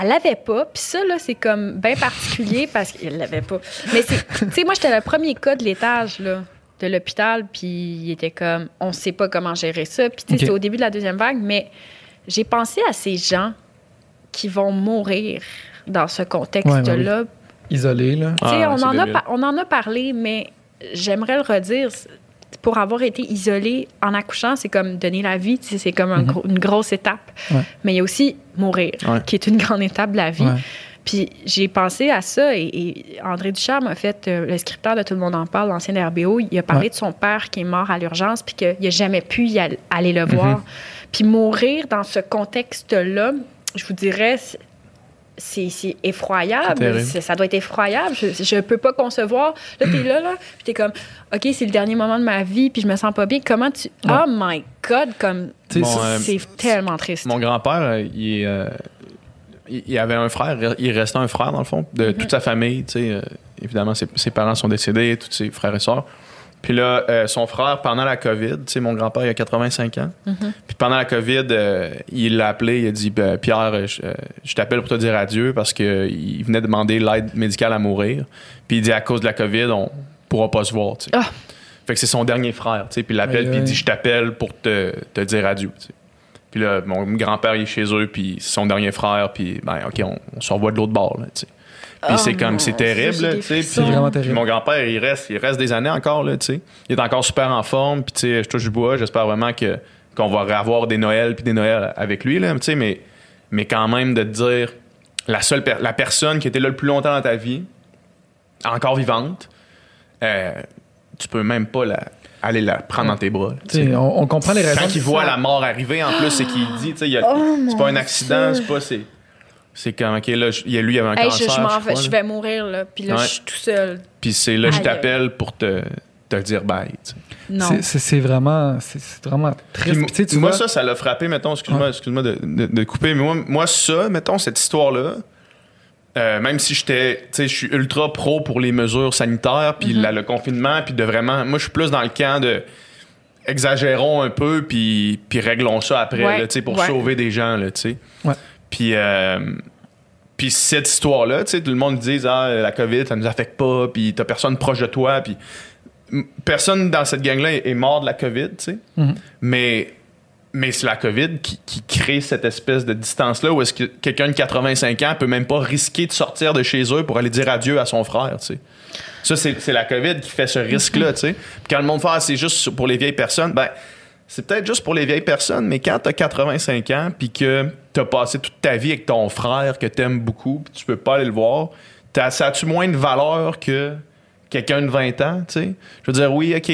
Elle l'avait pas. Puis ça, là, c'est comme bien particulier parce qu'elle l'avait pas. Mais c'est, tu sais, moi, j'étais le premier cas de l'étage, là, de l'hôpital. Puis il était comme, on sait pas comment gérer ça. Puis, tu sais, Ok. c'est au début de la deuxième vague. Mais j'ai pensé à ces gens qui vont mourir dans ce contexte-là. Isolée, là. Tu sais, Ah, on, en a on en a parlé, mais j'aimerais le redire. Pour avoir été isolé en accouchant, c'est comme donner la vie. C'est comme un Mhm. gros- une grosse étape. Ouais. Mais il y a aussi mourir, Ouais. qui est une grande étape de la vie. Puis j'ai pensé à ça et, et André Ducharme a fait, euh, le scripteur de Tout le monde en parle, l'ancien RBO, il a parlé Ouais. de son père qui est mort à l'urgence puis qu'il n'a jamais pu y al- aller le voir. Puis mourir dans ce contexte-là, je vous dirais, c'est- effroyable. Ça doit être effroyable. Je ne peux pas concevoir. Là, tu es là, là, puis tu es comme, OK, c'est le dernier moment de ma vie, puis je me sens pas bien. Comment tu. Ouais. Oh my God, comme. Euh, C'est tellement triste. Mon grand-père, euh, il, est, euh, il il avait un frère, il restait un frère dans le fond, de toute sa famille. tu sais, euh, évidemment, ses, ses parents sont décédés, tous ses frères et sœurs. Puis là, euh, son frère, pendant la COVID, tu sais, mon grand-père, il a 85 ans. Puis pendant la COVID, euh, il l'a appelé, il a dit Ben, Pierre, euh, je, je t'appelle pour te dire adieu parce qu'il venait demander l'aide médicale à mourir. Puis il dit À cause de la COVID, on pourra pas se voir. tu sais. Ah. Fait que c'est son dernier frère, tu sais. Puis il l'appelle, puis il dit. Je t'appelle pour te, te dire adieu. tu sais. Puis là, mon grand-père, il est chez eux, puis c'est son dernier frère, puis ben, OK, on, on se revoit de l'autre bord, là, tu sais. Puis Oh c'est comme, c'est terrible, tu sais. Puis- C'est vraiment puis terrible. mon grand-père, il reste, il reste des années encore, là, tu sais. Il est encore super en forme, puis tu sais, je touche du bois, j'espère vraiment que, qu'on va avoir des Noëls puis des Noëls avec lui, là, tu sais, mais, mais quand même de te dire, la seule, per- la personne qui était là le plus longtemps dans ta vie, encore vivante, euh, tu peux même pas la, aller la prendre dans tes bras, là, on, on comprend les raisons. Quand il voit la mort arriver, en plus, c'est qu'il dit, tu sais, Oh, c'est pas un accident, c'est pas, c'est, c'est comme, OK, là, je- il y a lui, il avait un Hey, je, cancer, je vais, crois, je là. vais mourir, là. Puis là, Ouais. je suis tout seul. Puis c'est là, je t'appelle pour te, te dire bye, tu sais. Non. C'est- vraiment, c'est- c'est vraiment Puis triste. mo- Tu moi, vois- ça, ça l'a frappé, mettons, excuse-moi Ouais. excuse-moi de, de- de couper, mais moi, moi, ça, mettons, cette histoire-là, euh, même si j'étais, tu sais, je suis ultra pro pour les mesures sanitaires, puis Mm-hmm. la- le confinement, puis de vraiment, moi, je suis plus dans le camp de, exagérons un peu, puis, puis réglons ça après, Ouais, là, tu sais, pour ouais. sauver des gens, là, tu sais. Puis, euh, puis cette histoire-là, tu sais, tout le monde dit, ah, la COVID, ça nous affecte pas, puis t'as personne proche de toi, puis personne dans cette gang-là est mort de la COVID, tu sais. Mhm. Mais, mais c'est la COVID qui, qui crée cette espèce de distance-là où est-ce que quelqu'un de 85 ans peut même pas risquer de sortir de chez eux pour aller dire adieu à son frère, tu sais. Ça, c'est la COVID qui fait ce risque-là, tu sais. Puis quand le monde fait, ah, c'est juste pour les vieilles personnes, ben, c'est peut-être juste pour les vieilles personnes, mais quand t'as 85 ans, puis que t'as passé toute ta vie avec ton frère que t'aimes beaucoup, puis tu peux pas aller le voir, t'as- ça a-tu moins de valeur que quelqu'un de 20 ans, tu sais? Je veux dire, oui, OK,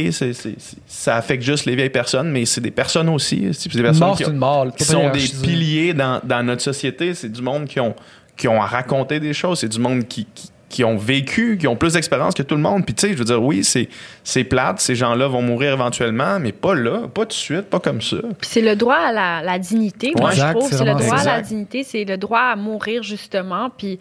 ça affecte juste les vieilles personnes, mais c'est des personnes aussi. C'est des personnes mort, qui, mort. pas sont des piliers dans, dans notre société. C'est du monde qui ont, qui ont à raconter des choses. C'est du monde qui, qui, qui ont vécu, qui ont plus d'expérience que tout le monde. Puis tu sais, je veux dire, oui, c'est, c'est plate. Ces gens-là vont mourir éventuellement, mais pas là, pas tout de suite, pas comme ça. Puis c'est le droit à la, la dignité, moi, je trouve. c'est le droit à la dignité, c'est le droit à mourir, justement. Puis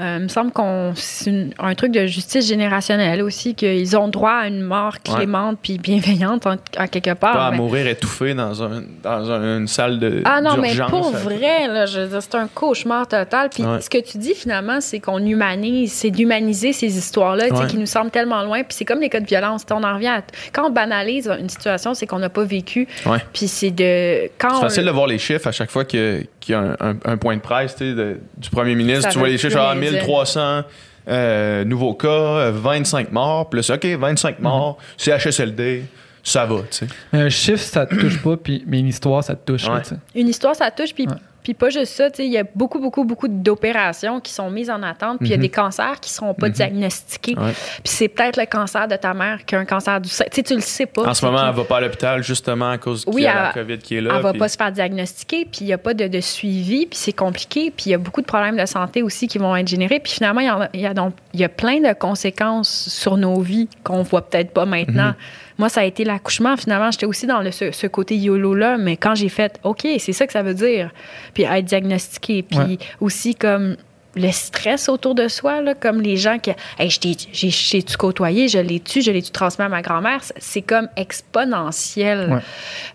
euh, il me semble qu'on c'est un truc de justice générationnelle aussi, qu'ils ont droit à une mort Ouais. clémente puis bienveillante en, en quelque part. Pas à mais- mourir étouffé dans, un, dans un- une salle de Ah non, mais pour vrai, là, je veux dire, c'est un cauchemar total. Puis Ouais. ce que tu dis finalement, c'est qu'on humanise, c'est d'humaniser ces histoires-là, Ouais. qui nous semblent tellement loin. Puis c'est comme les cas de violence. On en revient à... Quand on banalise une situation, c'est qu'on n'a pas vécu. Puis c'est de... Quand C'est on- facile de voir les chiffres à chaque fois que- a un, un- un point de presse de- du premier ministre. Ça tu vois les chiffres, plus ah, rien dire. 1300 euh, nouveaux cas, euh, 25 morts. Plus, OK, 25 morts, CHSLD, ça va. tu sais. Mais un chiffre, ça te touche pas, puis, mais une histoire, ça te touche. là, Ouais. Une histoire, ça touche. Puis, Ouais. Puis pas juste ça, tu sais, il y a beaucoup, beaucoup, beaucoup d'opérations qui sont mises en attente. Puis il y a Mhm. des cancers qui ne seront pas diagnostiqués. Ouais. Puis c'est peut-être le cancer de ta mère qui a un cancer du sein. Tu sais, tu le sais pas. En ce moment, qui? elle va pas à l'hôpital justement à cause Oui, a la elle- COVID qui est là. Elle va puis- pas se faire diagnostiquer, puis il n'y a pas de, de suivi, puis c'est compliqué, puis il y a beaucoup de problèmes de santé aussi qui vont être générés. Puis finalement, il y, y a y plein de conséquences sur nos vies qu'on voit peut-être pas maintenant. Moi, ça a été l'accouchement. Finalement, j'étais aussi dans le, ce, ce côté YOLO-là, mais quand j'ai fait, OK, c'est ça que ça veut dire, puis être diagnostiqué, puis Ouais. aussi comme le stress autour de soi, là, comme les gens qui, hey, je t'ai- j'ai j'ai tu côtoyé, je l'ai tu, je l'ai tu transmis à ma grand-mère, c'est comme exponentiel. Ouais.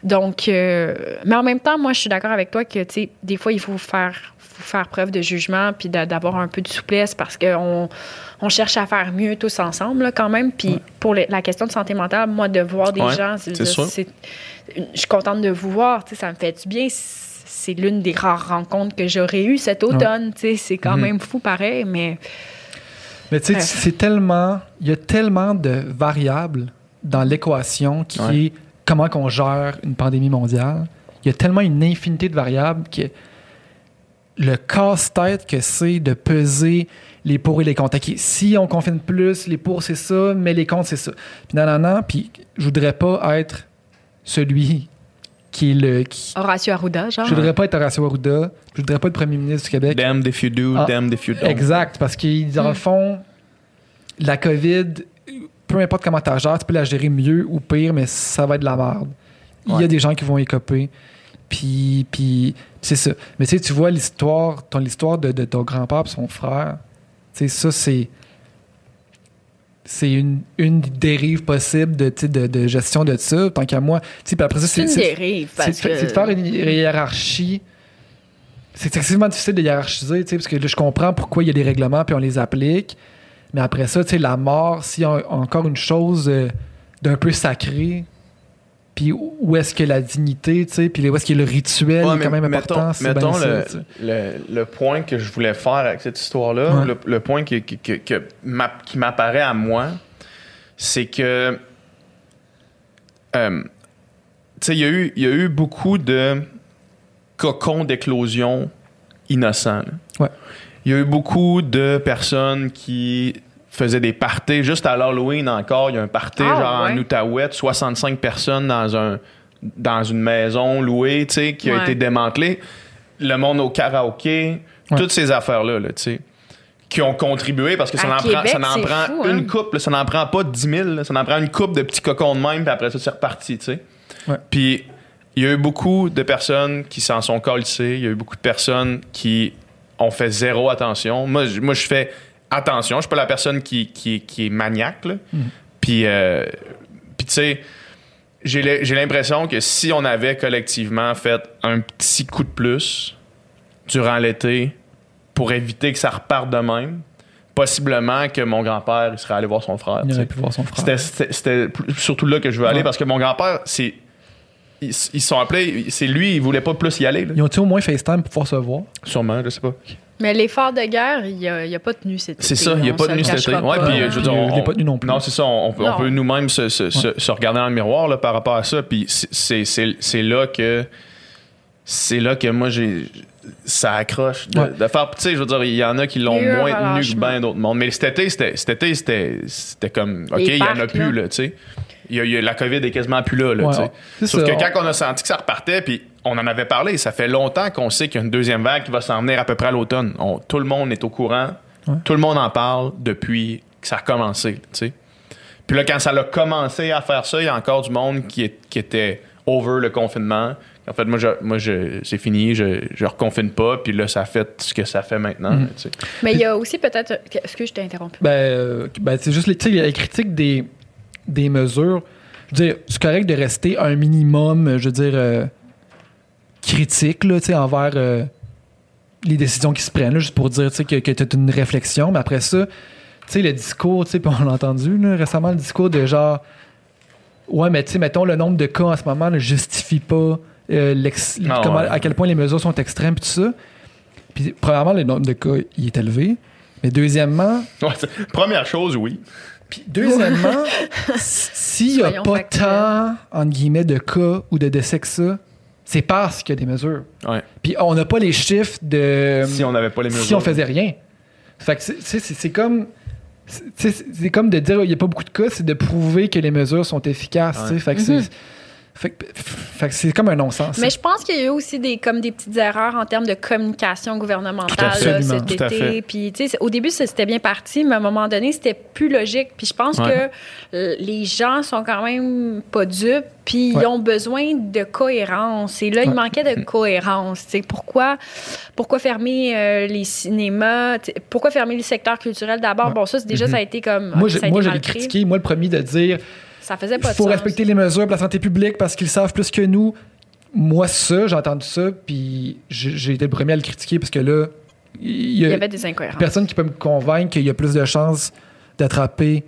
Donc, euh, mais en même temps, moi, je suis d'accord avec toi que, tu sais, des fois, il faut faire, faut faire preuve de jugement puis d'a- d'avoir un peu de souplesse parce qu'on on cherche à faire mieux tous ensemble, là, quand même. Puis pour les- la question de santé mentale, moi, de voir des Ouais, gens, c'est sûr. c'est- je suis contente de vous voir, tu sais, ça me fait du bien. C'est l'une des rares rencontres que j'aurais eues cet automne, tu sais, c'est quand Mhm. même fou pareil, mais Mais tu sais, Ouais. c'est tellement. Il y a tellement de variables dans l'équation qui Ouais. est comment qu'on gère une pandémie mondiale. Il y a tellement une infinité de variables que le casse-tête que c'est de peser les pour et les contre. OK, si on confine plus, les pour c'est ça, mais les contre c'est ça. Puis non, non, non. Puis je voudrais pas être celui qui est le. Qui, Horacio Arruda, genre. je voudrais pas être Horacio Arruda. Je voudrais pas être premier ministre du Québec. Damned if you do, Ah, damned if you don't. Exact, parce que dans le Mm. fond, la COVID, peu importe comment tu la gères, tu peux la gérer mieux ou pire, mais ça va être de la merde. Il y a des gens qui vont écoper. Puis, puis c'est ça. Mais tu tu vois l'histoire, ton l'histoire de, de ton grand-père et son frère. Tu sais, ça, c'est. C'est une, une dérive possible de, de, de gestion de ça. Tant qu'à moi. Tu sais, puis après ça, C'est une dérive. C'est parce de, que- c'est de faire une hiérarchie. C'est excessivement difficile de hiérarchiser, tu sais, parce que là, je comprends pourquoi il y a des règlements puis on les applique. Mais après ça, tu sais, la mort, s'il y a encore une chose euh, d'un peu sacrée, puis où est-ce que la dignité, tu sais, puis où est-ce que le rituel Ouais, est quand même mettons, important, c'est mettons bien ça, le, le, le point que je voulais faire avec cette histoire-là, Ouais. le, le point qui, qui, qui- qui m'apparaît à moi, c'est que. euh, tu sais, il y, a eu- y a eu beaucoup de cocons d'éclosion innocents. Ouais. Il y a eu beaucoup de personnes qui faisaient des parties. Juste à l'Halloween encore, il y a un party Ah, genre en. Outaouais, 65 personnes dans un dans une maison louée, tu sais, qui a été démantelée. Le monde au karaoké, Ouais. toutes ces affaires-là, là, tu sais, qui ont contribué parce que ça À en prend, ça en prend fou, hein. une coupe, là, ça n'en prend pas 10 000, là, ça en prend une coupe de petits cocons de même, puis après ça, c'est reparti, tu sais. Ouais. Puis il y a eu beaucoup de personnes qui s'en sont collissées, il y a eu beaucoup de personnes qui ont fait zéro attention. Moi, moi je fais attention, je suis pas la personne qui, qui, qui est maniaque, là. Puis, euh, puis tu sais, j'ai l'impression que si on avait collectivement fait un petit coup de plus durant l'été pour éviter que ça reparte de même, possiblement que mon grand-père serait allé voir son frère. Il aurait pu voir son frère. C'était- surtout là que je veux aller Ouais. parce que mon grand-père, c'est. Ils ils se sont appelés, c'est lui, il voulait pas plus y aller. là. Ils ont-tu au moins FaceTime pour pouvoir se voir? Sûrement, je sais pas. Mais l'effort de guerre, il a, il a pas tenu cet été. C'est ça, il n'y a on pas nuit cet été. Ouais, pas. puis, euh, je veux dire, on- l'ai pas tenu non plus. Non, c'est ça. On, on peut, on nous-mêmes se, se- se- se regarder dans le miroir là, par rapport à ça. Puis c'est- c'est c'est- c'est là que c'est là que moi j'ai ça accroche de, Ouais. de faire. Tu sais, je veux dire, il y en a qui l'ont a moins tenu que bien d'autres mondes. Mais cet été, c'était cet été, c'était c'était comme ok, il y en a plus là. là. Tu sais, a, a- la COVID est quasiment plus là. là Ouais, tu sais. ouais. C'est Sauf ça. que quand on a senti que ça repartait, puis on en avait parlé, ça fait longtemps qu'on sait qu'il y a une deuxième vague qui va s'en venir à peu près à l'automne. On- Tout le monde est au courant. Ouais. Tout le monde en parle depuis que ça a commencé. tu sais. Puis là, quand ça a commencé à faire ça, il y a encore du monde qui, est- qui était over le confinement. En fait, moi, je, moi je, c'est fini, je, je reconfine pas. Puis là, ça a fait ce que ça fait maintenant. Mhm. tu sais. Mais il y a aussi peut-être. Est-ce que je t'ai interrompu? Ben, euh, ben, c'est juste les, tu sais, les critiques des, des mesures. Je veux dire, c'est correct de rester un minimum, je veux dire, euh, critique là, tu sais, envers euh, les décisions qui se prennent, là, juste pour dire tu sais, que, que tu as une réflexion. Mais après ça, tu sais, le discours, tu sais, puis on l'a entendu là, récemment, le discours de genre, ouais, mais tu sais, mettons, le nombre de cas en ce moment ne justifie pas euh, Ah, comment- ouais. à quel point les mesures sont extrêmes, puis tout ça. Puis, premièrement, le nombre de cas, il est élevé. Mais deuxièmement, Ouais, première chose, oui. puis deuxièmement, s'il n'y a Soyons pas factuels. tant, entre guillemets, de cas ou de décès que ça, c'est parce qu'il y a des mesures. Ouais. Puis on n'a pas les chiffres de si on n'avait pas les mesures. si on faisait rien. Fait que c'est- c'est c'est- c'est comme c'est- comme de dire il n'y a pas beaucoup de cas, c'est de prouver que les mesures sont efficaces. tu sais. Ouais. Fait que c'est- fait que- fait que c'est comme un non-sens. Mais je pense qu'il y a eu aussi des, comme des petites erreurs en termes de communication gouvernementale Tout à fait. là, Absolument. cet Tout à été. fait. Puis, tu sais, au début, c'était bien parti, mais à un moment donné, c'était plus logique. Puis je pense Ouais. que euh, les gens sont quand même pas dupes, puis Ouais. ils ont besoin de cohérence. Et là, il manquait de cohérence. Tu sais, pourquoi, pourquoi fermer euh, les cinémas? Pourquoi fermer le secteur culturel d'abord? Ouais. Bon, ça, c'est déjà, ça a été comme... moi, ok, j'ai- critiqué, moi le premier de dire Ça faisait pas il de faut sens. respecter les mesures de la santé publique parce qu'ils savent plus que nous. Moi, ça, j'ai entendu ça, puis j'ai été le premier à le critiquer parce que là, il y Il a, y avait des incohérences. personne qui peut me convaincre qu'il y a plus de chances d'attraper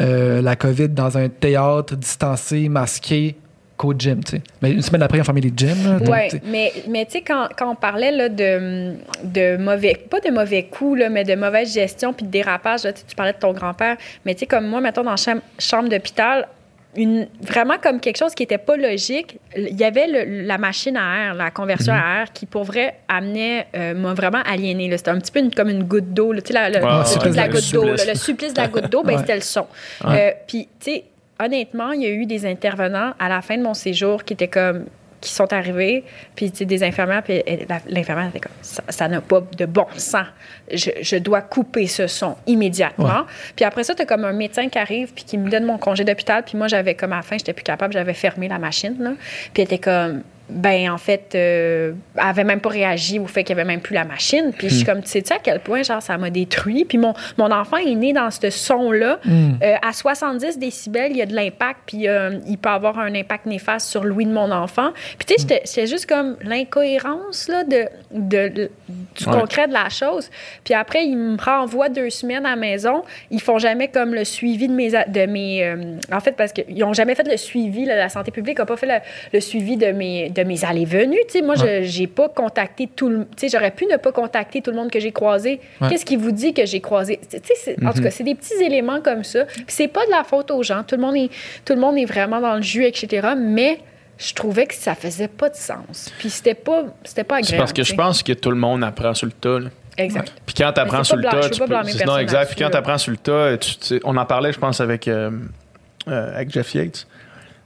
euh, la COVID dans un théâtre distancé, masqué, qu'au gym. tu sais. Mais une semaine après, ont fermé les gyms. Oui, mais, mais tu sais, quand, quand on parlait là, de, de mauvais, pas de mauvais coups, là, mais de mauvaise gestion puis de dérapage, là, tu parlais de ton grand-père, mais tu sais, comme moi, mettons, dans la chambre, chambre d'hôpital, une, vraiment comme quelque chose qui n'était pas logique, il y avait le- la machine à air, la conversion Mhm. à air, qui pour vrai amenait, euh, m'a vraiment aliéné. C'était un petit peu une- comme une goutte d'eau, là, tu sais, la- le, Ouais, le truc de la goutte d'eau, le supplice de la goutte d'eau, ben, Ouais. c'était le son. Ouais. Euh, Puis, tu sais, honnêtement, il y a eu des intervenants à la fin de mon séjour qui étaient comme qui sont arrivés, puis tu sais, des infirmières, puis l'infirmière était comme ça ça n'a pas de bon sens. Je, je dois couper ce son immédiatement. Ouais. Puis après ça, tu as comme un médecin qui arrive, puis qui me donne mon congé d'hôpital, puis moi, j'avais comme à la fin, j'étais plus capable, j'avais fermé la machine, là. Puis elle était comme ben en fait, euh, elle avait même pas réagi au fait qu'il y avait même plus la machine. Puis je suis comme, tu sais-tu à quel point, genre, ça m'a détruit? Puis mon, mon enfant est né dans ce son-là. Mm. Euh, à 70 décibels, il y a de l'impact, puis euh, il peut avoir un impact néfaste sur l'ouïe de mon enfant. Puis tu sais, j'étais- j'étais juste comme l'incohérence là, de, de- de- du Ouais. concret de la chose. Puis après, ils me renvoient deux semaines à la maison. Ils font jamais comme le suivi de mes... a- De mes euh, en fait, parce qu'ils ont jamais fait le suivi, là, la santé publique n'a pas fait le, le suivi de mes, de mes allées-venues. Tu sais, moi, je j'ai pas contacté tout le... Sais, j'aurais pu ne pas contacter tout le monde que j'ai croisé. Ouais. Qu'est-ce qui vous dit que j'ai croisé? En tout cas, c'est des petits éléments comme ça. Puis c'est pas de la faute aux gens. Tout le monde est, tout le monde est vraiment dans le jus, etc. Mais je trouvais que ça faisait pas de sens. Puis c'était pas, c'était pas agréable. C'est parce que je pense que tout le monde apprend sur le tas. là. Exact. Puis quand tu apprends sur le tas, je tu peux non, exact. Puis quand tu apprends sur le tas, on en parlait, je pense, avec, euh, euh, avec Jeff Yates.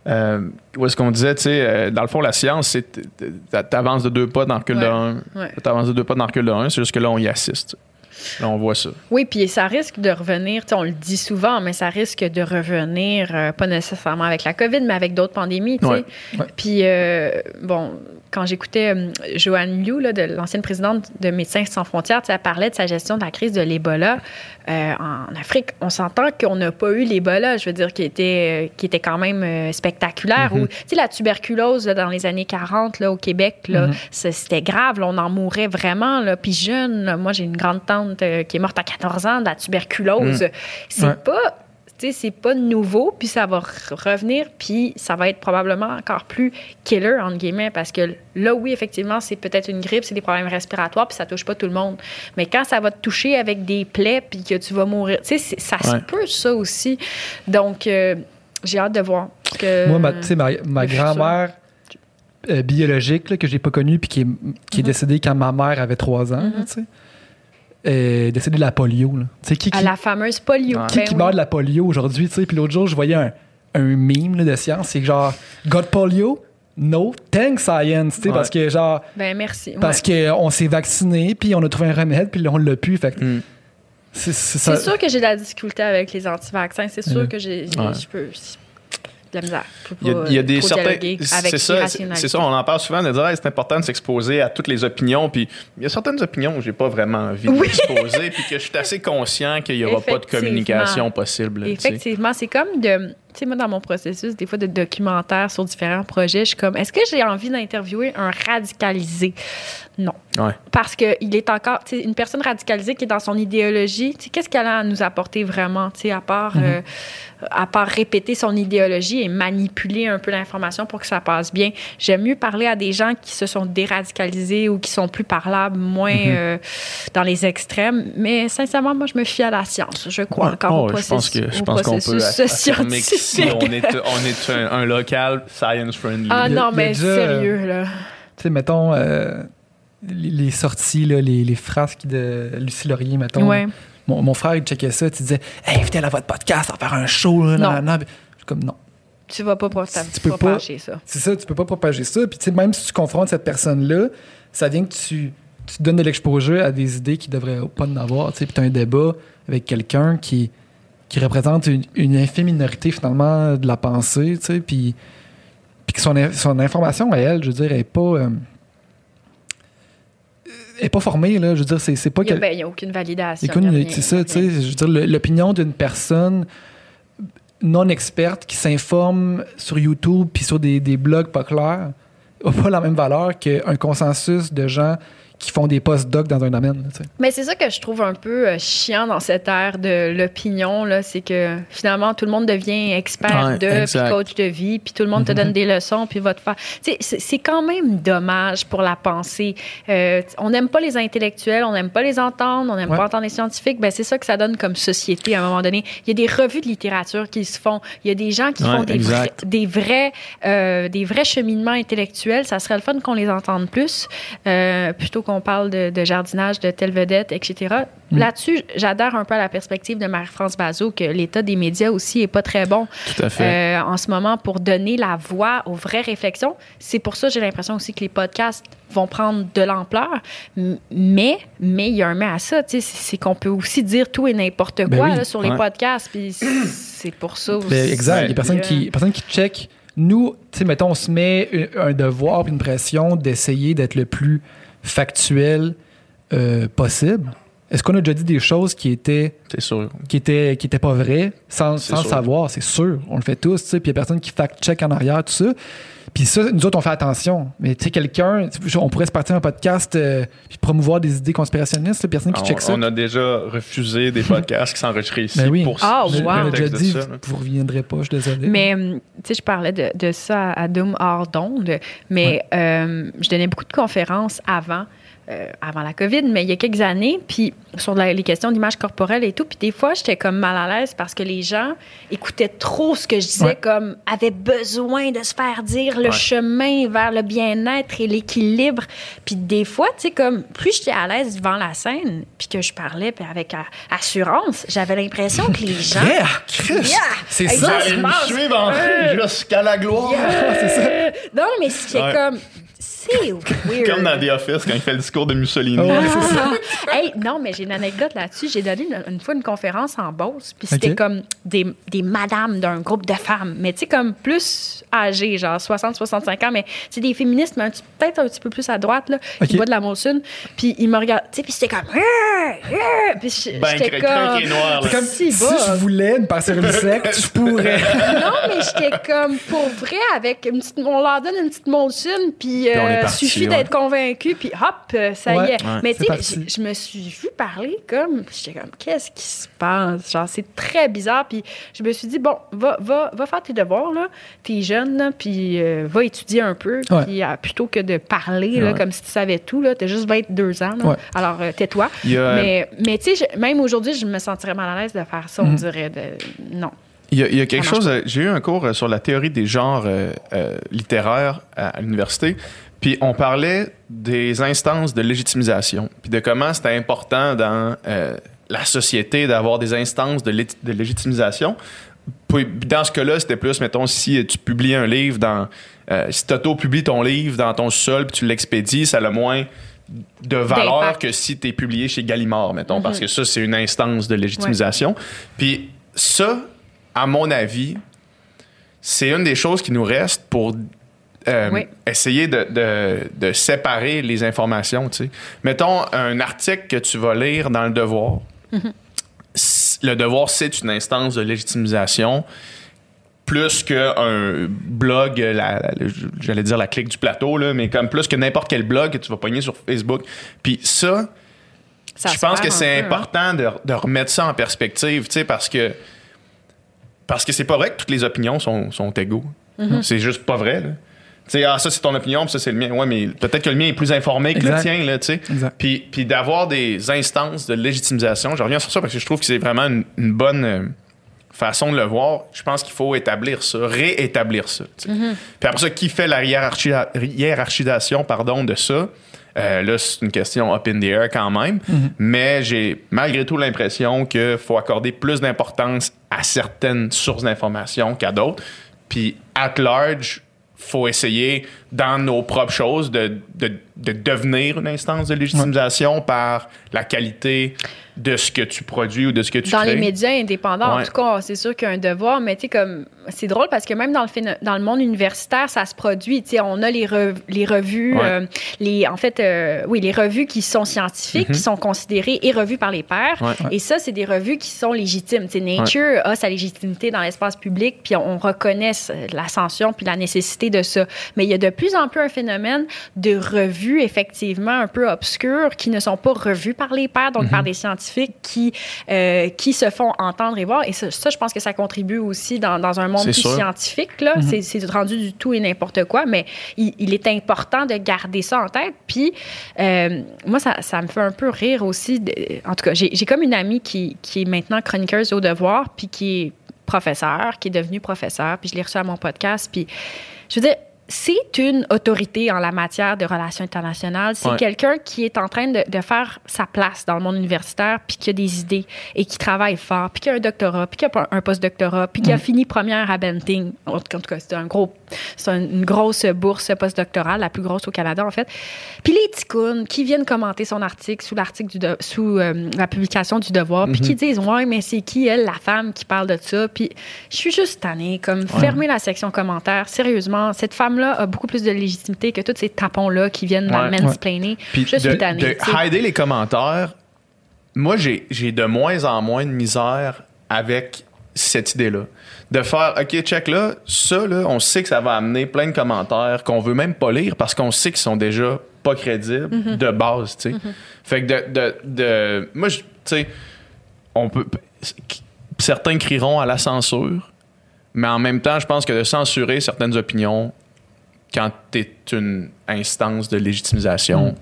Euh, où est-ce qu'on disait, tu sais, euh, dans le fond, la science, c'est t'avances de deux pas dans le recul de Ouais. un. Ouais. T'avances de deux pas dans le recul de un, c'est juste que là, on y assiste. Là, on voit ça. Oui, puis ça risque de revenir, tu sais, on le dit souvent, mais ça risque de revenir, euh, pas nécessairement avec la COVID, mais avec d'autres pandémies, tu sais. Ouais. Puis, euh, bon, quand j'écoutais euh, Joanne Liu, là, de l'ancienne présidente de Médecins sans frontières, elle parlait de sa gestion de la crise de l'Ebola euh, en Afrique. On s'entend qu'on n'a pas eu l'Ebola, je veux dire, qui était, euh, qui était quand même euh, spectaculaire. Ou, sais, la tuberculose là, dans les années 40 là, au Québec, Mhm. c'est- c'était grave. là, on en mourait vraiment. Puis jeune, moi, j'ai une grande tante qui est morte à 14 ans de la tuberculose. C'est Ouais. pas... sais, C'est pas nouveau, puis ça va re- revenir, puis ça va être probablement encore plus killer, entre guillemets, parce que là, oui, effectivement, c'est peut-être une grippe, c'est des problèmes respiratoires, puis ça touche pas tout le monde. Mais quand ça va te toucher avec des plaies, puis que tu vas mourir, tu sais, ça se peut, ça aussi. Donc, euh, j'ai hâte de voir. Que... Moi, ma, tu sais, ma, ma grand-mère euh, biologique, là, que j'ai pas connue, puis qui est, qui est Mhm. décédée quand ma mère avait 3 ans, Mhm. tu sais, est décédée de la polio. là. Tu sais, qui, À qui, la fameuse polio. Ouais. qui, Ben qui oui. meurt de la polio aujourd'hui, tu sais, puis l'autre jour, je voyais un, un meme là, de science, c'est genre, got polio? No, thanks science, tu sais, Ouais. parce que genre, Ben merci. parce Ouais. qu'on s'est vacciné, puis on a trouvé un remède, puis là, on l'a pu, fait que Mm. c'est sûr que j'ai de la difficulté avec les anti-vaccins. C'est sûr que j'ai, j'ai- Ouais. je peux. De la misère. Il y a, pas, il y a euh, des certains. C'est ça, c'est ça, on en parle souvent de dire c'est important de s'exposer à toutes les opinions. Puis il y a certaines opinions où j'ai pas vraiment envie de Oui. m'exposer, puis que je suis assez conscient qu'il y aura pas de communication possible. Effectivement, c'est comme de. Tu sais, moi, dans mon processus, des fois, de documentaire sur différents projets, je suis comme, est-ce que j'ai envie d'interviewer un radicalisé? Non. Ouais. Parce qu'il est encore, tu sais, une personne radicalisée qui est dans son idéologie, tu sais, qu'est-ce qu'elle a à nous apporter vraiment, tu sais, à part, Mhm. euh, à part répéter son idéologie et manipuler un peu l'information pour que ça passe bien? J'aime mieux parler à des gens qui se sont déradicalisés ou qui sont plus parlables, moins Mhm. euh, dans les extrêmes. Mais sincèrement, moi, je me fie à la science. Je crois Ouais. encore Oh, au je pense que processus, je pense qu'on peut processus scientifique. on est on est un, un local science friendly. Ah non, mais déjà, sérieux, là. Tu sais, mettons, euh, les, les sorties, là, les, les frasques de Lucie Laurier, mettons. Ouais. Mon, mon frère, il checkait ça, tu disais, hey, invitez-la à votre podcast, à faire un show. Là, Non. Je suis comme, non. Tu vas pas Tu peux pas- propager ça. C'est ça, tu peux pas propager ça. Puis, tu sais, même si tu confrontes cette personne-là, ça vient que tu, tu donnes de l'exposure à des idées qui devraient pas en avoir. Tu sais, puis, tu as un débat avec quelqu'un qui, qui représente une, une infime minorité, finalement, de la pensée, tu sais, puis, puis que son, son information à elle, je veux dire, est pas. euh, est pas formée, là. Je veux dire, c'est c'est pas Il n'y a, ben, a aucune validation. C'est ça, tu sais. Je veux dire, l'opinion d'une personne non experte qui s'informe sur YouTube puis sur des, des blogs pas clairs n'a pas la même valeur qu'un consensus de gens qui font des post-docs dans un domaine. Mais c'est ça que je trouve un peu euh, chiant dans cette ère de l'opinion, là, c'est que finalement tout le monde devient expert Ouais, de, puis coach de vie, puis tout le monde te donne des leçons, puis va te faire. Tu sais, c'est- c'est quand même dommage pour la pensée. Euh, on n'aime pas les intellectuels, on n'aime pas les entendre, on n'aime Ouais. pas entendre les scientifiques. Ben c'est ça que ça donne comme société à un moment donné. Il y a des revues de littérature qui se font. Il y a des gens qui Ouais, font des des vrais, euh, des vrais cheminements intellectuels. Ça serait le fun qu'on les entende plus, euh, plutôt qu'on parle de, de jardinage de telle vedette, etc. Mm. Là-dessus, j'adhère un peu à la perspective de Marie-France Bazot que l'état des médias aussi est pas très bon Tout à fait. euh, en ce moment pour donner la voix aux vraies réflexions. C'est pour ça que j'ai l'impression aussi que les podcasts vont prendre de l'ampleur. Mais, mais il y a un mais à ça, tu sais, c'est qu'on peut aussi dire tout et n'importe Ben quoi oui. là, sur les podcasts. Puis c'est pour ça aussi. Ben, exact. Il y a personne qui, personne qui check. Nous, tu sais, mettons, on se met un devoir une pression d'essayer d'être le plus factuel euh, possible. Est-ce qu'on a déjà dit des choses qui étaient sûr. qui était qui était pas vrai sans, sans savoir, c'est sûr. On le fait tous, tu sais, puis il y a personne qui fact-check en arrière, tout ça. Puis ça, nous autres, on fait attention. Mais tu sais, quelqu'un, on pourrait se partir un podcast euh, puis promouvoir des idées conspirationnistes, là, personne qui On, check ça. on a déjà refusé des podcasts qui s'enregistraient ici Ben oui. pour Ah, Je- wow. on déjà dit, ça, vous reviendrez pas, je suis désolé. Mais, hum, tu sais, je parlais de, de ça à Doom hors d'onde, mais euh, je donnais beaucoup de conférences avant, euh, avant la COVID, mais il y a quelques années, puis sur la- les questions d'image corporelle et tout, puis des fois, j'étais comme mal à l'aise parce que les gens écoutaient trop ce que je disais, Ouais. comme avaient besoin de se faire dire le Ouais. chemin vers le bien-être et l'équilibre. Puis des fois, tu sais, comme plus j'étais à l'aise devant la scène, puis que je parlais puis avec assurance, j'avais l'impression que les gens... Yeah! Chris! Yeah! C'est ça! ça se passe. Euh, jusqu'à la gloire. c'est ça. Non, mais c'est Ouais. comme. C'est weird. Comme dans The Office quand il fait le discours de Mussolini. Oh, ouais, c'est ça. hey, non, mais j'ai une anecdote là-dessus. J'ai donné une, une fois une conférence en Beauce, puis c'était comme des, des madames d'un groupe de femmes, mais tu sais, comme plus âgées, genre 60, 65 ans, mais c'est des féministes, mais un petit- peut-être un petit peu plus à droite, là, Ok. qui boivent de la Molson. Puis ils me regardent, tu sais, puis c'était comme. Puis Ben, j'étais craqué comme. noir, là. C'est comme Si je voulais me passer une secte, je pourrais. Non, mais j'étais comme pour vrai avec une petite. On leur donne une petite Molson, puis est euh, parti, suffit ouais. d'être convaincu, puis hop, euh, ça Ouais, y est. ouais, mais tu sais, je me suis vue parler comme. J'étais comme, qu'est-ce qui se passe? Genre, c'est très bizarre. Puis je me suis dit, bon, va, va, va faire tes devoirs, là. T'es jeune, là, puis euh, va étudier un peu. Ouais. Puis euh, plutôt que de parler, là, Ouais. comme si tu savais tout, là. T'as juste 22 ans, là. Alors, euh, tais-toi. Il a- Mais, mais tu sais, même aujourd'hui, je me sentirais mal à l'aise de faire ça, on Mhm. dirait. De... Non. Il y a, il y a quelque chose. J'ai eu un cours sur la théorie des genres euh, euh, littéraires à, à l'université. Puis on parlait des instances de légitimisation. Puis de comment c'était important dans euh, la société d'avoir des instances de, lé- de légitimisation. Puis dans ce cas-là, c'était plus, mettons, si tu publies un livre dans. euh, si tu auto-publies ton livre dans ton sol puis tu l'expédies, ça a le moins de valeur que si tu es publié chez Gallimard, mettons, parce que ça, c'est une instance de légitimisation. Puis ça, à mon avis, c'est une des choses qui nous reste pour euh, Oui. essayer de, de- de séparer les informations. Mettons un article que tu vas lire dans le devoir. C- Le devoir, c'est une instance de légitimisation plus qu'un blog, la- la- j'allais dire la clique du plateau, là, mais comme plus que n'importe quel blog que tu vas pogner sur Facebook. Puis ça, Ça je se pense que c'est hein. important de, de remettre ça en perspective, tu sais, parce que parce que c'est pas vrai que toutes les opinions sont, sont égaux. Mm-hmm. C'est juste pas vrai. là. Sais, ah, ça c'est ton opinion, puis ça c'est le mien. Ouais, mais peut-être que le mien est plus informé que le tien, là, tu sais. Puis, puis d'avoir des instances de légitimisation, je reviens sur ça parce que je trouve que c'est vraiment une, une bonne euh, façon de le voir. Je pense qu'il faut établir ça, réétablir ça. sais. Puis après ça, qui fait la hiérarchi- hiérarchisation pardon, de ça? Euh, là, c'est une question up in the air quand même. Mais j'ai malgré tout l'impression qu'il faut accorder plus d'importance à certaines sources d'informations qu'à d'autres. Puis, at large, faut essayer, dans nos propres choses, de, de- de devenir une instance de légitimisation par la qualité de ce que tu produis ou de ce que tu Dans crées. les médias indépendants, Ouais. en tout cas, c'est sûr qu'il y a un devoir, mais tu sais, comme, c'est drôle parce que même dans le, dans le monde universitaire, ça se produit. Tu sais, on a les, rev- les revues, Ouais. euh, les, en fait, euh, oui, les revues qui sont scientifiques, qui sont considérées et revues par les pairs. Et ça, c'est des revues qui sont légitimes. Tu Nature a sa légitimité dans l'espace public, puis on, on reconnaît ce- l'ascension puis la nécessité de ça. Mais il y a de plus en plus un phénomène de revues, effectivement, un peu obscures, qui ne sont pas revues par les pairs, donc Mhm. par des scientifiques qui, euh, qui se font entendre et voir. Et ça, ça, je pense que ça contribue aussi dans, dans un monde plus sûr. scientifique. Là. C'est- C'est rendu du tout et n'importe quoi, mais il, il est important de garder ça en tête. Puis, euh, moi, ça, ça me fait un peu rire aussi. en tout cas, j'ai j'ai comme une amie qui, qui est maintenant chroniqueuse au devoir, puis qui est professeur, qui est devenue professeur, puis je l'ai reçue à mon podcast. Puis, je veux dire, c'est une autorité en la matière de relations internationales. C'est Ouais. quelqu'un qui est en train de, de faire sa place dans le monde universitaire, puis qui a des idées et qui travaille fort, puis qui a un doctorat, puis qui a un post-doctorat, puis qui a fini première à Benting. En tout cas, c'est un gros, c'est un- une grosse bourse postdoctorale, la plus grosse au Canada en fait. Puis les ticounes qui viennent commenter son article sous l'article du de- sous euh, la publication du Devoir, puis qui disent ouais mais c'est qui elle la femme qui parle de ça, puis je suis juste tannée comme fermer la section commentaires. Sérieusement, cette a beaucoup plus de légitimité que tous ces tapons-là qui viennent Ouais. mansplainer. Puis je suis tannée. de hider les commentaires, moi, j'ai de moins en moins de misère avec cette idée-là. De faire, OK, check là, ça, là, on sait que ça va amener plein de commentaires qu'on veut même pas lire parce qu'on sait qu'ils sont déjà pas crédibles Mm-hmm. de base, tu sais. Fait que de, de, de- moi, tu sais, on peut, certains crieront à la censure, mais en même temps, je pense que de censurer certaines opinions quand tu es une instance de légitimisation,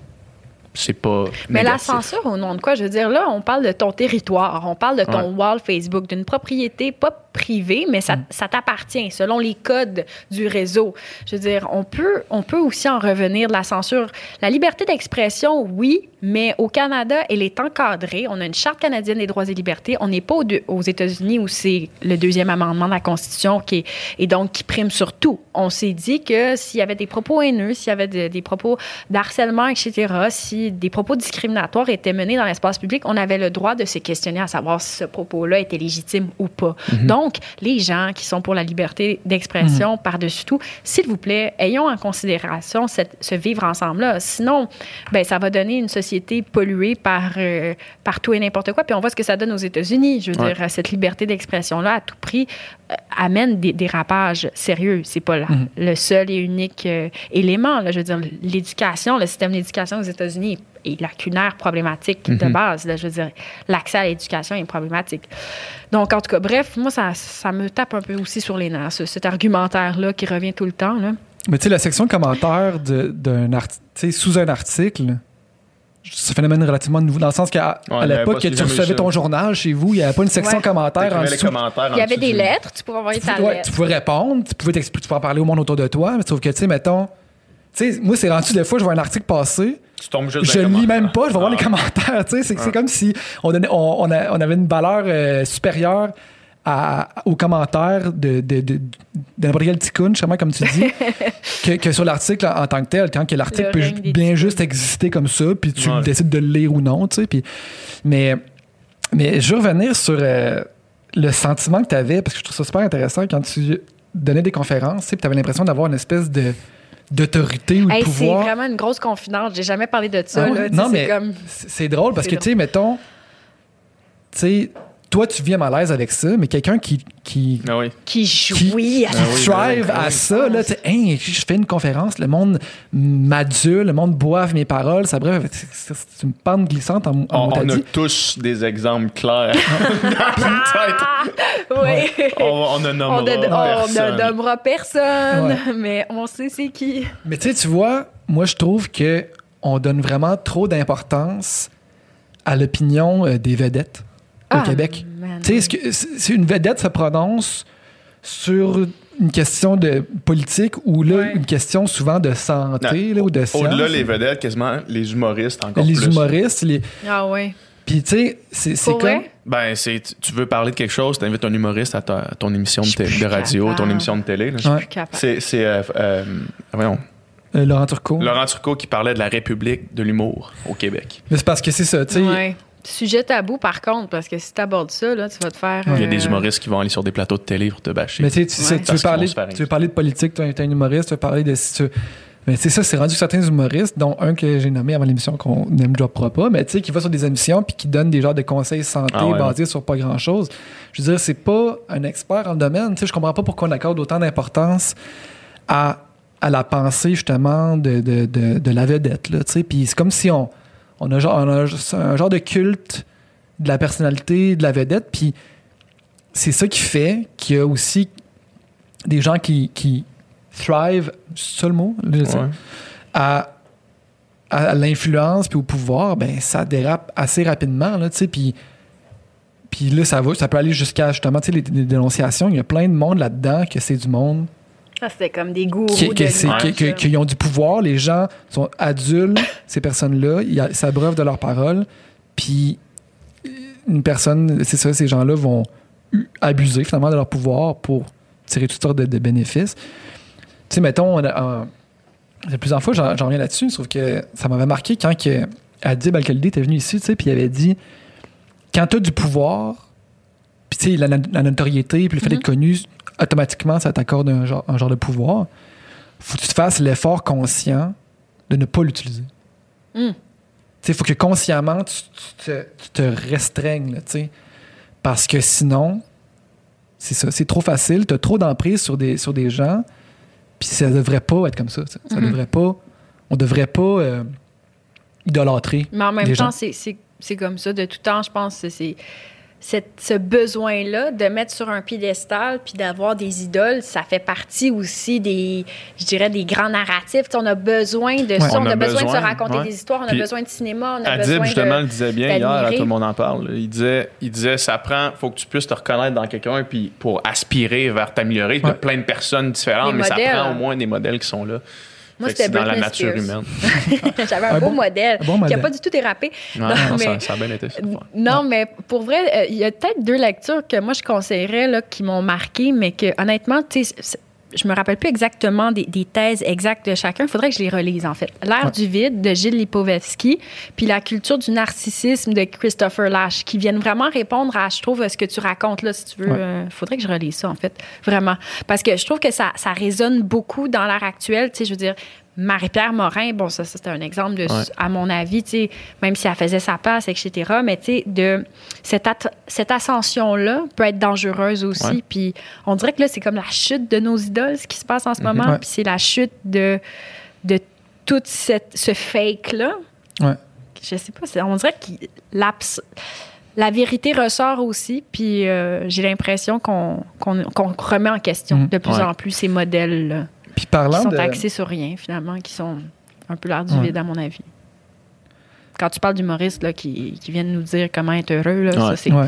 c'est pas. Mais la censure, au nom de quoi? Je veux dire, là, on parle de ton territoire, on parle de ton Ouais. wall Facebook, d'une propriété pas privée, mais ça, ça t'appartient selon les codes du réseau. Je veux dire, on peut, on peut aussi en revenir de la censure. La liberté d'expression, oui, mais au Canada, elle est encadrée. On a une charte canadienne des droits et libertés. On n'est pas aux, États-Unis où c'est le deuxième amendement de la Constitution qui est, et donc qui prime sur tout. On s'est dit que s'il y avait des propos haineux, s'il y avait de- des propos d'harcèlement, etc., si des propos discriminatoires étaient menés dans l'espace public, on avait le droit de se questionner à savoir si ce propos-là était légitime ou pas. Donc, les gens qui sont pour la liberté d'expression par-dessus tout, s'il vous plaît, ayons en considération cette- ce vivre ensemble-là. Sinon, ben, ça va donner une société polluée par, euh, par tout et n'importe quoi. Puis on voit ce que ça donne aux États-Unis. Je veux Ouais. dire, cette liberté d'expression-là, à tout prix, euh, amène des dérapages sérieux. C'est pas la- le seul et unique euh, élément. Là. Je veux dire, l'éducation, le système d'éducation aux États-Unis est, est lacunaire, problématique de base. Là. Je veux dire, l'accès à l'éducation est problématique. Donc, en tout cas, bref, moi, ça, ça me tape un peu aussi sur les nerfs, ce- cet argumentaire-là qui revient tout le temps. Là. Mais tu sais, la section commentaires de- d'un article, tu sais, sous un article, c'est un phénomène relativement nouveau, dans le sens qu'à Ouais, l'époque pas- que tu recevais ça. ton journal chez vous, il n'y avait pas une section Ouais. commentaires en dessous. commentaires Il y avait des du- lettres, tu pouvais envoyer Tu ta pouvais, ouais, lettre. tu pouvais répondre, tu pouvais, tu pouvais en parler au monde autour de toi, mais sauf que, tu sais, mettons, tu sais, moi, c'est rendu des fois, je vois un article passer, Tu tombes juste je lis même pas, je vais voir Ah. les commentaires, tu sais, c'est c'est comme si on, donnait, on, on a- on avait une valeur euh, supérieure à- aux commentaires de, de, de, de n'importe quel ticoun, justement, comme tu dis, que, que sur l'article en, tant que tel, quand que l'article Le peut bien juste exister comme ça, puis tu Ouais. décides de le lire ou non, tu sais, puis... Mais, mais je veux revenir sur euh, le sentiment que tu avais, parce que je trouve ça super intéressant quand tu donnais des conférences, tu sais, puis tu avais l'impression d'avoir une espèce de d'autorité ou de Hey, c'est pouvoir. vraiment une grosse confidence. J'ai jamais parlé de ça. Ah là. Non, mais c'est drôle parce que, tu sais, mettons, tu sais, toi, tu vis mal à l'aise avec ça, mais quelqu'un qui, qui, Ah oui. qui jouit à strive ben oui. à ça, là, Hey, je fais une conférence, le monde m'adule, le monde boive mes paroles, ça bref, c'est une pente glissante en, en On, on a tous des exemples clairs dans la tête. Oui. On, on ne On nommera ne, on personne. ne nommera personne, Ouais. mais on sait c'est qui. Mais tu sais, tu vois, moi, je trouve que on donne vraiment trop d'importance à l'opinion euh, des vedettes au Ah, Québec. man. Tu sais, est-ce que c'est- une vedette se prononce sur une question de politique ou là, Ouais. une question souvent de santé là, ou de science? Au-delà, les vedettes, quasiment les humoristes encore Les plus. humoristes, les... Ah ouais. puis tu sais, c'est comme... Ben, c'est, tu- veux parler de quelque chose, tu invites un humoriste à, ta- à ton émission de, Je suis de radio, capable. ton émission de télé. là. Ouais. Plus capable. C'est, c'est euh, euh, voyons, Euh, Laurent Turcot. Laurent Turcot qui parlait de la République de l'humour au Québec. Mais c'est parce que c'est ça, tu sais. Ouais. Sujet tabou, par contre, parce que si tu abordes ça, là, tu vas te faire. Il y a euh, des humoristes qui vont aller sur des plateaux de télé pour te bâcher. Mais tu sais, tu, Ouais. veux parler, tu veux parler de politique, tu es un humoriste, tu veux parler de... si tu- Mais c'est ça, c'est rendu que certains humoristes, dont un que j'ai nommé avant l'émission qu'on n'aime droppera pas, mais tu sais, qui va sur des émissions puis qui donne des genres de conseils santé Ah ouais, basés sur pas grand-chose. Je veux dire, c'est pas un expert en le domaine. Tu sais, je comprends pas pourquoi on accorde autant d'importance à, à la pensée, justement, de, de, de, de la vedette, là, tu sais. Puis c'est comme si on, on, a, genre- on a un genre de culte de la personnalité de la vedette, puis c'est ça qui fait qu'il y a aussi des gens qui, qui thrive, c'est ça le mot, Ouais. à, à l'influence puis au pouvoir, ben ça dérape assez rapidement, là, puis puis là, ça va, ça peut aller jusqu'à justement, les, les dénonciations. Il y a plein de monde là-dedans que c'est du monde Ah, c'était comme des gourous. qui, de là. qui ont du pouvoir. Les gens sont adultes, ces personnes-là, ils s'abreuvent de leurs paroles. Puis euh, une personne, c'est ça, ces gens-là vont abuser finalement de leur pouvoir pour tirer toutes sortes de, de bénéfices. Tu sais, mettons, on a- plusieurs fois, j'en reviens là-dessus, sauf que ça m'avait marqué quand que Adib Al-Khalidi était venu ici, tu sais, puis il avait dit quand tu as du pouvoir, sais, la, la notoriété, puis le fait d'être connu, automatiquement, ça t'accorde un genre, un genre de pouvoir. faut que tu te fasses l'effort conscient de ne pas l'utiliser. Mm. Sais, il faut que consciemment, tu, tu te, tu te restreignes, là. Parce que sinon, c'est ça, c'est trop facile, tu as trop d'emprise sur des, sur des gens, puis ça devrait pas être comme ça. Ça, Ça Mhm. devrait pas... On devrait pas euh, idolâtrer. Mais en même temps, c'est- comme ça. De tout temps, je pense que c'est. Cette, ce besoin-là de mettre sur un piédestal puis d'avoir des idoles, ça fait partie aussi des, je dirais, des grands narratifs. On a besoin de ça, on on, a a besoin, de se raconter ouais. des histoires, on a besoin de cinéma, on a Adib, besoin justement, de... le disait bien hier, tout le monde en parle. Il disait, il disait ça prend, faut que tu puisses te reconnaître dans quelqu'un puis pour aspirer vers t'améliorer. Il y a Ouais. plein de personnes différentes, Des mais modèles. ça prend au moins des modèles qui sont là. Moi, c'était dans la nature Spears. humaine. J'avais un, Un beau bon- modèle un bon qui n'a pas du tout dérapé. Non, non, ça, mais- ça a bien été. Ouais. Non, mais pour vrai, euh, il y a peut-être deux lectures que moi je conseillerais là, qui m'ont marqué, mais que honnêtement, tu sais, je me rappelle plus exactement des, des thèses exactes de chacun. Il faudrait que je les relise, en fait. L'ère Ouais. du vide de Gilles Lipovetsky, puis la culture du narcissisme de Christopher Lash, qui viennent vraiment répondre à, je trouve, ce que tu racontes là, si tu veux. Ouais. Il faudrait que je relise ça, en fait. Vraiment. Parce que je trouve que ça, ça résonne beaucoup dans l'ère actuelle. Tu sais, je veux dire, Marie-Pierre Morin, bon, ça, ça, c'est un exemple de, Ouais. à mon avis, tu sais, même si elle faisait sa passe, etc. Mais tu sais, de cette, ascension-là peut être dangereuse aussi. Ouais. Puis on dirait que là, c'est comme la chute de nos idoles, ce qui se passe en ce moment. Ouais. Puis c'est la chute de, de tout cette, ce fake-là. Ouais. Je sais pas, c'est- on dirait que l'abs- la vérité ressort aussi. Puis euh, j'ai l'impression qu'on remet en question Mhm. de plus Ouais. en plus ces modèles-là Puis qui sont de. axés sur rien, finalement, qui sont un peu l'air du Ouais. vide, à mon avis. Quand tu parles d'humoristes là, qui, qui viennent nous dire comment être heureux, là, ça, c'est. Ouais.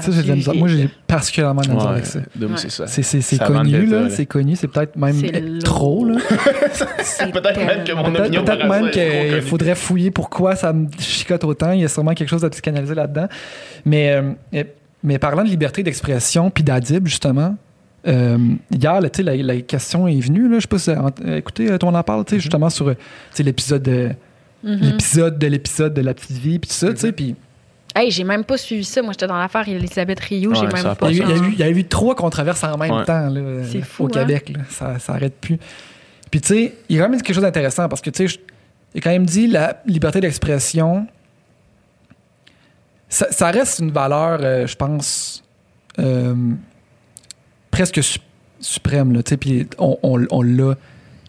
Ça, j'ai de la misère. Moi, j'ai particulièrement de la misère Ouais, avec ça. c'est ça. C'est, connu, là. détail. C'est connu. C'est peut-être même euh, trop, là. c'est Peut-être même que mon opinion peut-être même qu'il faudrait fouiller pourquoi ça me chicote autant. Il y a sûrement quelque chose à psychanalyser là-dedans. Mais, euh, mais parlant de liberté d'expression puis d'Adib, justement, euh, hier, là, tu sais, la, la question est venue. Là, je sais pas si euh, écoutez, euh, toi, on en parle, tu sais, justement, sur tu sais, l'épisode de, Mhm. l'épisode de l'épisode de La Petite Vie puis tout ça, tu sais, puis Hey, j'ai même pas suivi ça. Moi, j'étais dans l'affaire Elisabeth Rioux. j'ai Ouais, même pas il y, a eu, il y a eu- y trois controverses en même Ouais. temps là, C'est fou, au hein? Québec. là. Ça, ça arrête plus. Puis, tu sais, il a quand même quelque chose d'intéressant parce que, tu sais, il a quand même dit la liberté d'expression, ça, ça reste une valeur, euh, je pense, euh, presque su- suprême. Là, Puis, on, on- on l'a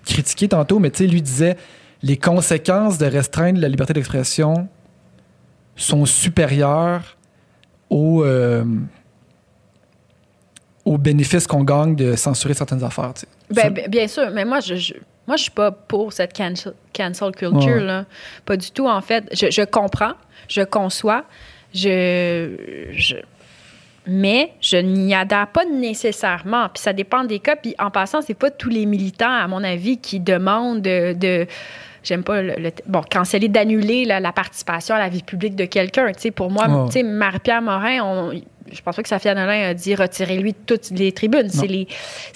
critiqué tantôt, mais lui disait les conséquences de restreindre la liberté d'expression sont supérieures aux, euh, aux bénéfices qu'on gagne de censurer certaines affaires. Ben, bien sûr, mais moi, je, je, moi, je suis pas pour cette cancel, cancel culture, Ouais. là. Pas du tout, en fait. Je, je comprends, je conçois, je, je- mais je n'y adhère pas nécessairement. Puis ça dépend des cas. Puis en passant, c'est pas tous les militants, à mon avis, qui demandent de. de- J'aime pas le, le- Bon, canceller, d'annuler la, la participation à la vie publique de quelqu'un. Tu sais, pour moi, tu sais, Marie-Pierre Morin, on, je pense pas que Sophia Nolin a dit retirez-lui de toutes les tribunes. C'est les,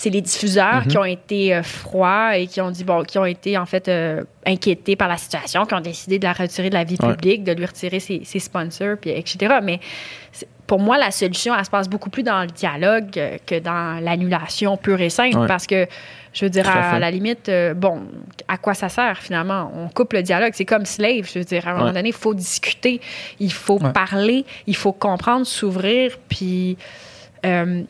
les diffuseurs qui ont été euh, froids et qui ont dit, bon, qui ont été en fait euh, inquiétés par la situation, qui ont décidé de la retirer de la vie Ouais. publique, de lui retirer ses, ses sponsors, puis etc. Mais pour moi, la solution, elle se passe beaucoup plus dans le dialogue euh, que dans l'annulation pure et simple, Ouais. parce que je veux dire, à la limite, euh, bon, à quoi ça sert finalement? On coupe le dialogue. C'est comme Slave. Je veux dire, à un moment donné, il faut discuter, il faut Ouais. parler, il faut comprendre, s'ouvrir. Puis, euh,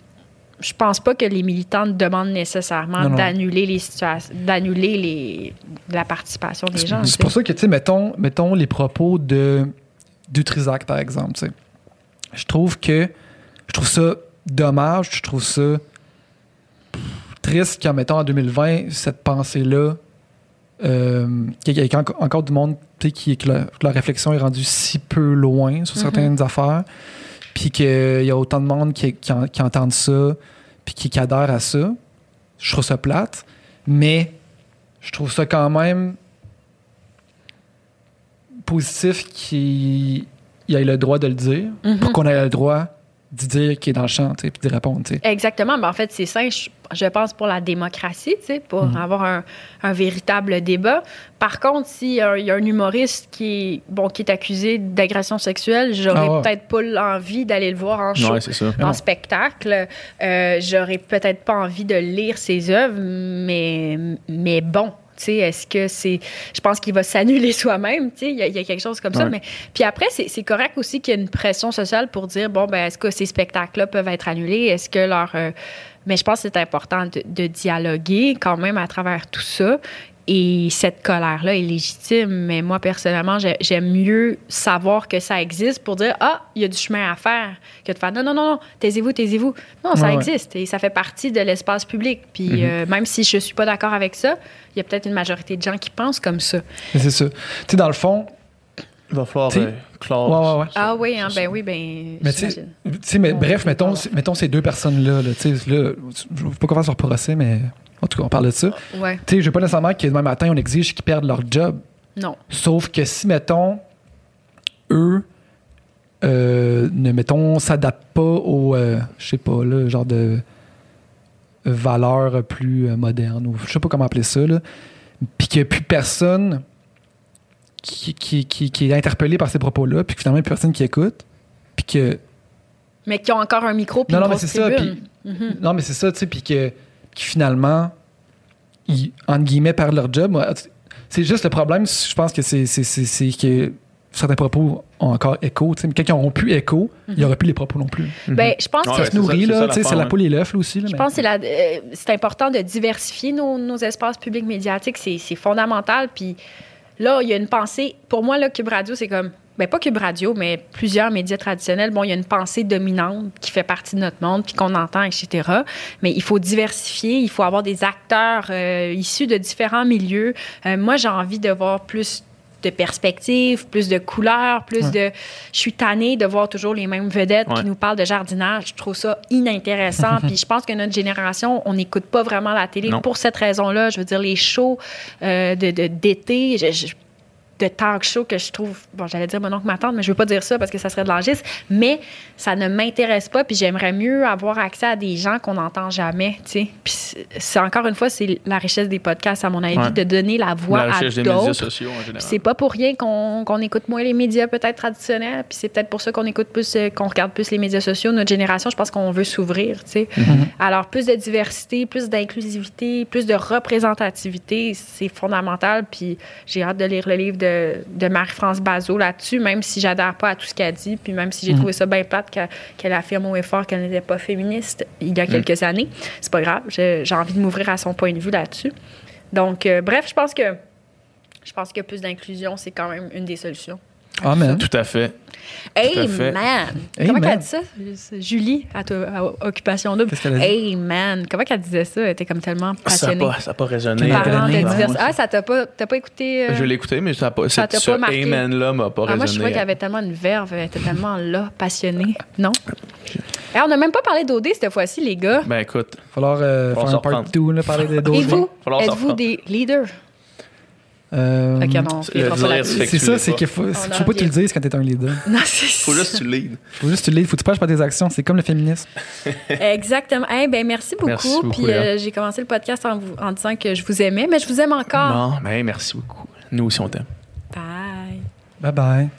je pense pas que les militants demandent nécessairement d'annuler les situations, d'annuler les, la participation des gens. C'est pour ça que, tu sais, mettons, mettons les propos de d'Utrisac, par exemple, tu sais. Je trouve que, je trouve ça dommage, je trouve ça triste qu'en mettons en 2020, cette pensée-là, euh, qu'il y ait encore, du monde, tu sais, qui, que, la, que la réflexion est rendue si peu loin sur certaines affaires, puis qu'il y a autant de monde qui, qui, en- qui entendent ça, puis qui, qui adhèrent à ça. Je trouve ça plate, mais je trouve ça quand même positif qu'il il ait le droit de le dire, Mhm. pour qu'on ait le droit d'y dire qu'il est dans le champ, tu sais, puis d'y répondre. tu sais. Exactement. Mais en fait, c'est sain, je, je pense, pour la démocratie, tu sais, pour Mhm. avoir un, un véritable débat. Par contre, s'il y a un humoriste qui est, bon, qui est accusé d'agression sexuelle, j'aurais Ah ouais. peut-être pas l'envie d'aller le voir en show. Ouais, ça. en spectacle. Euh, J'aurais peut-être pas envie de lire ses œuvres, mais, mais bon. Tu sais, Est-ce que c'est. Je pense qu'il va s'annuler soi-même. tu sais, Il y, a- il y a quelque chose comme ça. Mais, puis après, c'est correct aussi qu'il y ait une pression sociale pour dire bon, ben, est-ce que ces spectacles-là peuvent être annulés? Est-ce que leur. euh, mais je pense que c'est important de, de dialoguer quand même à travers tout ça Et cette colère-là est légitime, mais moi, personnellement, j'ai- j'aime mieux savoir que ça existe pour dire Ah, il y a du chemin à faire, que de faire Non, non, non, non, taisez-vous, taisez-vous. Non, ça Ouais, existe et ça fait partie de l'espace public. Puis Mhm. euh, même si je suis pas d'accord avec ça, il y a peut-être une majorité de gens qui pensent comme ça. Mais c'est ça. Tu sais, dans le fond, Il va falloir euh, clore. Ouais, ouais, ouais. Ah oui, hein, ben oui, ben. Mais tu sais, sais, mais bref, mettons, mettons ces deux personnes-là, là, tu sais, là, je ne veux pas qu'on fasse leur procès, mais en tout cas, on parle de ça. Ouais, Tu sais, je veux pas nécessairement que demain matin, on exige qu'ils perdent leur job. non. Sauf que si, mettons, eux, euh, ne, mettons, s'adaptent pas aux, euh, je sais pas, là, genre de valeurs plus euh, modernes, ou je sais pas comment appeler ça, puis qu'il n'y a plus personne qui, qui, qui, qui est interpellé par ces propos-là, puis que finalement, il n'y a plus personne qui écoute, puis que Mais qui ont encore un micro puis non, non, mais c'est ça. Puis, Mhm. Non, mais c'est ça, tu sais, puis que, qui finalement, ils, entre guillemets, perdent leur job. C'est juste le problème, je pense que c'est c'est- c'est- c'est que certains propos ont encore écho. tu sais, Mais quand ils n'auront plus écho, il n'y aura plus les propos non plus. Ben, je pense Ouais, ça se nourrit, ça- c'est ça là. tu sais, C'est la ouais. poule et l'œuf, aussi. là, Je mais- pense que c'est la- euh, c'est important de diversifier nos, nos espaces publics médiatiques. C'est c'est fondamental. Puis là, il y a une pensée. Pour moi, là, Cube Radio, c'est comme. Ben, pas Cube Radio, mais plusieurs médias traditionnels. Bon, il y a une pensée dominante qui fait partie de notre monde, puis qu'on entend, etc. Mais il faut diversifier. Il faut avoir des acteurs euh, issus de différents milieux. Euh, moi, j'ai envie de voir plus de perspectives, plus de couleurs, plus Ouais. de... Je suis tannée de voir toujours les mêmes vedettes Ouais. qui nous parlent de jardinage. Je trouve ça inintéressant. Puis je pense que notre génération, on n'écoute pas vraiment la télé Non. pour cette raison-là. Je veux dire, les shows euh, de- de- d'été, je- je- de talk show que je trouve, bon, j'allais dire mon oncle, ma tante, mais je veux pas dire ça parce que ça serait de l'angisme, mais ça ne m'intéresse pas, puis j'aimerais mieux avoir accès à des gens qu'on n'entend jamais, tu sais. Puis c'est- encore une fois, c'est la richesse des podcasts, à mon avis, Ouais. de donner la voix la à d'autres. c'est pas pour rien qu'on qu'on écoute moins les médias peut-être traditionnels, puis c'est peut-être pour ça qu'on écoute plus, euh, qu'on regarde plus les médias sociaux. Notre génération, je pense qu'on veut s'ouvrir, tu sais. Alors plus de diversité, plus d'inclusivité, plus de représentativité, c'est fondamental. Puis j'ai hâte de lire le livre de, de Marie-France Bazot là-dessus, même si j'adhère pas à tout ce qu'elle dit, puis même si j'ai trouvé ça bien plate qu'elle qu'elle affirme haut et fort qu'elle n'était pas féministe il y a quelques années. C'est pas grave, j'ai j'ai envie de m'ouvrir à son point de vue là-dessus. Donc, euh, bref, je pense que je pense que plus d'inclusion, c'est quand même une des solutions. Amen. Tout à fait. Man! Comment Amen. qu'elle dit ça? Julie, à, toi- à Occupation Double. Qu'est-ce qu'elle a dit? Hey man! Comment qu'elle disait ça? Elle était comme tellement Ça n'a passionnée. pas, ça a pas résonné. Parlant de Hey, man. diversité. Ah, ça t'a pas, t'as pas écouté? euh? Je l'ai écouté, mais ça n'a pas. Ça Ce pas? Amen-là m'a pas Ah, moi, je résonné. trouvais qu'elle avait tellement une verve, elle était tellement là, passionnée. Non? Eh, on n'a même pas parlé d'OD cette fois-ci, les gars. Ben écoute, Il va falloir euh, faire un part reprendre. 2, là, parler des Et vous? Êtes-vous des leaders? Euh, non, c'est- ça, c'est qu'il faut, faut pas que tu le dises quand t'es un leader. Non, c'est faut juste que tu lead. Faut juste que tu le dises. Faut que tu parles par tes actions. C'est comme le féminisme. Exactement. Eh ben, merci beaucoup. Merci beaucoup, Puis euh, j'ai commencé le podcast en, vous- en disant que je vous aimais, mais je vous aime encore. Bon, ben merci beaucoup. Nous aussi, on t'aime. Bye. Bye bye.